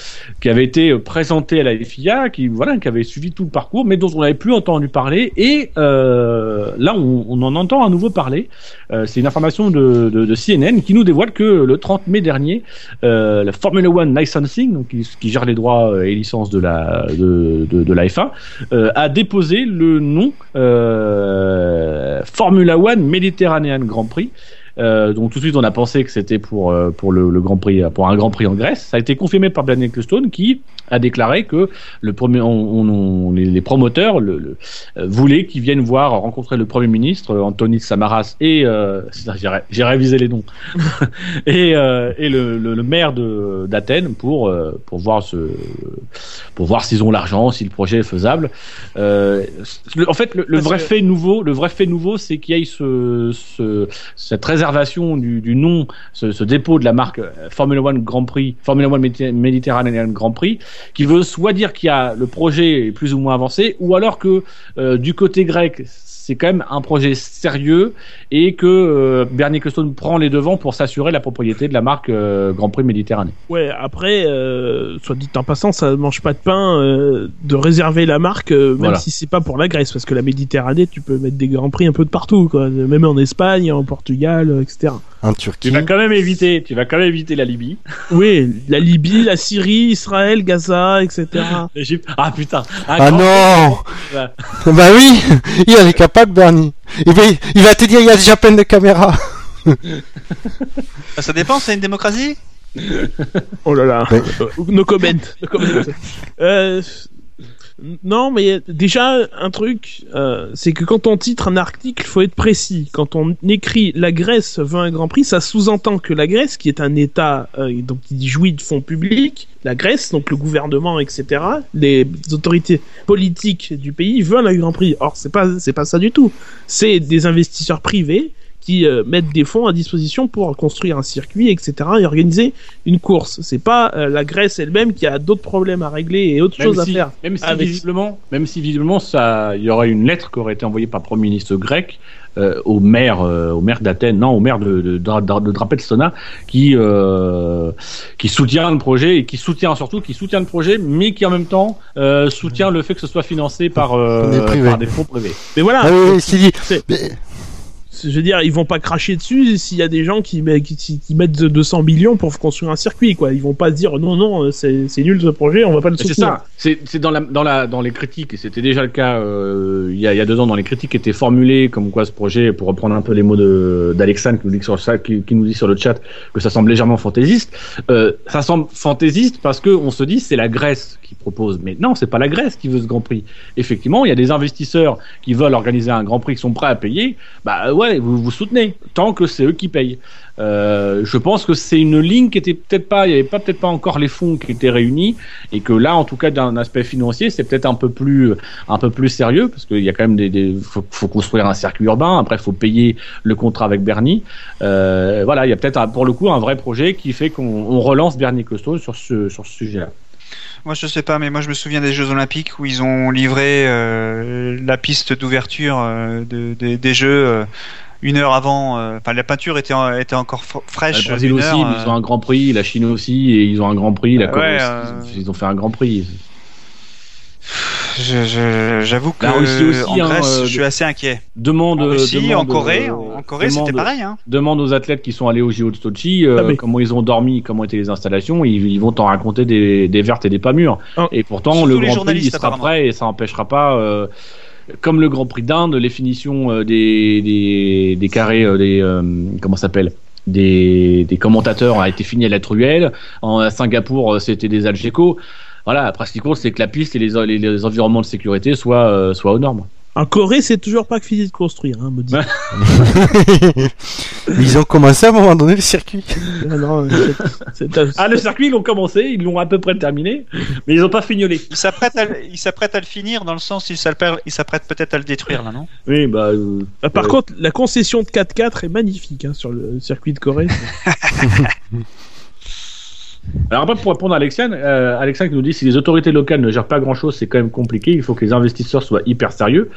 Speaker 1: qui avait été présenté à la FIA, qui voilà, qui avait suivi tout le parcours, mais dont on n'avait plus entendu parler. Et euh, là, on, on en entend à nouveau parler. Euh, c'est une information de, de, de CNN qui nous dévoile que le 30 mai dernier, euh, la Formula One Licensing, donc qui, qui gère les droits et licences de la de, de, la F1, euh, a déposé le nom euh, Formula One Mediterranean Grand Prix. Euh, donc tout de suite on a pensé que c'était pour euh, pour le, le Grand Prix pour un Grand Prix en Grèce. Ça a été confirmé par Bernie Ecclestone qui a déclaré que le premier on, on- les, promoteurs le, le- euh, voulaient qu'ils viennent voir rencontrer le Premier ministre euh, Antonis Samaras et euh, j'ai ré- j'ai révisé les noms *laughs* et, euh, et le, le, le maire de d'Athènes pour euh, pour voir ce pour voir s'ils ont l'argent si le projet est faisable. Euh, en fait le, vrai
Speaker 2: que-
Speaker 1: fait nouveau le vrai fait nouveau c'est qu'il y ait ce, ce cette réservation du, du nom, ce, ce dépôt de la marque Formula One Grand Prix, Formula One Méditer- Mediterranean Grand Prix, qui veut soit dire qu'il y a le projet est plus ou moins avancé, ou alors que euh, du côté grec, c'est quand même un projet sérieux et que euh, Bernie Ecclestone prend les devants pour s'assurer la propriété de la marque euh, Grand Prix Méditerranée.
Speaker 2: Ouais, après, euh, soit dit en passant, ça mange pas de pain euh, de réserver la marque, euh, même
Speaker 1: Voilà.
Speaker 2: si c'est pas pour la Grèce, parce que la Méditerranée, tu peux mettre des grands prix un peu de partout, quoi, même en Espagne, en Portugal, etc.
Speaker 4: En
Speaker 1: Tu
Speaker 4: Turquie.
Speaker 1: vas quand même éviter, tu vas quand même éviter la Libye, *laughs*
Speaker 2: Oui, la Libye, la Syrie, Israël, Gaza, etc.
Speaker 1: l'Égypte. Ah putain.
Speaker 4: Ah non. Bah oui Il en est capable, Bernie. Il va, il va te dire, il y a déjà plein de caméras.
Speaker 3: Ça dépend, c'est une démocratie?
Speaker 2: Oh là là.
Speaker 4: Mais-
Speaker 2: Euh, no comment. No comment. Euh, non, mais déjà, un truc, euh, c'est que quand on titre un article, il faut être précis. Quand on écrit la Grèce veut un Grand Prix, ça sous-entend que la Grèce, qui est un État euh, donc qui jouit de fonds publics, la Grèce, donc le gouvernement, etc., les autorités politiques du pays veulent un Grand Prix. Or, c'est pas c'est pas ça du tout. C'est des investisseurs privés qui euh, mettent des fonds à disposition pour construire un circuit, etc., et organiser une course. C'est pas euh, la Grèce elle-même qui a d'autres problèmes à régler et autres
Speaker 1: Même
Speaker 2: choses
Speaker 1: si,
Speaker 2: à faire.
Speaker 1: même si
Speaker 2: avec-
Speaker 1: visiblement, même si visiblement ça, il y aurait une lettre qui aurait été envoyée par le Premier ministre grec euh, au maire, euh, au maire d'Athènes, non, au maire de, de, de, de, de Drapetsona, qui euh, qui soutient le projet et qui soutient surtout, qui soutient le projet, mais qui en même temps euh, soutient le fait que ce soit financé par, euh,
Speaker 4: Des privés.
Speaker 1: par des fonds privés.
Speaker 2: Mais voilà,
Speaker 4: Ah oui, oui,
Speaker 2: je veux dire, ils vont pas cracher dessus s'il y a des gens qui, met- qui, qui mettent 200 millions pour construire un circuit, quoi. Ils vont pas se dire non, non, c'est c'est nul ce projet, on va pas le
Speaker 1: Mais C'est
Speaker 2: soutenir.
Speaker 1: ça. C'est c'est dans la dans la dans les critiques et c'était déjà le cas euh, il y a il y a deux ans dans les critiques qui étaient formulées comme quoi ce projet pour reprendre un peu les mots de d'Alexandre qui nous dit sur ça qui, qui nous dit sur le chat que ça semble légèrement fantaisiste. Euh, ça semble fantaisiste parce que on se dit c'est la Grèce qui propose mais non c'est pas la Grèce qui veut ce Grand Prix. Effectivement il y a des investisseurs qui veulent organiser un Grand Prix qui sont prêts à payer. Bah ouais vous vous soutenez tant que c'est eux qui payent. Euh, je pense que c'est une ligne qui était peut-être pas, il y avait pas peut-être pas encore les fonds qui étaient réunis et que là, en tout cas, d'un aspect financier, c'est peut-être un peu plus, un peu plus sérieux parce qu'il y a quand même des, des faut, construire un circuit urbain. Après, faut payer le contrat avec Bernie. Euh, voilà, il y a peut-être pour le coup un vrai projet qui fait qu'on on relance Bernie Costaud sur ce, sur ce sujet-là.
Speaker 3: Moi, je sais pas, mais moi, je me souviens des Jeux Olympiques où ils ont livré euh, la piste d'ouverture euh, de, des- des Jeux euh, une heure avant. Enfin, la peinture était, en- était encore fr-
Speaker 1: Le
Speaker 3: fraîche.
Speaker 1: Brésil aussi,
Speaker 3: heure,
Speaker 1: ils ont un Grand Prix, la Chine aussi, et ils ont un Grand Prix, la Corée
Speaker 3: ouais,
Speaker 1: ils ont fait un Grand Prix.
Speaker 3: J'avoue que
Speaker 1: La Russie aussi,
Speaker 3: en
Speaker 1: hein,
Speaker 3: Grèce,
Speaker 1: euh,
Speaker 3: je suis assez inquiet.
Speaker 1: Demande,
Speaker 3: En Russie,
Speaker 1: demande,
Speaker 3: en Corée,
Speaker 1: euh,
Speaker 3: en Corée, c'était pareil. Hein.
Speaker 1: demande aux athlètes qui sont allés au JO de Sochi euh,
Speaker 2: Ah, mais-
Speaker 1: comment ils ont dormi, comment étaient les installations, ils, ils vont t'en raconter des, des vertes et des pas mûres.
Speaker 2: Ah.
Speaker 1: Et pourtant,
Speaker 3: Surtout
Speaker 1: le Grand Prix, il sera prêt et ça empêchera pas. euh, comme le Grand Prix d'Inde, les finitions euh, des, des, des carrés, euh, des euh, comment ça s'appelle des, des commentateurs a été fini à la truelle. En à Singapour, c'était des Algeco. Voilà, après ce qui compte, c'est que la piste et les, les, les environnements de sécurité soient, euh, soient aux normes.
Speaker 2: En Corée, c'est toujours pas fini de construire, hein, me dit.
Speaker 4: Mais *laughs* Ils ont commencé à un moment donné le circuit.
Speaker 2: Ah non, c'est- c'est-
Speaker 1: Ah, le circuit, ils l'ont commencé, ils l'ont à peu près terminé, mais ils n'ont pas fignolé.
Speaker 3: Il s'apprête à, le- à finir dans le sens il s'apprête, il s'apprête peut-être à le détruire là, non?
Speaker 1: Oui, bah. euh,
Speaker 2: Ah, Par
Speaker 1: Ouais.
Speaker 2: contre, la concession de 4x4 est magnifique hein, sur le circuit de Corée. *laughs*
Speaker 1: Alors après, pour répondre à Alexiane, euh, Alexiane qui nous dit si les autorités locales ne gèrent pas grand-chose, c'est quand même compliqué. Il faut que les investisseurs soient hyper sérieux.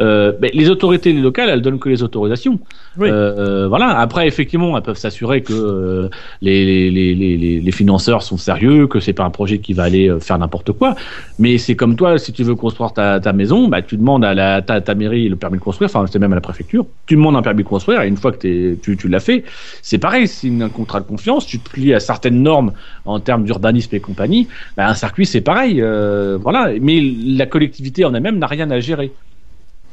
Speaker 1: Euh, mais les autorités locales, elles donnent que les autorisations.
Speaker 2: Oui.
Speaker 1: Euh, voilà. Après, effectivement, elles peuvent s'assurer que euh, les, les, les, les, les financeurs sont sérieux, que c'est pas un projet qui va aller euh, faire n'importe quoi. Mais c'est comme toi, si tu veux construire ta, ta maison, bah, tu demandes à la, ta, ta mairie le permis de construire, enfin c'est même à la préfecture. Tu demandes un permis de construire et une fois que tu, tu l'as fait, c'est pareil, c'est un contrat de confiance. Tu te plies à certaines normes en termes d'urbanisme et compagnie. Bah, un circuit, c'est pareil, euh, voilà. Mais la collectivité en elle-même n'a rien à gérer.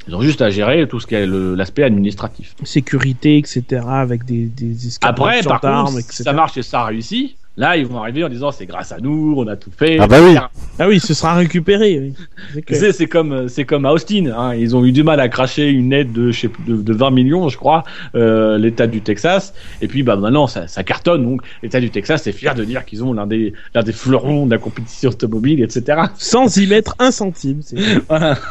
Speaker 1: Ils ont juste à gérer tout ce qui est le- l'aspect administratif.
Speaker 2: Sécurité, etc. Avec des, des
Speaker 1: Après, par contre,
Speaker 2: etc.
Speaker 1: si ça marche et ça réussit, là, ils vont arriver en disant c'est grâce à nous, on a tout fait.
Speaker 4: Ah bah oui.
Speaker 2: Ah oui, ce sera récupéré. Oui. C'est
Speaker 1: c'est comme c'est comme à Austin. Hein. Ils ont eu du mal à cracher une aide de je sais de, de 20 millions, je crois, euh, l'État du Texas. Et puis bah maintenant ça, ça cartonne. Donc l'État du Texas est fier de dire qu'ils ont l'un des l'un des fleurons de la compétition automobile, etc.
Speaker 2: Sans y mettre un centime. c'est- *laughs*
Speaker 1: Voilà. *laughs*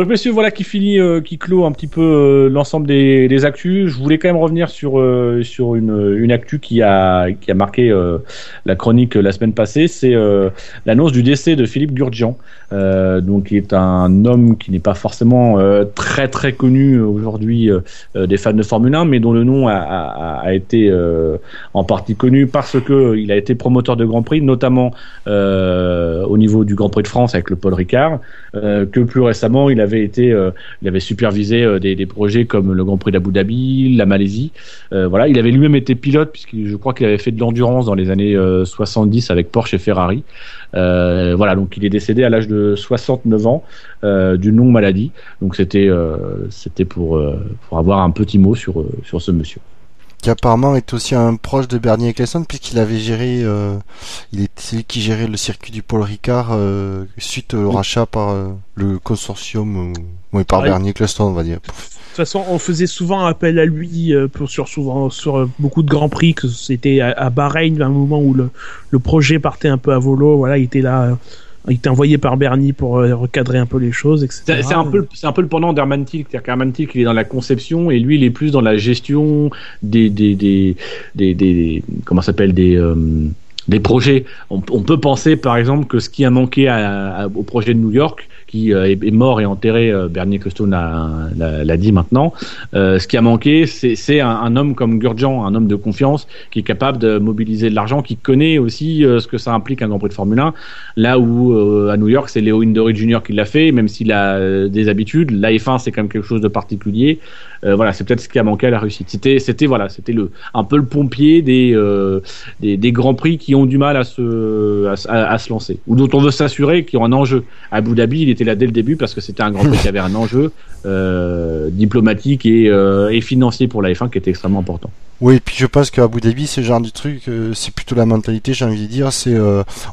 Speaker 1: Donc messieurs, voilà qui finit, euh, qui clôt un petit peu euh, l'ensemble des, des actus. Je voulais quand même revenir sur euh, sur une, une actu qui a qui a marqué la chronique la semaine passée. C'est l'annonce du décès de Philippe Gurdjian, euh, donc qui est un homme qui n'est pas forcément euh, très très connu aujourd'hui euh, euh, des fans de Formule 1, mais dont le nom a, a, a été euh, en partie connu parce que il a été promoteur de Grand Prix, notamment euh, au niveau du Grand Prix de France avec le Paul Ricard, que plus récemment il avait été, il avait supervisé des, des projets comme le Grand Prix d'Abu Dhabi, la Malaisie. Voilà, il avait lui-même été pilote puisque je crois qu'il avait fait de l'endurance dans les années euh, 70 avec Porsche et Ferrari. Euh, voilà, donc il est décédé à l'âge de 69 ans euh, d'une longue maladie. Donc c'était, euh, c'était pour euh, pour avoir un petit mot sur euh, sur ce monsieur.
Speaker 4: Qui apparemment est aussi un proche de Bernie Ecclestone puisqu'il avait géré, euh, il est celui qui gérait le circuit du Paul Ricard euh, suite au
Speaker 1: Oui.
Speaker 4: rachat par le consortium, euh, oui, par
Speaker 2: Ouais.
Speaker 4: Bernie on va dire.
Speaker 2: Façon, on faisait souvent appel à lui euh, pour sur souvent sur euh, beaucoup de grands prix. Que c'était à, Bahreïn, à un moment où le, le projet partait un peu à volo. Voilà, il était là, euh, il était envoyé par Bernie pour recadrer un peu les choses, etc.
Speaker 1: C'est un peu, c'est un peu le pendant d'Herman Tilk, c'est-à-dire qu'Herman il est dans la conception et lui il est plus dans la gestion des des des des, comment s'appelle des des projets. On, peut penser par exemple que ce qui a manqué au projet de New York, qui euh, est, mort et enterré, euh, Bernie Ecclestone l'a dit maintenant. euh, ce qui a manqué, c'est un, homme comme Gurdjian, un homme de confiance qui est capable de mobiliser de l'argent, qui connaît aussi ce que ça implique un Grand Prix de Formule 1. Là où à New York, c'est Léo Indory Jr. qui l'a fait, même s'il a des habitudes. La F1, c'est quand même quelque chose de particulier. Voilà, c'est peut-être ce qui a manqué à la réussite. C'était, voilà, c'était un peu le pompier des, grands prix qui ont du mal à se à se lancer ou dont on veut s'assurer qu'ils ont un enjeu. À Abu Dhabi, il était là dès le début parce que c'était un grand prix qui avait un enjeu euh, diplomatique et, euh, et financier pour la F1 qui était extrêmement important.
Speaker 4: Oui, et puis je pense qu'à Abu Dhabi, ce genre de truc, euh, c'est plutôt la mentalité, j'ai envie de dire, c'est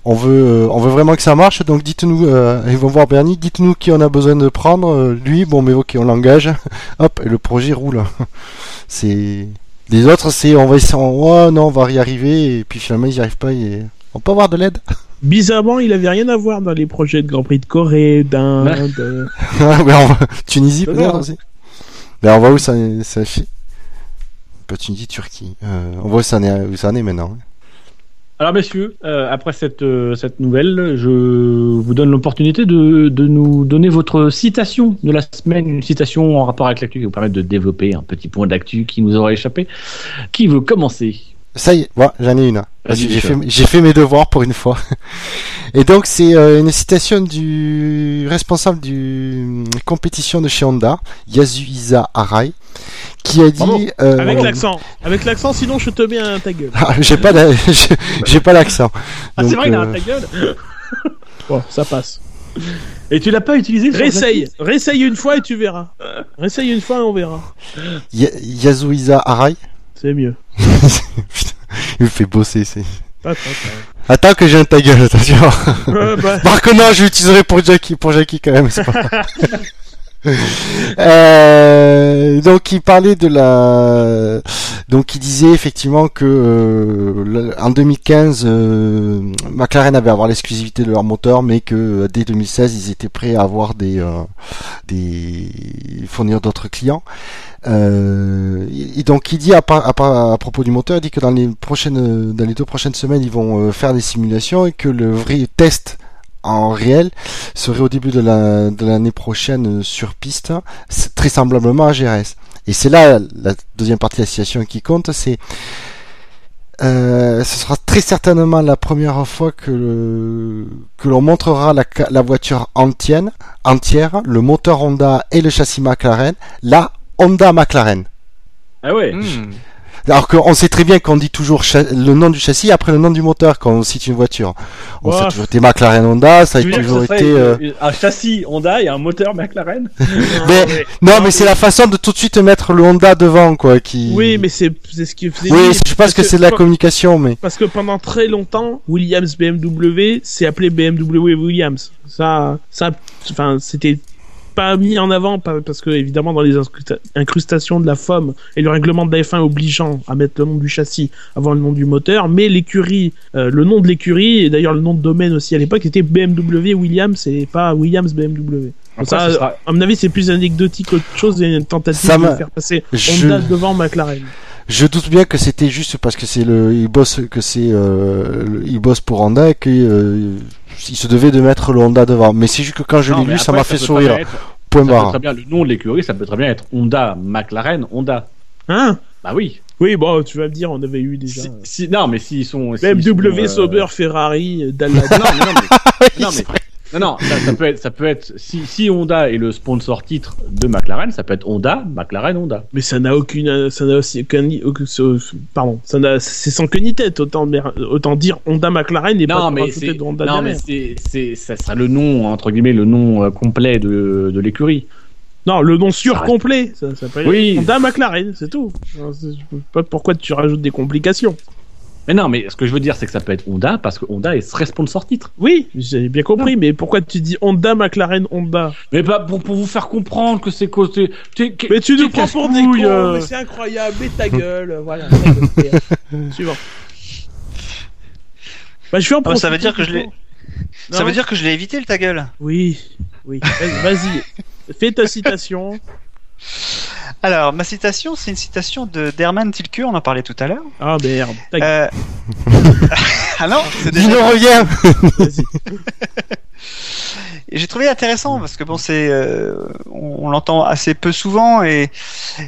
Speaker 4: on veut on veut vraiment que ça marche, donc dites-nous, ils vont voir Bernie, dites-nous qui on a besoin de prendre, lui, bon mais ok, on l'engage, *laughs* hop, et le projet roule. *laughs* c'est les autres, c'est on va essayer, non, on va y arriver, et puis finalement ils n'y arrivent pas, on peut avoir de l'aide. *laughs*
Speaker 2: Bizarrement, il avait rien à voir dans les projets de Grand Prix de Corée, d'Inde.
Speaker 4: Ouais, *laughs* on va- Tunisie peut-être aussi. Ben, on voit où ça, ça fait. Pas Tunisie, Turquie. Euh, on voit où ça en est, où ça en est maintenant.
Speaker 1: Alors messieurs, euh, après cette, euh, cette nouvelle, je vous donne l'opportunité de, de nous donner votre citation de la semaine, une citation en rapport avec l'actu qui vous permet de développer un petit point d'actu qui nous aurait échappé. Qui veut commencer?
Speaker 4: Ça y est, voilà, j'en ai une. J'ai fait, mes devoirs pour une fois. *laughs* Et donc c'est euh, une citation du responsable du hum, compétition de chez Honda, Yasuhisa Arai, qui a dit. euh,
Speaker 2: avec l'accent. Avec l'accent, sinon je te mets à ta gueule. *laughs*
Speaker 4: Ah, j'ai pas, *laughs* j'ai pas l'accent.
Speaker 1: Ah c'est vrai, il a
Speaker 4: euh,
Speaker 1: un ta gueule
Speaker 2: Bon, ça passe.
Speaker 1: Et tu l'as pas utilisé
Speaker 2: Réessaye, réessaye une fois et tu verras. Réessaye une fois et on verra.
Speaker 4: Ya- Yasuiza Arai.
Speaker 2: C'est mieux. *laughs*
Speaker 4: Putain, il me fait bosser. C'est... Attends que j'ai un ta gueule, attention.
Speaker 2: Euh, bah,
Speaker 4: je l'utiliserai pour Jackie, pour Jackie quand même, c'est pas grave. *laughs* *laughs* Euh, donc il parlait de la donc il disait effectivement que euh, en 2015 euh, McLaren avait avoir l'exclusivité de leur moteur mais que dès 2016 ils étaient prêts à avoir des des fournir d'autres clients. Et donc il dit à, à, à propos du moteur il dit que dans les prochaines dans les deux prochaines semaines ils vont faire des simulations et que le vrai test en réel serait au début de la- de l'année prochaine euh, sur piste, c'est très semblablement à GRS. Et c'est là la deuxième partie de la situation qui compte, c'est euh, ce sera très certainement la première fois que le- que l'on montrera la voiture entière, entière, le moteur Honda et le châssis McLaren, la Honda McLaren.
Speaker 1: Ah ouais.
Speaker 3: Hmm.
Speaker 4: Alors qu'on sait très bien qu'on dit toujours le nom du châssis après le nom du moteur quand on cite une voiture. On
Speaker 2: Ouah.
Speaker 4: sait toujours été McLaren Honda, ça a
Speaker 1: que
Speaker 4: toujours été. euh,
Speaker 1: un châssis Honda et un moteur McLaren *laughs*
Speaker 4: Mais-. Non, mais
Speaker 2: mais-
Speaker 4: c'est la façon de tout de suite mettre le Honda devant, quoi, qui.
Speaker 2: Oui, mais c'est ce qui faisait.
Speaker 4: Oui, je pense que c'est de la communication, mais.
Speaker 2: Parce que pendant très longtemps, Williams BMW s'est appelé BMW Williams. Ça, ça, enfin, c'était pas mis en avant pa- parce que évidemment dans les incrusta- incrustations de la FOM et le règlement de la F1 obligeant à mettre le nom du châssis avant le nom du moteur, mais l'écurie, euh, le nom de l'écurie et d'ailleurs le nom de domaine aussi à l'époque était BMW Williams et pas Williams BMW.
Speaker 1: Après,
Speaker 2: ça,
Speaker 1: sera-
Speaker 2: à mon avis, c'est plus anecdotique qu'autre chose et une tentative
Speaker 4: Ça
Speaker 2: de faire passer
Speaker 4: Je-
Speaker 2: Honda devant McLaren.
Speaker 4: Je doute bien que c'était juste parce que c'est le, il bosse, que c'est, euh, il bosse pour Honda et que, euh, il se devait de mettre le Honda devant. Mais c'est juste que quand je l'ai lu, ça m'a fait sourire.
Speaker 1: être-
Speaker 4: Point
Speaker 1: ça peut
Speaker 4: barre.
Speaker 1: très bien, le nom de l'écurie, ça peut très bien être Honda, McLaren, Honda.
Speaker 2: Hein?
Speaker 1: Bah oui.
Speaker 2: Oui, bon, tu vas me dire, on avait eu déjà.
Speaker 1: Si, si- non, mais s'ils sont.
Speaker 2: BMW,
Speaker 1: sont, euh,
Speaker 2: Sauber, Ferrari, euh, Dalla.
Speaker 1: Non, mais non, mais, *laughs* non,
Speaker 4: c'est
Speaker 1: mais, non, non, ça, ça peut être, ça peut être, si, si Honda est le sponsor titre de McLaren, ça peut être Honda, McLaren, Honda.
Speaker 2: mais ça n'a aucune, ça n'a aussi aucun, pardon, ça n'a, c'est sans queue ni tête. Autant, autant dire Honda McLaren et pas
Speaker 1: Non, mais c'est,
Speaker 2: de Honda
Speaker 1: non, mais
Speaker 2: derrière.
Speaker 1: c'est, c'est, ça sera le nom, entre guillemets, le nom euh, complet de, de l'écurie.
Speaker 2: Non, le nom sûr
Speaker 1: reste-
Speaker 2: complet, ça s'appelle
Speaker 1: Oui.
Speaker 2: Honda McLaren, c'est tout. Je sais pas pourquoi tu rajoutes des complications.
Speaker 1: Mais non, mais ce que je veux dire, c'est que ça peut être Honda parce que Honda est sponsor titre.
Speaker 2: Oui, j'ai bien compris, mais pourquoi tu dis Honda McLaren Honda?
Speaker 1: Mais pas pour, pour vous faire comprendre que c'est côté.
Speaker 2: Mais tu nous prends pour des cons,
Speaker 1: euh.
Speaker 2: mais c'est incroyable, mais ta gueule, voilà. *laughs* Suivant. Bah, je vais en
Speaker 3: Ah bah, ça veut dire que je l'ai-. Ça veut dire que je l'ai évité le ta gueule.
Speaker 2: Oui, oui. Vas-y, fais ta citation. *laughs*
Speaker 3: Alors, ma citation, c'est une citation de d'Herman Tilke, on en parlait tout à l'heure.
Speaker 2: Ah merde.
Speaker 3: Euh... *laughs* ah non, c'est déjà
Speaker 4: Dino revient! *laughs*
Speaker 3: Et j'ai trouvé intéressant parce que bon, c'est, euh, on, on l'entend assez peu souvent et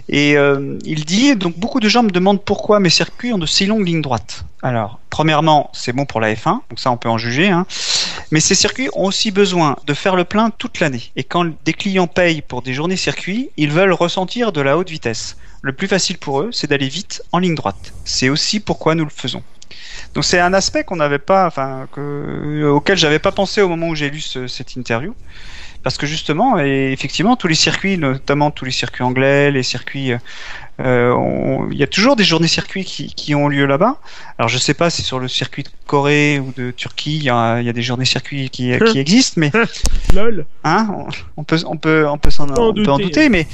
Speaker 3: et euh, il dit donc beaucoup de gens me demandent pourquoi mes circuits ont de si longues lignes droites. Alors, premièrement, c'est bon pour la F1, donc ça on peut en juger. Hein. Mais ces circuits ont aussi besoin de faire le plein toute l'année. Et quand des clients payent pour des journées circuits, ils veulent ressentir de la haute vitesse. Le plus facile pour eux, c'est d'aller vite en ligne droite. C'est aussi pourquoi nous le faisons. Donc c'est un aspect qu'on n'avait pas, enfin, que, auquel j'avais pas pensé au moment où j'ai lu ce- cette interview, parce que justement, et effectivement, tous les circuits, notamment tous les circuits anglais, les circuits, euh, il y a toujours des journées circuits qui, qui ont lieu là-bas. Alors je sais pas si sur le circuit de Corée ou de Turquie, il y a, il y a des journées circuits qui, qui *laughs* existent, mais
Speaker 2: Lol.
Speaker 3: Hein, on- on peut, on peut, on peut, s'en-
Speaker 2: peut en
Speaker 3: peut
Speaker 2: douter,
Speaker 3: mais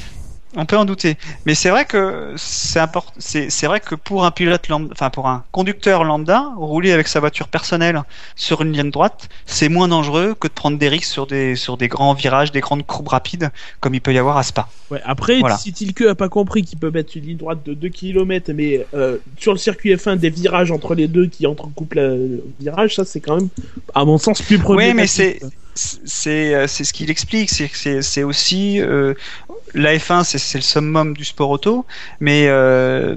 Speaker 3: on peut en douter. Mais c'est vrai que c'est important. C'est, vrai que pour un pilote lambda, enfin pour un conducteur lambda, rouler avec sa voiture personnelle sur une ligne droite, c'est moins dangereux que de prendre des risques sur des, sur des grands virages, des grandes courbes rapides, comme il peut y avoir à Spa.
Speaker 2: Ouais, après,
Speaker 3: Voilà.
Speaker 2: si Tilke a pas compris qu'il peut mettre une ligne droite de 2 km, mais euh, sur le circuit F1, des virages entre les deux qui entrecoupent le virage, ça c'est quand même, à mon sens, plus
Speaker 3: Oui,
Speaker 2: problématique.
Speaker 3: mais c'est, c'est, euh, c'est ce qu'il explique. C'est, aussi euh, la F1, c'est, le summum du sport auto, mais euh,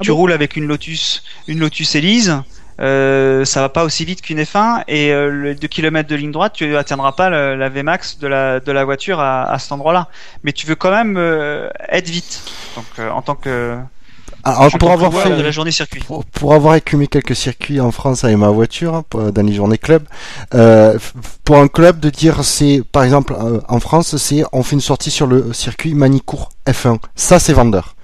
Speaker 2: Ah
Speaker 3: tu
Speaker 2: bon
Speaker 3: roules avec une Lotus, une Lotus Elise. Euh, ça va pas aussi vite qu'une F1 et euh, le 2 km de ligne droite tu atteindras pas le- la Vmax de la de la voiture à, à cet endroit-là mais tu veux quand même euh, être vite donc en tant que
Speaker 4: Alors, pour avoir
Speaker 3: Voir
Speaker 4: fait,
Speaker 3: de la journée circuit.
Speaker 4: pour, pour avoir écumé quelques circuits en France avec ma voiture hein, pour- dans les journées club, euh, pour un club de dire c'est par exemple euh, en France c'est on fait une sortie sur le circuit Manicourt F1, ça c'est vendeur.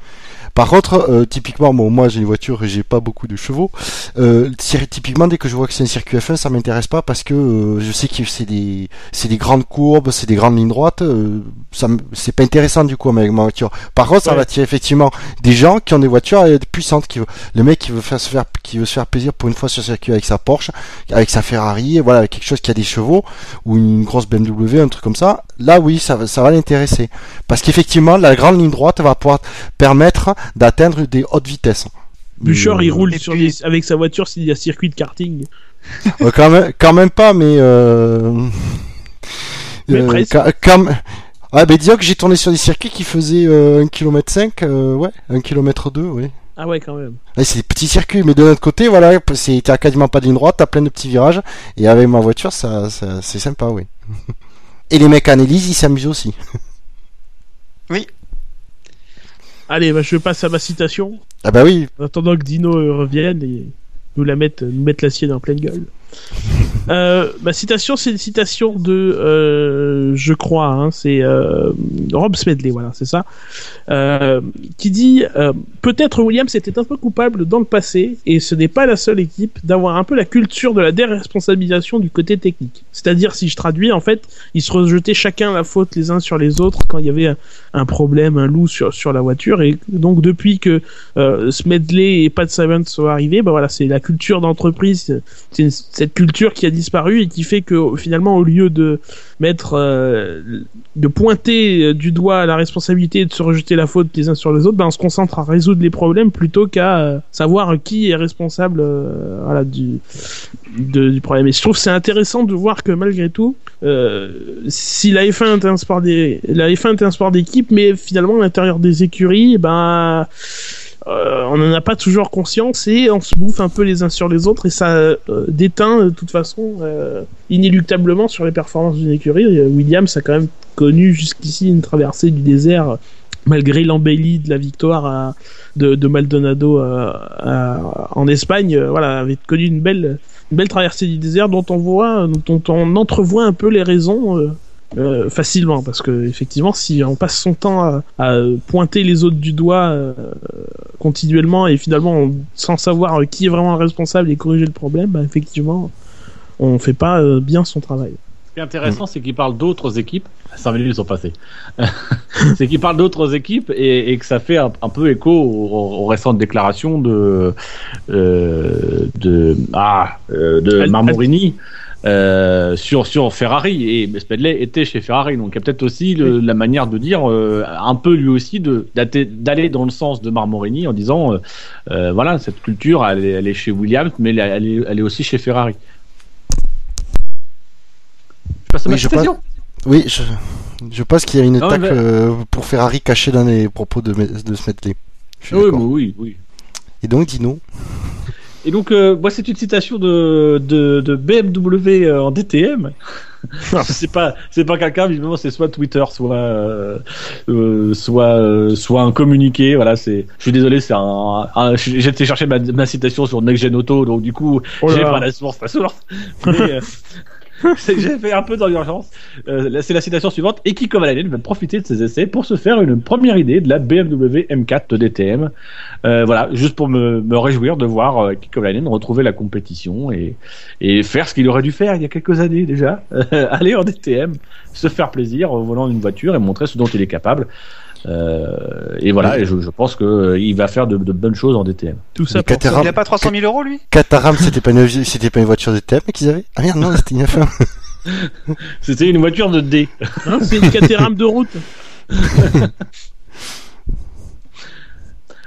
Speaker 4: Par contre, euh, typiquement, bon, moi j'ai une voiture et j'ai pas beaucoup de chevaux. Euh, typiquement, dès que je vois que c'est un circuit F1, ça m'intéresse pas parce que euh, je sais que c'est des, c'est des grandes courbes, c'est des grandes lignes droites. euh, ça, me- c'est pas intéressant du coup avec ma voiture. Par contre, ça
Speaker 1: Ouais.
Speaker 4: va attirer effectivement des gens qui ont des voitures puissantes, qui le mec qui veut faire se faire, qui veut se faire plaisir pour une fois sur le circuit avec sa Porsche, avec sa Ferrari, voilà, avec quelque chose qui a des chevaux ou une grosse BMW, un truc comme ça. Là, oui, ça, va- ça va l'intéresser parce qu'effectivement, la grande ligne droite va pouvoir permettre d'atteindre des hautes vitesses.
Speaker 2: Bouchard, il
Speaker 4: Euh,
Speaker 2: roule
Speaker 3: Et
Speaker 2: sur
Speaker 3: puis-
Speaker 2: les- avec sa voiture s'il y a circuit de karting.
Speaker 4: euh, quand même, quand même pas, mais euh,
Speaker 2: Mais presque.
Speaker 4: quand, ouais, ben disons que j'ai tourné sur des circuits qui faisaient euh, 1 km 5, ouais, 1 km 2, ouais.
Speaker 2: Ah ouais, quand même.
Speaker 4: Ouais, c'est des petits circuits, mais de l'autre côté, voilà, c'est t'as quasiment pas de ligne droite, t'as plein de petits virages, et avec ma voiture, ça, ça c'est sympa, oui. *laughs* et les mecs en Élise, ils s'amusent aussi.
Speaker 2: Allez, bah, je passe à ma citation.
Speaker 4: Ah bah oui,
Speaker 2: En attendant que Dino euh, revienne et nous la mette, nous mette la sienne en pleine gueule. Euh, ma citation, c'est une citation de, euh, je crois, hein, c'est euh, Rob Smedley, voilà, c'est ça, qui dit peut-être Williams était un peu coupable dans le passé et ce n'est pas la seule équipe d'avoir un peu la culture de la déresponsabilisation du côté technique. C'est-à-dire, si je traduis, en fait, ils se rejetaient chacun la faute les uns sur les autres quand il y avait un, problème, un loup sur sur la voiture et donc depuis que Smedley et Pat Simon sont arrivés, bah voilà, c'est la culture d'entreprise, c'est cette culture qui a disparu et qui fait que finalement, au lieu de mettre, euh, de pointer du doigt la responsabilité et de se rejeter la faute les uns sur les autres, ben on se concentre à résoudre les problèmes plutôt qu'à euh, savoir qui est responsable, euh, voilà, du, du problème. Et je trouve c'est intéressant de voir que malgré tout, euh, si la F1 est un sport des, la F1 est un sport d'équipe, mais finalement à l'intérieur des écuries, ben euh, on n'en a pas toujours conscience et on se bouffe un peu les uns sur les autres et ça euh, déteint de toute façon euh, inéluctablement sur les performances d'une écurie. Euh, Williams a quand même connu jusqu'ici une traversée du désert euh, malgré l'embellie de la victoire à- de, de Maldonado euh, à- en Espagne. euh, voilà, avait connu une belle, une belle traversée du désert dont on voit, dont on entrevoit un peu les raisons. Euh, facilement parce que effectivement si on passe son temps à, à pointer les autres du doigt euh, continuellement et finalement on- sans savoir euh, qui est vraiment le responsable et corriger le problème, bah, effectivement, on fait pas euh, bien son travail.
Speaker 1: Ce qui est intéressant, c'est qu'il parle d'autres équipes. 5 minutes sont passées. *laughs* c'est qu'il parle d'autres équipes et, et que ça fait un, un peu écho aux, aux récentes déclarations de euh, de ah euh, de Marmorini. Euh, sur sur Ferrari. Et Spedley était chez Ferrari. Donc il y a peut-être aussi le- la manière de dire euh, un peu lui aussi de d'aller dans le sens de Marmorini en disant euh, euh, voilà cette culture elle est, elle est chez Williams mais elle, elle est, elle est aussi chez Ferrari. Je passe à ma
Speaker 4: Oui, je
Speaker 1: citation.
Speaker 4: oui, je, je pense qu'il y a une attaque
Speaker 1: mais-
Speaker 4: euh, pour Ferrari cachée dans les propos de, de
Speaker 1: Oui, oui, oui.
Speaker 4: Et donc, Dino
Speaker 1: Et donc, euh, moi, c'est une citation de, de, de BMW euh, en DTM. *laughs* *laughs* c'est pas, c'est pas quelqu'un, visiblement, c'est soit Twitter, soit, euh, euh, soit, euh, soit un communiqué. Voilà, c'est. Je suis désolé, c'est un. un- J'ai été chercher ma, ma citation sur Next Gen Auto, donc du coup,
Speaker 2: Oh
Speaker 1: j'ai pas la source, la source. Mais, euh, *laughs* *laughs* c'est j'ai fait un peu dans l'urgence. Euh, c'est la citation suivante. Et qui Kovalainen va profiter de ses essais pour se faire une première idée de la BMW M4 de DTM. Euh, voilà, juste pour me, me réjouir de voir euh, Kiko Kovalainen retrouver la compétition et, et faire ce qu'il aurait dû faire il y a quelques années déjà. *laughs* aller en DTM, se faire plaisir au volant d'une voiture et montrer ce dont il est capable. Euh, et voilà, et je, je pense qu'il va faire de, de bonnes choses en DTM.
Speaker 2: Tout ça pour
Speaker 4: Caterham-
Speaker 3: Il a pas 300 000 euros lui?
Speaker 4: Cataram, c'était pas une, c'était pas une voiture de TM qu'ils avaient? Ah merde, non, c'était une F1. *laughs*
Speaker 1: C'était une voiture de D.
Speaker 2: Hein, c'est une Caterham de route. *laughs*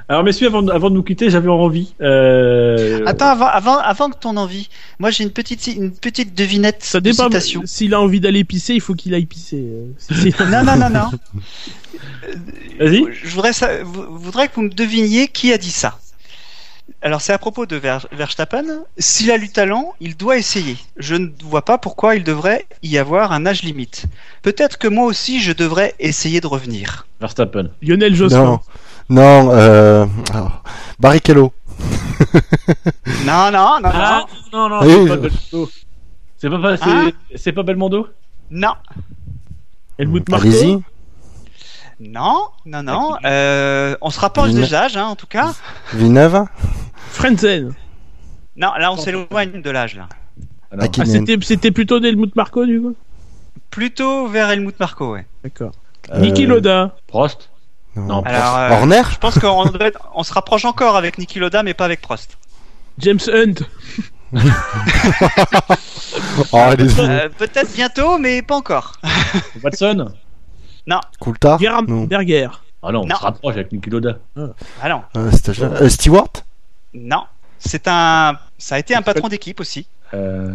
Speaker 1: Alors messieurs, avant, de- avant de nous quitter, j'avais envie. Euh...
Speaker 3: Attends, avant, avant, avant que ton envie, moi j'ai une petite, une petite devinette
Speaker 2: Ça
Speaker 3: de
Speaker 2: dépend. S'il a envie d'aller pisser, il faut qu'il aille pisser. euh, *laughs*
Speaker 3: Non, non, non, non. *laughs*
Speaker 1: Vas-y.
Speaker 3: Je voudrais, ça, vou- voudrais que vous me deviniez qui a dit ça. Alors c'est à propos de Ver- Verstappen. S'il a du talent, il doit essayer. Je ne vois pas pourquoi il devrait y avoir un âge limite. Peut-être que moi aussi je devrais essayer de revenir.
Speaker 1: Verstappen.
Speaker 2: Lionel Jospin.
Speaker 4: Non, Non, euh... alors, Barrichello. *laughs*
Speaker 3: Non, non, non,
Speaker 1: Ah, non, non,
Speaker 4: Oui,
Speaker 1: c'est
Speaker 4: je-
Speaker 1: pas Belmondo. C'est pas, pas- c'est,
Speaker 3: Hein
Speaker 1: pas Belmondo
Speaker 3: non,
Speaker 2: Helmut.
Speaker 4: Allez-y.
Speaker 3: non, non, non. Euh, on se rapproche des âges, hein, en tout cas.
Speaker 4: Villeneuve.
Speaker 2: Frenzen.
Speaker 3: Non, là, on s'éloigne de l'âge, là.
Speaker 1: Ah, non.
Speaker 2: Ah, c'était, c'était plutôt d'Helmut Marko, du coup?
Speaker 3: Plutôt vers Helmut Marko, ouais.
Speaker 2: D'accord.
Speaker 4: Euh,
Speaker 2: Niki Loda.
Speaker 1: Prost
Speaker 4: Non.
Speaker 1: Non.
Speaker 3: Alors, euh,
Speaker 4: Horner.
Speaker 3: je pense qu'on doit être- on se rapproche encore avec Niki Loda, mais pas avec Prost.
Speaker 2: James Hunt. *laughs*
Speaker 4: Oh.
Speaker 3: Euh, Peut-être bientôt, mais pas encore. *laughs*
Speaker 1: Watson
Speaker 4: Coulthard. Non.
Speaker 2: Berger.
Speaker 1: Ah non, on
Speaker 3: Non.
Speaker 1: se rapproche avec Niki Loda.
Speaker 3: Ah non,
Speaker 4: Euh, stagiaire. Euh, Stewart.
Speaker 3: non. C'est un, ça a été un patron d'équipe aussi.
Speaker 1: Euh...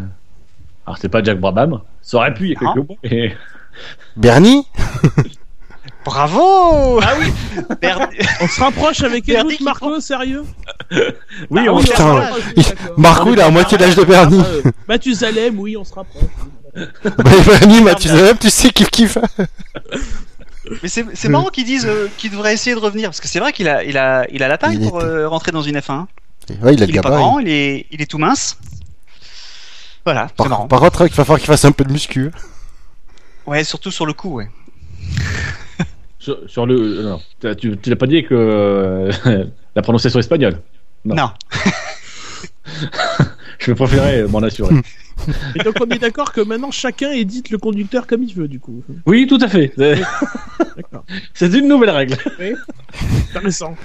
Speaker 1: Alors c'est pas Jack Brabham. Ça aurait pu il y a
Speaker 3: Non.
Speaker 1: quelques mois.
Speaker 4: Bernie. *laughs*
Speaker 3: Bravo Ah oui
Speaker 2: On se rapproche avec Helmut
Speaker 3: qui
Speaker 2: Marko, sérieux
Speaker 1: Oui,
Speaker 3: Bah,
Speaker 1: on se
Speaker 4: putain.
Speaker 3: on se
Speaker 2: rapproche,
Speaker 4: Il-. Marco, il a la moitié de l'âge de Bernie.
Speaker 2: Ah, euh, Mathusalem, oui, on se rapproche. *laughs*
Speaker 4: bah, Bernie, Mathusalem, tu sais kiff kiff.
Speaker 3: Mais c'est c'est marrant qu'ils disent euh, qu'il devrait essayer de revenir, parce que c'est vrai qu'il a, il a, il a la taille
Speaker 4: Il
Speaker 3: pour euh, rentrer dans une F1.
Speaker 4: Ouais, il a
Speaker 3: Il
Speaker 4: le
Speaker 3: est pas
Speaker 4: gabarit.
Speaker 3: grand, il est, il est tout mince. Voilà, c'est
Speaker 4: Par,
Speaker 3: marrant.
Speaker 4: par contre, il va falloir qu'il fasse un peu de muscu.
Speaker 3: Ouais, surtout sur le coup, ouais.
Speaker 1: Sur, sur le. euh, Non, tu, tu l'as pas dit que euh, *laughs* la prononciation espagnole? Non.
Speaker 3: Non. *laughs*
Speaker 1: Je préférais m'en assurer. *laughs*
Speaker 2: Et donc on est d'accord que maintenant chacun édite le conducteur comme il veut, du coup.
Speaker 1: oui, tout à fait. C'est- une nouvelle règle.
Speaker 2: Intéressant.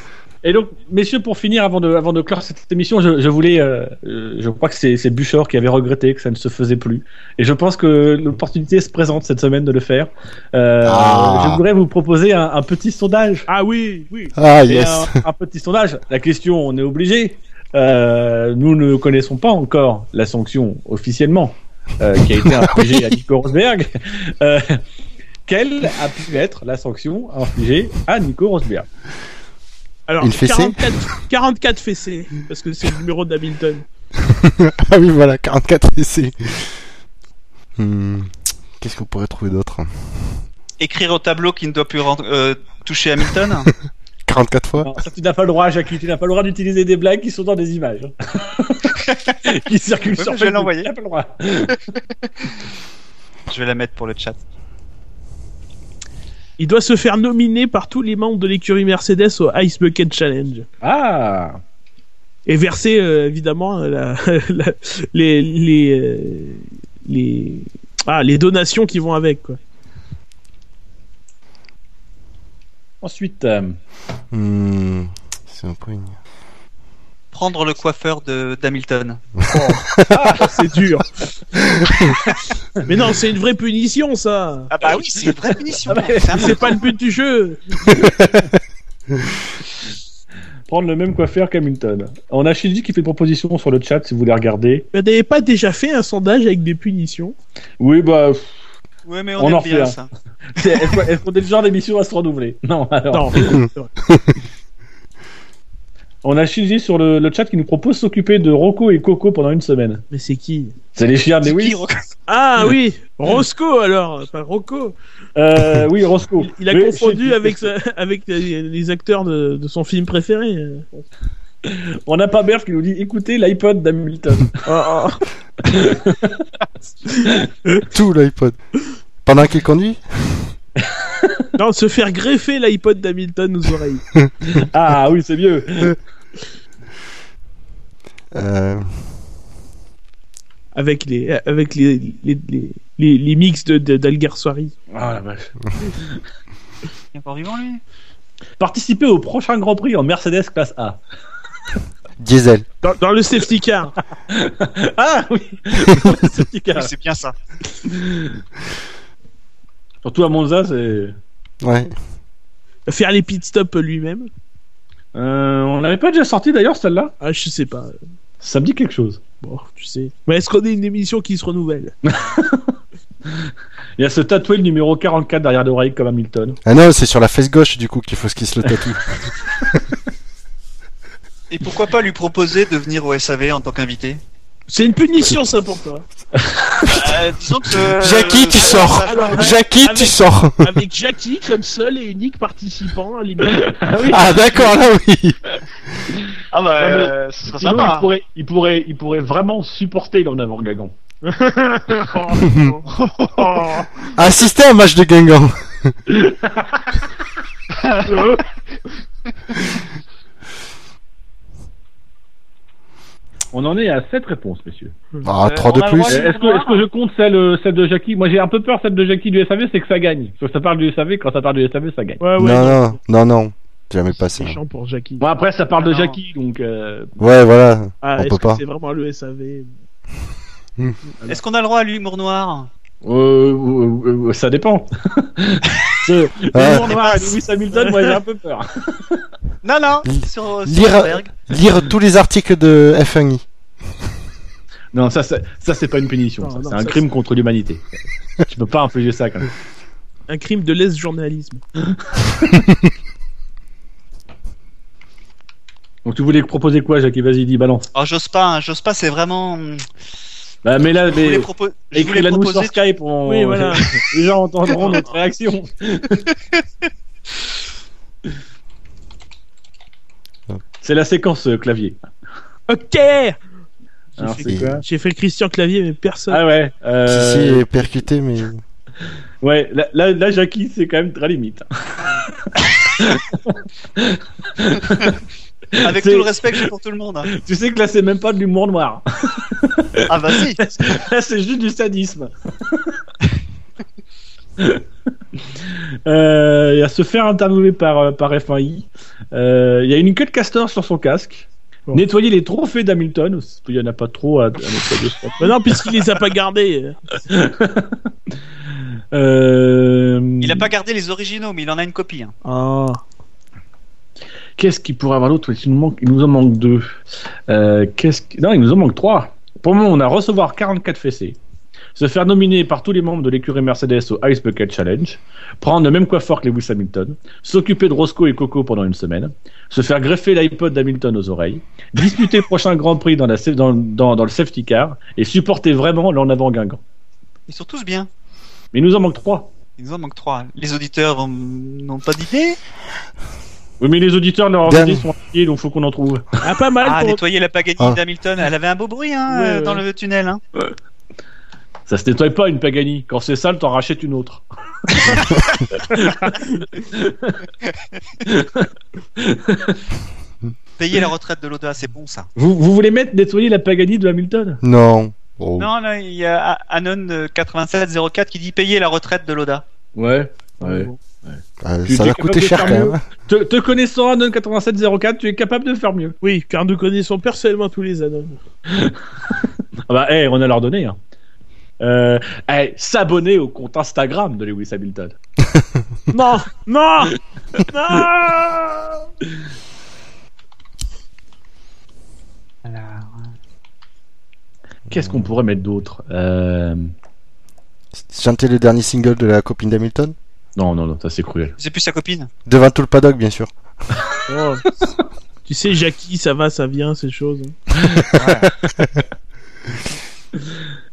Speaker 1: Et donc, messieurs, pour finir, avant de, avant de clore cette émission, je, je voulais, euh, euh, je crois que c'est Buchor qui avait regretté que ça ne se faisait plus. Et je pense que l'opportunité se présente cette semaine de le faire. Euh,
Speaker 4: Ah.
Speaker 1: Je voudrais vous proposer un, un petit sondage.
Speaker 2: Ah oui, oui.
Speaker 4: Ah, yes.
Speaker 1: un, un petit sondage. La question, on est obligé. Euh, nous ne connaissons pas encore la sanction officiellement euh, qui a été *laughs* infligée à Nico Rosberg. Euh, quelle a pu être la sanction infligée à Nico Rosberg?
Speaker 2: Alors,
Speaker 4: Une fessée
Speaker 2: 44, 44 fessées, parce que c'est le numéro d'Hamilton. *laughs*
Speaker 4: Ah oui, voilà, 44 essais. Hmm, Qu'est-ce qu'on pourrait trouver d'autre?
Speaker 3: Écrire au tableau qu'il ne doit plus euh, toucher Hamilton *laughs*
Speaker 4: 44 fois
Speaker 1: Non, ça, tu n'as pas le droit, Jackie. Tu n'as pas le droit d'utiliser des blagues qui sont dans des images. *laughs* qui circulent
Speaker 3: Ouais,
Speaker 1: sur
Speaker 3: je vais l'envoyer.
Speaker 1: Tu n'as pas le droit.
Speaker 3: Je vais la mettre pour le chat.
Speaker 2: Il doit se faire nominer par tous les membres de l'écurie Mercedes au Ice Bucket Challenge.
Speaker 1: Ah
Speaker 2: Et verser, euh, évidemment, la- *laughs* la- les, les, euh, les, ah, les donations qui vont avec, quoi.
Speaker 1: Ensuite, euh,
Speaker 4: Hmm, C'est un peu une-
Speaker 3: Prendre le coiffeur de d'Hamilton.
Speaker 2: C'est dur. *laughs* Mais non, c'est une vraie punition, ça.
Speaker 3: Ah bah oui, c'est une vraie punition.
Speaker 1: Ah bah,
Speaker 3: C'est
Speaker 2: pas le but du jeu. *laughs*
Speaker 1: prendre le même coiffeur qu'Hamilton. On a Shinji qui fait une proposition sur le chat si vous voulez regarder.
Speaker 2: Vous n'avez pas déjà fait un sondage avec des punitions?
Speaker 1: Oui, bah. pff,
Speaker 3: Ouais, mais on,
Speaker 1: On
Speaker 3: aime
Speaker 1: en
Speaker 3: bien ça.
Speaker 1: c'est- Est-ce qu'on est-ce qu'on est le genre d'émission à se renouveler? Non, alors.
Speaker 2: Non. *laughs*
Speaker 1: On a Shinji sur le, le chat qui nous propose s'occuper de Rocco et Coco pendant une semaine.
Speaker 2: Mais c'est qui
Speaker 1: C'est les chiens de Lewis
Speaker 2: Ah oui, Roscoe alors, pas Rocco.
Speaker 1: Euh, Oui, Roscoe.
Speaker 2: Il, il a
Speaker 1: Mais
Speaker 2: confondu
Speaker 1: je-
Speaker 2: avec, sa- avec les, les acteurs de, de son film préféré. *laughs*
Speaker 1: On n'a pas Berf qui nous dit écoutez l'iPod d'Hamilton. *laughs*
Speaker 2: Oh, oh.
Speaker 4: Tout l'iPod. Pendant qu'il conduit?
Speaker 2: Non, se faire greffer l'iPod d'Hamilton aux oreilles. *laughs*
Speaker 1: ah oui, c'est mieux.
Speaker 4: euh,
Speaker 2: Avec les, avec les, les, les, les, les mix de, de, d'Algarsoiri.
Speaker 1: Ah la vache.
Speaker 3: Il est encore vivant, lui?
Speaker 1: Participer au prochain Grand Prix en Mercedes classe A.
Speaker 4: Diesel.
Speaker 2: Dans, dans le safety car. *laughs*
Speaker 1: Ah oui C'est petit cas.
Speaker 3: Oui, C'est bien ça.
Speaker 1: Surtout à Monza, c'est.
Speaker 4: Ouais.
Speaker 2: Faire les pit stops lui-même.
Speaker 1: Euh, on l'avait pas déjà sorti d'ailleurs celle-là?
Speaker 2: Ah, je sais pas.
Speaker 1: Ça me dit quelque chose.
Speaker 2: Bon, tu sais. Mais est-ce qu'on est une émission qui se renouvelle? *laughs*
Speaker 1: Il y a ce tatoué le numéro 44 derrière l'oreille comme Hamilton.
Speaker 4: Ah non, c'est sur la fesse gauche du coup qu'il faut qu'il se le tatoue. *laughs*
Speaker 3: Et pourquoi pas lui proposer de venir au SAV en tant qu'invité?
Speaker 2: C'est une punition, ça, pour toi.
Speaker 3: Euh, disons que, euh,
Speaker 4: Jackie, tu
Speaker 3: ça-
Speaker 4: sors.
Speaker 2: Alors,
Speaker 4: Jackie, tu
Speaker 2: avec-
Speaker 4: sors.
Speaker 2: Avec Jackie comme seul et unique participant à l'émission.
Speaker 4: Ah d'accord, là oui.
Speaker 5: Ah bah,
Speaker 1: Ah,
Speaker 5: euh, ce serait
Speaker 1: Sinon, il
Speaker 5: sympa.
Speaker 1: pourrait, il pourrait, il pourrait vraiment supporter l'en avant Gagan.
Speaker 4: Assister à un match de Guingamp. *laughs* *laughs* *laughs*
Speaker 1: On en est à 7 réponses, messieurs.
Speaker 4: Ah,
Speaker 5: Euh,
Speaker 4: 3
Speaker 5: on
Speaker 4: de plus.
Speaker 1: Est-ce que, est-ce que je compte celle, euh, celle de Jackie? Moi, j'ai un peu peur, celle de Jackie du SAV, c'est que ça gagne. Parce que ça parle du SAV, quand ça parle du SAV, ça gagne.
Speaker 2: Ouais, ouais.
Speaker 4: non, non, non, non. Jamais passé.
Speaker 2: C'est pour Jackie.
Speaker 1: Bon, après, ça parle
Speaker 3: Ah
Speaker 1: de
Speaker 3: non.
Speaker 1: Jackie, donc... Euh...
Speaker 4: Ouais, voilà.
Speaker 2: Ah,
Speaker 4: on peut
Speaker 2: que
Speaker 4: pas.
Speaker 2: c'est vraiment le SAV *laughs*
Speaker 3: Est-ce qu'on a le droit à l'humour noir?
Speaker 1: Euh, euh, euh, ça dépend. *laughs* Noir et Lewis Hamilton, moi, j'ai un peu peur.
Speaker 3: Non, non, sur, sur
Speaker 4: lire-. Lire tous les articles de F1i.
Speaker 1: Non, ça, ça, ça, c'est pas une punition. C'est un
Speaker 2: ça,
Speaker 1: crime contre l'humanité. tu peux pas infliger ça, quand même.
Speaker 2: Un crime de lèse-journalisme. *laughs*
Speaker 1: Donc, tu voulais proposer quoi, Jackie? Vas-y, dis, balance.
Speaker 3: Oh, j'ose pas, hein, j'ose pas, c'est vraiment.
Speaker 1: Bah, mais là, mais...
Speaker 3: propo-
Speaker 1: Écris-la nous sur. Skype, on...
Speaker 2: Oui, voilà. *laughs*
Speaker 1: les gens entendront notre réaction. *laughs* C'est la séquence euh, clavier.
Speaker 2: Ok j'ai fait le Christian Clavier, mais personne.
Speaker 1: Ah ouais. Euh...
Speaker 4: Si, si, percuté, mais.
Speaker 1: Ouais, là, là, là, Jackie, c'est quand même très limite. *laughs* *laughs*
Speaker 3: Avec tout le respect que j'ai pour tout le monde. hein.
Speaker 1: Tu sais que là, c'est même pas de l'humour noir.
Speaker 3: Ah bah si. *laughs*
Speaker 1: Là, c'est juste du sadisme. *laughs* Euh, il va se faire interviewer par, euh, par F1i. Euh, il y a une queue de castor sur son casque.
Speaker 2: Bon.
Speaker 1: Nettoyer les trophées d'Hamilton. parce qu'il y en a pas trop à, à nettoyer.
Speaker 2: non, puisqu'il les a pas gardés.
Speaker 1: Euh,
Speaker 3: Il a pas gardé les originaux, mais il en a une copie. hein.
Speaker 2: Ah.
Speaker 1: Qu'est-ce qu'il pourrait avoir d'autre? Il, nous manque- il nous en manque deux. Euh, qu'est-ce Non, il nous en manque trois. Pour le moment, on a recevoir 44 fessées. Se faire nominer par tous les membres de l'écurie Mercedes au Ice Bucket Challenge. Prendre le même coiffeur que Lewis Hamilton. S'occuper de Roscoe et Coco pendant une semaine. Se faire greffer l'iPod d'Hamilton aux oreilles. Disputer le *laughs* prochain Grand Prix dans, la, sa- dans, dans, dans le safety car. Et supporter vraiment l'en avant Guingamp.
Speaker 3: Ils sont tous bien.
Speaker 1: Mais il nous en manque trois.
Speaker 3: Il nous en manque trois. Les auditeurs n'ont pas d'idée.
Speaker 1: Oui, mais les auditeurs, leurs
Speaker 4: Dan.
Speaker 1: idées sont inquiets, donc faut qu'on en trouve.
Speaker 2: Ah, pas mal
Speaker 3: Ah,
Speaker 2: pour...
Speaker 3: nettoyer la Pagani
Speaker 4: Ah.
Speaker 3: d'Hamilton. Elle avait un beau bruit hein,
Speaker 2: Ouais,
Speaker 3: euh,
Speaker 2: ouais.
Speaker 3: dans le tunnel. Hein.
Speaker 1: Ça se nettoie pas une Pagani. Quand c'est sale, t'en rachètes une autre. *laughs*
Speaker 3: Payer la retraite de l'Oda, c'est bon ça.
Speaker 1: Vous, vous voulez mettre nettoyer la Pagani de Hamilton?
Speaker 4: Non. Oh.
Speaker 3: Non, là, il y a Anon euh, 8704 qui dit payer la retraite de l'Oda.
Speaker 1: Ouais.
Speaker 2: Ouais.
Speaker 4: Euh, ça va coûter cher quand même.
Speaker 1: Te, te connaissant Anon 8704, tu es capable de faire mieux.
Speaker 2: Oui, car nous connaissons personnellement tous les anonymes. *laughs*
Speaker 1: Ah bah, hey, on a leur donné. Hein. Euh, hey, s'abonner au compte Instagram de Lewis Hamilton. *laughs*
Speaker 2: Non Non *laughs* Non
Speaker 1: Qu'est-ce qu'on pourrait mettre d'autre euh...
Speaker 4: Chanter le dernier single de la copine d'Hamilton?
Speaker 1: Non, non, non, ça c'est cruel.
Speaker 3: C'est plus sa copine.
Speaker 4: Devant tout le paddock, bien sûr. *laughs*
Speaker 2: Oh. Tu sais, Jackie, ça va, ça vient, ces choses. hein. *laughs*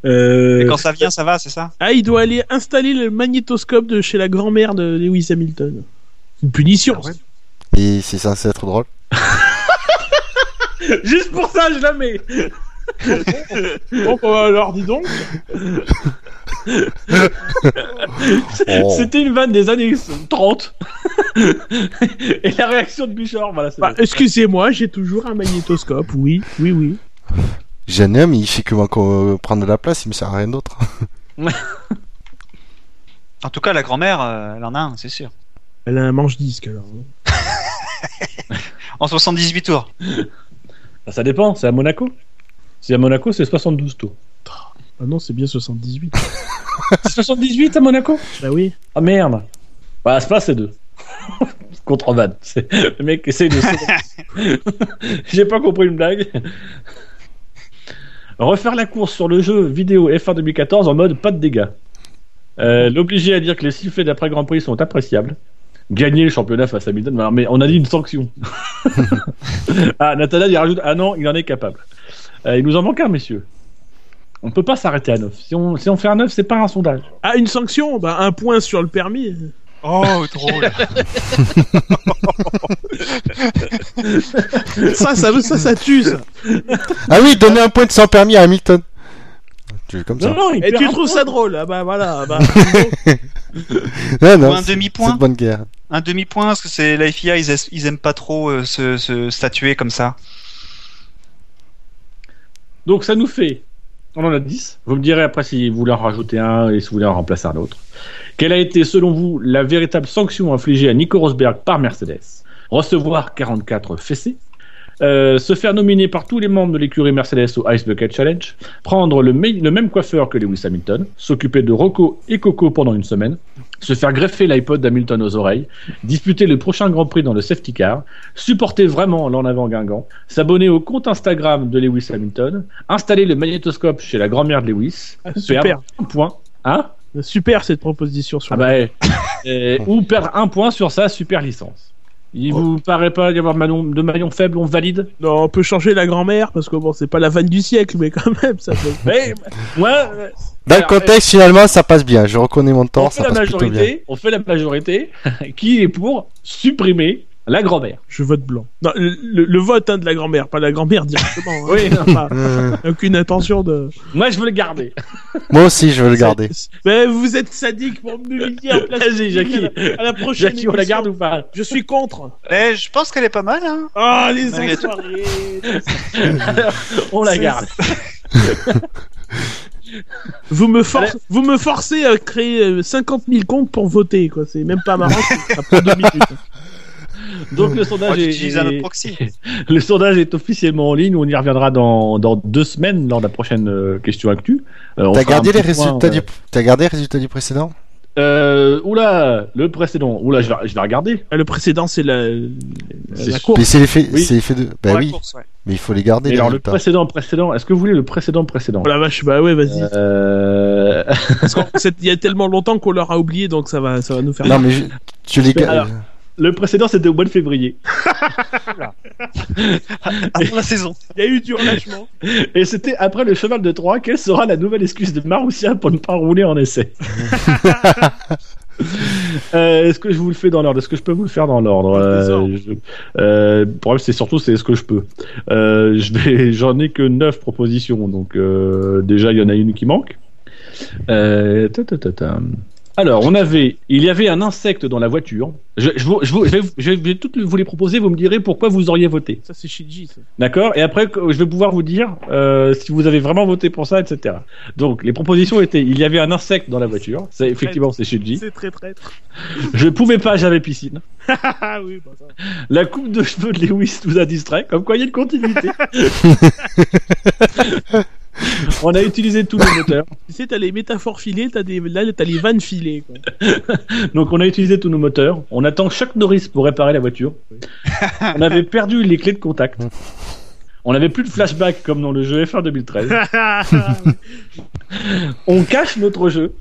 Speaker 1: Euh...
Speaker 3: Et quand ça vient, ça va, c'est ça
Speaker 2: Ah, il doit aller installer le magnétoscope de chez la grand-mère de Lewis Hamilton. Une punition.
Speaker 3: Ah ouais.
Speaker 4: Et c'est censé être drôle. *laughs*
Speaker 1: Juste pour ça, je la mets.
Speaker 2: Bon, bah, alors, dis donc.
Speaker 4: Oh.
Speaker 1: C'était une vanne des années 30. Et la réaction de Bouchard, voilà. c'est
Speaker 2: Bah, excusez-moi, j'ai toujours un magnétoscope. Oui, oui, oui.
Speaker 4: J'ai un homme, il fait que euh, prendre de la place, il me sert à rien d'autre.
Speaker 3: En tout cas, la grand-mère, euh, elle en a un, c'est sûr.
Speaker 2: Elle a un manche-disque, alors. *laughs*
Speaker 3: En 78 tours.
Speaker 1: Bah, ça dépend, c'est à Monaco. Si à Monaco, c'est 72 tours.
Speaker 2: Ah non, c'est bien 78.
Speaker 1: C'est 78 à Monaco
Speaker 2: bah oui.
Speaker 1: Ah merde. Bah, c'est pas ces deux. *laughs* Contrebande. Le mec essaye de. *laughs* J'ai pas compris une blague. Refaire la course sur le jeu vidéo F1 2014 en mode pas de dégâts. Euh, L'obliger à dire que les sifflets d'après Grand Prix sont appréciables. Gagner le championnat face à Hamilton. Mais on a dit une sanction. *laughs* ah, Nathanaël, il rajoute Ah non, il en est capable. Euh, il nous en manque un, messieurs. On peut pas s'arrêter à 9. Si on, si on fait un 9, c'est pas un sondage.
Speaker 2: Ah, une sanction Bah, un point sur le permis.
Speaker 3: Oh, drôle. *laughs*
Speaker 2: ça, ça, ça, ça tue, ça.
Speaker 4: Ah oui, donner un point de sans permis à Hamilton. Tu es comme ça.
Speaker 1: Non, non, il
Speaker 2: Et tu trouves
Speaker 1: point.
Speaker 2: ça drôle Ah bah voilà. ah Bah, *laughs*
Speaker 4: Non, non,
Speaker 3: Ou un demi-point.
Speaker 4: Bonne guerre.
Speaker 3: Un demi-point, parce que c'est la FIA, ils, aiment- ils aiment pas trop euh, se, se statuer comme ça.
Speaker 1: Donc ça nous fait, on en a 10. Vous me direz après si vous voulez en rajouter un et si vous voulez en remplacer un autre. Quelle a été selon vous la véritable sanction infligée à Nico Rosberg par Mercedes? Recevoir 44 fessées. Euh, se faire nominer par tous les membres de l'écurie Mercedes au Ice Bucket Challenge, prendre le, le même coiffeur que Lewis Hamilton, s'occuper de Rocco et Coco pendant une semaine, se faire greffer l'iPod d'Hamilton aux oreilles, disputer le prochain Grand Prix dans le safety car, supporter vraiment l'en avant Guingamp, s'abonner au compte Instagram de Lewis Hamilton, installer le magnétoscope chez la grand-mère de Lewis,
Speaker 2: Ah, super.
Speaker 1: perdre un point, hein?
Speaker 2: Super cette proposition sur
Speaker 1: ah bah, *laughs* euh, ou perdre un point sur sa super licence. Il vous paraît pas y avoir maillon- de maillon faible, on valide?
Speaker 2: Non, on peut changer la grand-mère parce que bon, c'est pas la vanne du siècle, mais quand même, ça peut.
Speaker 1: Mais moi,
Speaker 4: Dans le contexte, finalement, ça passe bien. Je reconnais mon
Speaker 1: on
Speaker 4: tort,
Speaker 1: fait
Speaker 4: ça
Speaker 1: la
Speaker 4: passe plutôt bien.
Speaker 1: majorité, on fait la majorité *laughs* qui est pour supprimer la grand-mère.
Speaker 2: Je vote blanc. Non, le, le- le vote hein, de la grand-mère, pas la grand-mère directement. hein. *laughs*
Speaker 1: Oui, non.
Speaker 2: Pas- *laughs*
Speaker 4: Euh,
Speaker 2: aucune intention de.
Speaker 1: Moi, je veux le garder. *laughs*
Speaker 4: moi aussi, je veux le garder.
Speaker 2: Mais vous êtes sadique pour m'humilier en place.
Speaker 1: Vas-y, Jackie.
Speaker 2: À la prochaine.
Speaker 1: Jackie, on la garde ou pas?
Speaker 2: Je suis contre.
Speaker 3: Je pense qu'elle est pas mal, hein.
Speaker 2: Ah, les enfoirés.
Speaker 1: On la garde.
Speaker 2: Vous me, forcez, vous me forcez à créer euh, 50 000 comptes pour voter, quoi. C'est même pas marrant. Prend deux minutes. *laughs*
Speaker 1: Donc le sondage est,
Speaker 3: utilises un autre proxy. *laughs*
Speaker 1: le sondage est officiellement en ligne. On y reviendra dans, dans deux semaines lors de la prochaine euh, question actu. Euh,
Speaker 4: T'as gardé les
Speaker 1: petit point,
Speaker 4: résultats
Speaker 1: euh,
Speaker 4: du, t'as gardé les résultats du précédent?
Speaker 1: Euh, oula, le précédent. Oula, je vais, je vais regarder.
Speaker 2: Ah, Le précédent, c'est la, la, course.
Speaker 4: Mais c'est l'effet,
Speaker 1: Oui.
Speaker 4: c'est l'effet de, bah
Speaker 3: Pour
Speaker 4: oui,
Speaker 3: course, ouais.
Speaker 4: mais il faut les garder,
Speaker 1: Et
Speaker 4: les
Speaker 1: alors le
Speaker 4: résultats.
Speaker 1: précédent, précédent. Est-ce que vous voulez le précédent, précédent?
Speaker 2: Oh la vache, bah ouais, vas-y.
Speaker 1: Euh, *laughs*
Speaker 2: Parce y a tellement longtemps qu'on leur a oublié, donc ça va, ça va nous faire.
Speaker 4: Non, mais je- tu les gardes.
Speaker 1: Le précédent, c'était au mois de février.
Speaker 3: Avant *laughs* la saison.
Speaker 2: Il y a eu du relâchement.
Speaker 1: Et c'était après le cheval de Troie. Quelle sera la nouvelle excuse de Maroussia pour ne pas rouler en essai *laughs* Euh, Est-ce que je vous le fais dans l'ordre? Est-ce que je peux vous le faire dans l'ordre? Euh, je- euh, problème, c'est surtout c'est est-ce que je peux. Euh, *laughs* j'en ai que 9 propositions, donc euh, déjà il y en a une qui manque. Euh, ta, ta, ta, ta. Alors, on avait, il y avait un insecte dans la voiture. Je, je, vous- je, vous- je vais, je vais toutes vous les proposer. Vous me direz pourquoi vous auriez voté.
Speaker 2: Ça, c'est Shinji, ça.
Speaker 1: D'accord? Et après, je vais pouvoir vous dire euh, si vous avez vraiment voté pour ça, etc. Donc, les propositions étaient il y avait un insecte dans la voiture. C'est effectivement c'est Shinji.
Speaker 2: C'est très traître. *laughs*
Speaker 1: Je pouvais pas, j'avais piscine. *laughs*
Speaker 2: Ah oui, bah ça.
Speaker 1: La coupe de cheveux de Lewis nous a distrait. Comme quoi, il y a une continuité. *laughs* On a utilisé tous nos moteurs. *laughs*
Speaker 2: Tu sais, t'as les métaphores filées, t'as des, là, t'as les vannes filées, quoi. *laughs*
Speaker 1: Donc, on a utilisé tous nos moteurs. On attend Chuck Norris pour réparer la voiture. On avait *laughs* perdu les clés de contact. On n'avait plus de flashback comme dans le jeu F1 2013. On cache notre jeu.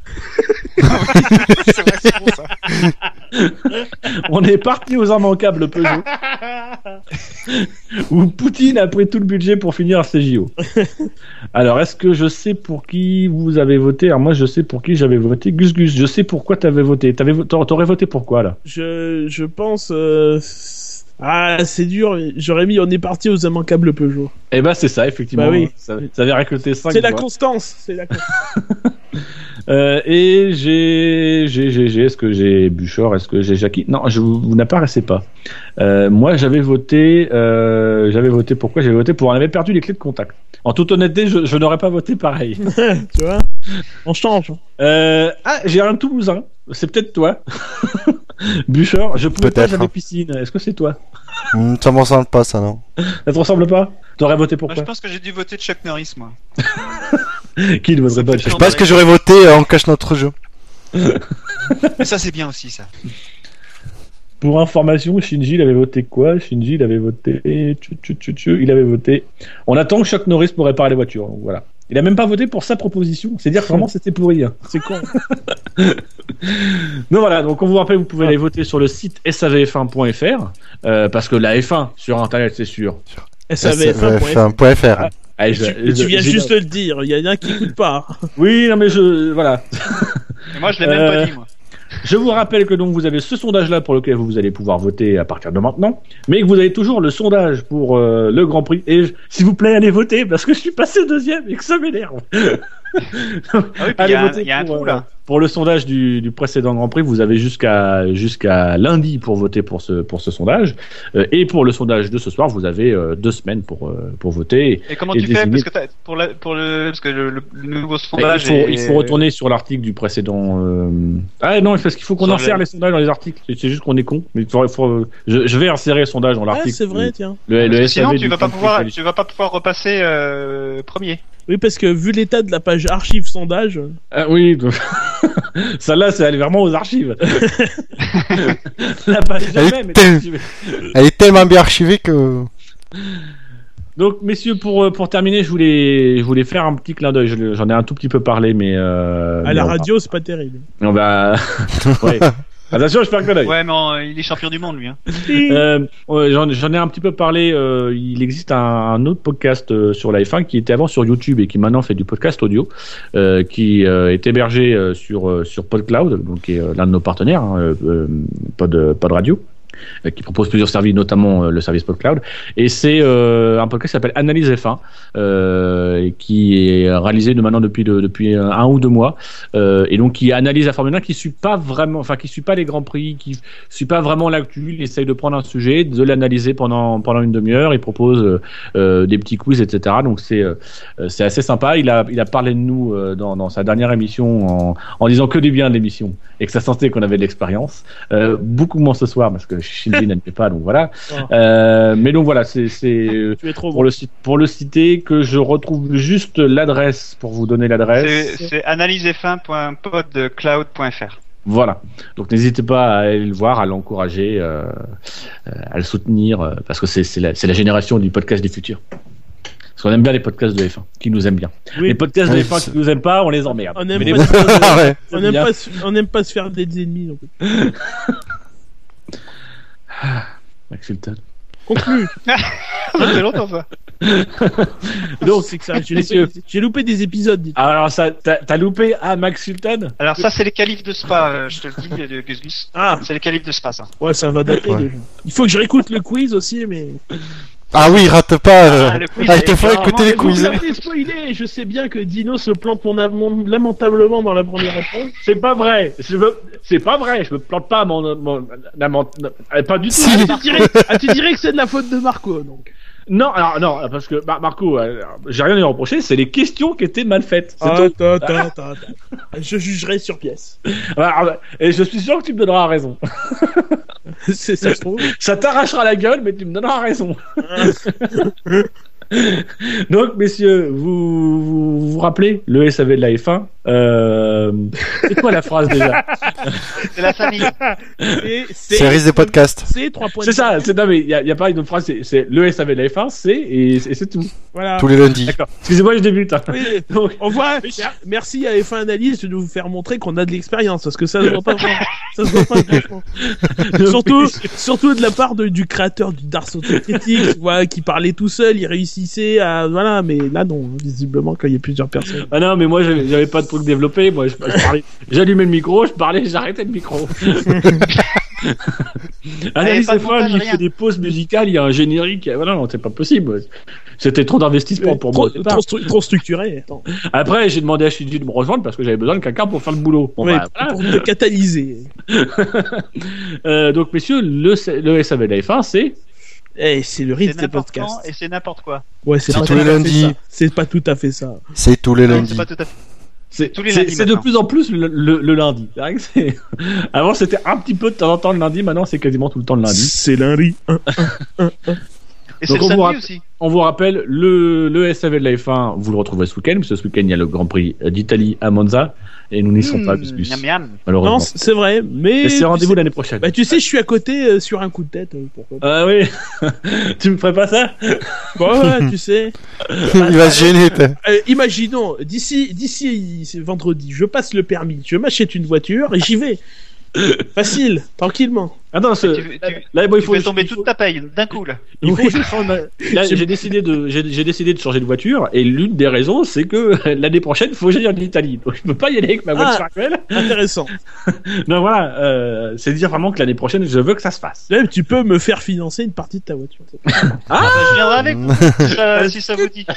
Speaker 3: c'est vrai, c'est bon ça.
Speaker 1: On est parti aux immanquables Peugeot. où Poutine a pris tout le budget pour finir ces JO. Alors, est-ce que je sais pour qui vous avez voté? Alors, moi, je sais pour qui j'avais voté. Gus Gus, je sais pourquoi t'avais voté. T'avais T'aurais voté pour quoi, là?
Speaker 2: Je, je pense. euh, Ah, c'est dur. J'aurais mis on est parti aux immanquables Peugeot.
Speaker 1: Eh ben, c'est ça, effectivement.
Speaker 2: Bah oui.
Speaker 1: Ça, ça avait récolté 5
Speaker 2: C'est la constance. C'est la constance. *laughs*
Speaker 1: Euh, et j'ai, j'ai, j'ai, j'ai, est-ce que j'ai Buchor, est-ce que j'ai Jackie? Non, je vous, vous n'apparaissez pas. Euh, moi, j'avais voté, euh, j'avais voté pourquoi? J'avais voté pour, on avait perdu les clés de contact. En toute honnêteté, je, je n'aurais pas voté pareil. *laughs*
Speaker 2: tu vois On change.
Speaker 1: Euh, ah, j'ai un Toulousain. C'est peut-être toi. *laughs* Bûcheur, je pouvais pas,
Speaker 4: Peut-être.
Speaker 1: j'avais piscine. Est-ce que c'est toi?
Speaker 4: Hmm, ça me ressemble pas, ça, non.
Speaker 1: Ça te ressemble pas? T'aurais voté pour
Speaker 3: Moi, je pense que j'ai dû voter Chuck Norris, moi. *laughs*
Speaker 1: Qui ne voterait pas
Speaker 4: Je pense que j'aurais voté euh, On cache notre jeu. *laughs*
Speaker 3: Mais ça, c'est bien aussi, ça.
Speaker 1: Pour information, Shinji, il avait voté quoi? Shinji, il avait voté. Il avait voté. On attend que Chuck Norris pour réparer les voitures. donc Voilà. Il a même pas voté pour sa proposition. C'est dire que vraiment c'était pourri. hein.
Speaker 2: C'est con. *laughs*
Speaker 1: Donc voilà. Donc on vous rappelle, vous pouvez aller voter sur le site savf1.fr euh, parce que la F1 sur internet, c'est sûr.
Speaker 2: SAVF1.fr.
Speaker 4: SAVF1.fr.
Speaker 1: Allez, je-
Speaker 2: tu,
Speaker 1: je-
Speaker 2: tu viens juste de le dire, il y en a qui écoutent pas. *laughs*
Speaker 1: Oui, non mais je voilà.
Speaker 5: Et moi, je l'ai même
Speaker 1: Euh,
Speaker 5: pas dit, moi.
Speaker 1: Je vous rappelle que donc vous avez ce sondage-là pour lequel vous allez pouvoir voter à partir de maintenant, mais que vous avez toujours le sondage pour euh, le Grand Prix. Et s'il vous plaît, allez voter parce que je suis passé deuxième et que ça m'énerve. *laughs*
Speaker 5: Ah oui, puis il
Speaker 1: Allez
Speaker 5: y a un-
Speaker 1: voter
Speaker 5: il y a un
Speaker 1: pour,
Speaker 5: trou, là.
Speaker 1: Pour le sondage du, du précédent Grand Prix, vous avez jusqu'à jusqu'à lundi pour voter pour ce pour ce sondage, Euh, et pour le sondage de ce soir, vous avez euh, deux semaines pour euh, pour voter.
Speaker 5: Et comment
Speaker 1: et
Speaker 5: tu fais? Parce que pour, la, pour le, parce que le, nouveau
Speaker 1: Mais
Speaker 5: sondage.
Speaker 1: il, faut,
Speaker 5: est-
Speaker 1: il faut retourner sur l'article du précédent. euh, Ah non, parce qu'il faut qu'on insère
Speaker 5: les-
Speaker 1: les sondages dans les articles. C'est juste qu'on est con. Mais faut- faut- je, je vais insérer le sondage dans
Speaker 2: Ah,
Speaker 1: l'article.
Speaker 2: c'est vrai, tiens.
Speaker 1: Le,
Speaker 5: sinon, tu vas pas pouvoir, tu vas pas pouvoir repasser euh, premier.
Speaker 2: Oui, parce que vu l'état de la page archive sondage,
Speaker 1: Ah oui, *laughs* ça là, c'est aller vraiment aux archives. *laughs* La page
Speaker 4: Elle est
Speaker 1: jamais, mais
Speaker 4: telle-
Speaker 1: archivée.
Speaker 4: Elle est tellement bien archivée que.
Speaker 1: Donc, messieurs, pour, euh, pour terminer, je voulais, je voulais faire un petit clin d'œil. Je- J'en ai un tout petit peu parlé, mais. Euh,
Speaker 2: à
Speaker 1: mais
Speaker 2: la
Speaker 1: va-
Speaker 2: radio, c'est pas terrible.
Speaker 1: On va. *laughs* ouais. Attention, je fais un clin d'œil.
Speaker 5: Ouais, mais il est champion du monde, lui. Hein. *laughs*
Speaker 1: Euh, J'en ai un petit peu parlé. euh, il existe un, un autre podcast euh, sur la F1 qui était avant sur YouTube et qui maintenant fait du podcast audio, qui est hébergé sur sur PodCloud, donc qui est l'un de nos partenaires, hein, Pod, Pod Radio. Euh, qui propose plusieurs services, notamment euh, le service PodCloud. Et c'est euh, un podcast qui s'appelle Analyse F1, euh, et qui est réalisé de maintenant depuis de- depuis un ou deux mois, et donc qui analyse la Formule 1, qui suit pas vraiment, enfin qui suit pas les grands prix, qui suit pas vraiment l'actu, il essaye de prendre un sujet, de l'analyser pendant pendant une demi-heure, il propose des petits quiz, etc. Donc c'est c'est assez sympa. Il a il a parlé de nous dans, sa dernière émission en, en disant que du bien de l'émission et que ça sentait qu'on avait de l'expérience. Beaucoup moins ce soir parce que Shilby n'aimait pas, donc voilà. Euh, mais donc voilà, c'est *laughs* pour
Speaker 2: bon.
Speaker 1: le cit- pour le citer que je retrouve juste l'adresse pour vous donner l'adresse.
Speaker 5: C'est c'est analysef1.podcloud.fr.
Speaker 1: Voilà. Donc n'hésitez pas à aller le voir, à l'encourager, euh, euh, à le soutenir, parce que c'est la, génération du podcast du futur. Parce qu'on aime bien les podcasts de F1, qui nous aiment bien.
Speaker 2: Oui.
Speaker 1: Les podcasts de
Speaker 4: Oui,
Speaker 1: F1
Speaker 4: c'est-
Speaker 1: qui nous aiment pas, on les emmerde.
Speaker 2: On aime
Speaker 1: Mais les
Speaker 2: pas
Speaker 1: podcasts *laughs* de-
Speaker 4: ouais.
Speaker 2: On n'aime pas, se- on n'aime pas se faire des ennemis. *laughs*
Speaker 1: Max Hilton.
Speaker 2: Conclu. *laughs*
Speaker 5: Ça fait longtemps, ça. *laughs*
Speaker 1: Donc,
Speaker 2: c'est que ça. J'ai loupé, j'ai loupé des épisodes. dites.
Speaker 1: Alors ça, t'as t'as loupé à Max Sultan
Speaker 5: Alors, ça, c'est les qualifs de Spa, euh, je te le dis, de Gus Gus.
Speaker 2: Ah,
Speaker 5: C'est les qualifs de Spa, ça.
Speaker 2: ouais, ça va dater.
Speaker 4: Ouais.
Speaker 2: déjà. Il faut que je réécoute le quiz aussi, mais.
Speaker 4: Ah oui, rate pas. euh.
Speaker 5: Ah, quiz,
Speaker 4: Ah, il te faut écouter les quiz.
Speaker 2: spoilé. Je sais bien que Dino se plante mon mon- lamentablement dans la première réponse.
Speaker 1: C'est pas vrai. Veux... C'est pas vrai. Je me plante pas mon, mon, pas du tout.
Speaker 4: Si.
Speaker 2: Ah, tu dirais, ah, tu dirais que c'est de la faute de Marco, donc.
Speaker 1: Non, alors non, parce que Mar- Marco, euh, j'ai rien à lui reprocher. C'est les questions qui étaient mal faites.
Speaker 2: Attends, attends, attends. Je jugerai sur pièce.
Speaker 1: Alors, et je suis sûr que tu me donneras raison. *laughs*
Speaker 2: C'est. Ça
Speaker 1: t'arrachera la gueule, mais tu me donneras raison. *laughs* *laughs* Donc, messieurs, vous vous, vous rappelez le SAV de la F1 euh, C'est quoi la phrase déjà?
Speaker 5: C'est la famille.
Speaker 4: C'est risque des podcasts.
Speaker 2: C'est trois points.
Speaker 1: C'est ça. C'est non mais il y, a- il y a pas une autre phrase. C'est, le SAV de la F1, c'est et, et c'est tout.
Speaker 2: Voilà.
Speaker 4: Tous les lundis.
Speaker 1: D'accord. Excusez-moi, je débute. hein.
Speaker 2: Oui, *laughs*
Speaker 1: Donc,
Speaker 2: on voit. mer- Merci à F1 Analyse de nous faire montrer qu'on a de l'expérience parce que ça se voit pas. Ça se voit pas. *laughs* franchement. surtout, surtout de la part de- du créateur du Dark Autocritique, voilà, qui parlait tout seul, il réussissait à voilà, mais là non, visiblement quand il y a plusieurs personnes.
Speaker 1: Ah non, mais moi j'avais, pas de truc développé. Moi, je, je parlais, j'allumais le micro, je parlais, j'arrêtais le micro. *laughs* Analyse
Speaker 5: pas de
Speaker 1: F1,
Speaker 5: montage,
Speaker 1: lui, il
Speaker 5: rien.
Speaker 1: fait des pauses musicales, il y a un générique. Voilà, non, c'est pas possible. C'était trop d'investissement pour moi.
Speaker 2: trop, trop, stru- trop structuré. Attends.
Speaker 1: Après, j'ai demandé à Shinji de me rejoindre parce que j'avais besoin de quelqu'un pour faire le boulot. Bon,
Speaker 2: Ouais,
Speaker 1: bah, voilà.
Speaker 2: pour te catalyser. *laughs*
Speaker 1: Euh, donc, messieurs, le, le SAV de la F1, c'est
Speaker 2: Eh, c'est le rythme des podcasts.
Speaker 5: et c'est n'importe quoi.
Speaker 2: Ouais, c'est
Speaker 4: tous
Speaker 2: tout
Speaker 4: les
Speaker 2: à fait
Speaker 4: lundis.
Speaker 2: ça. C'est pas tout à fait ça.
Speaker 4: C'est tous les lundis.
Speaker 5: c'est
Speaker 1: de plus en plus le, le- le lundi. C'est vrai que c'est- *laughs* Avant, c'était un petit peu de temps en temps le lundi. Maintenant, c'est quasiment tout le temps le lundi.
Speaker 2: C'est lundi.
Speaker 5: Et
Speaker 1: Donc,
Speaker 5: le
Speaker 1: on vous
Speaker 5: aussi.
Speaker 1: On vous rappelle, le, le SAV de la F1, vous le retrouvez ce week-end, parce que ce week-end, il y a le Grand Prix d'Italie à Monza, et nous n'y sommes pas,
Speaker 5: Mmh, miam, miam.
Speaker 1: malheureusement.
Speaker 2: Non, c'est vrai, mais.
Speaker 1: Mais c'est rendez-vous l'année prochaine.
Speaker 2: Bah, tu sais, je suis à côté euh, sur un coup de tête. euh, pourquoi pas.
Speaker 1: Ah oui *laughs* Tu me ferais pas ça *laughs*
Speaker 2: Bon, ouais, tu sais. *laughs*
Speaker 4: Il va se gêner. t'as-
Speaker 2: Euh, imaginons, d'ici, vendredi, je passe le permis, je m'achète une voiture et j'y vais. Facile, tranquillement.
Speaker 1: Attends, ce-
Speaker 5: Tu, tu,
Speaker 1: là, bon, il faut,
Speaker 5: fais tomber
Speaker 1: il faut-
Speaker 5: toute ta paye d'un coup là.
Speaker 1: il faut *laughs* Là, j'ai décidé de, j'ai décidé de changer de voiture et l'une des raisons, c'est que *laughs* l'année prochaine, il faut que j'aille en Italie. Donc, je peux pas y aller avec ma voiture
Speaker 2: Ah.
Speaker 1: actuelle. *laughs*
Speaker 2: Intéressant.
Speaker 1: Donc voilà, euh, c'est dire vraiment que l'année prochaine, je veux que ça se fasse.
Speaker 2: Même, tu peux me faire financer une partie de ta voiture.
Speaker 5: Bah, je viendrai avec vous, si ça, si ça vous dit.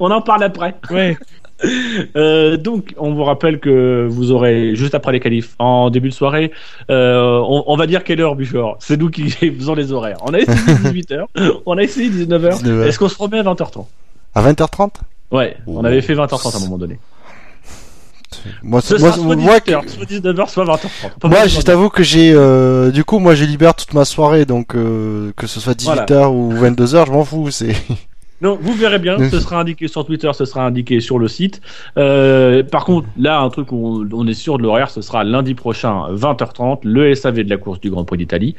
Speaker 1: On en parle après.
Speaker 2: Ouais. *laughs*
Speaker 1: Euh, donc, on vous rappelle que vous aurez, juste après les qualifs, en début de soirée, euh, on, on va dire quelle heure, Bouchard C'est nous qui *laughs* faisons les horaires. On a essayé *laughs* 18h, on a essayé 19h.
Speaker 4: 19h.
Speaker 1: Est-ce qu'on se remet à 20h30
Speaker 4: À 20h30
Speaker 1: Ouais, on avait fait 20h30 à un moment donné.
Speaker 4: Moi,
Speaker 1: Ce
Speaker 4: c'est- moi,
Speaker 1: soit
Speaker 4: moi,
Speaker 1: 18h, soit 19h, soit 20h30. Pas
Speaker 4: moi, je t'avoue que j'ai, euh, du coup, moi, j'ai libère toute ma soirée, donc que ce soit 18h ou 22h, je m'en fous. C'est
Speaker 1: Non, vous verrez bien, ce sera indiqué sur Twitter, ce sera indiqué sur le site. Euh, par contre, là, un truc où on, on est sûr de l'horaire, ce sera lundi prochain, 20h30, le SAV de la course du Grand Prix d'Italie.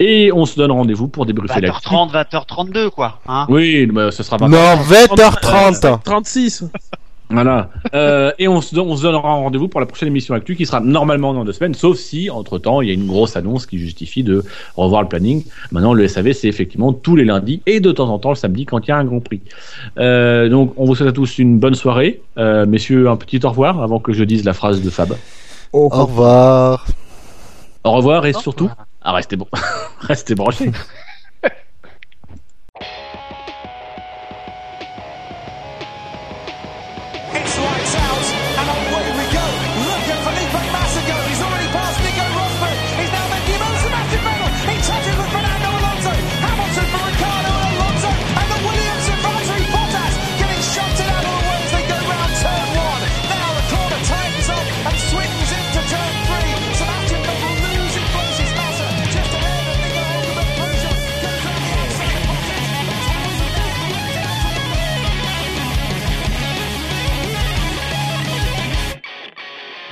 Speaker 1: Et on se donne rendez-vous pour débriefer la
Speaker 5: 20h30, 20h32 quoi. Hein
Speaker 1: Oui, mais ce sera 20h30.
Speaker 4: non 20h30.
Speaker 2: 36.
Speaker 1: Voilà. Euh, et on se, don- on se donnera un rendez-vous pour la prochaine émission actu qui sera normalement dans deux semaines, sauf si, entre-temps, il y a une grosse annonce qui justifie de revoir le planning. Maintenant, le SAV, c'est effectivement tous les lundis et de temps en temps le samedi quand il y a un Grand Prix. Euh, donc, on vous souhaite à tous une bonne soirée. Euh, messieurs, un petit au revoir avant que je dise la phrase de Fab.
Speaker 4: Au revoir.
Speaker 1: Au revoir et
Speaker 5: Au
Speaker 1: surtout, ah, restez bon, *laughs* restez branchés.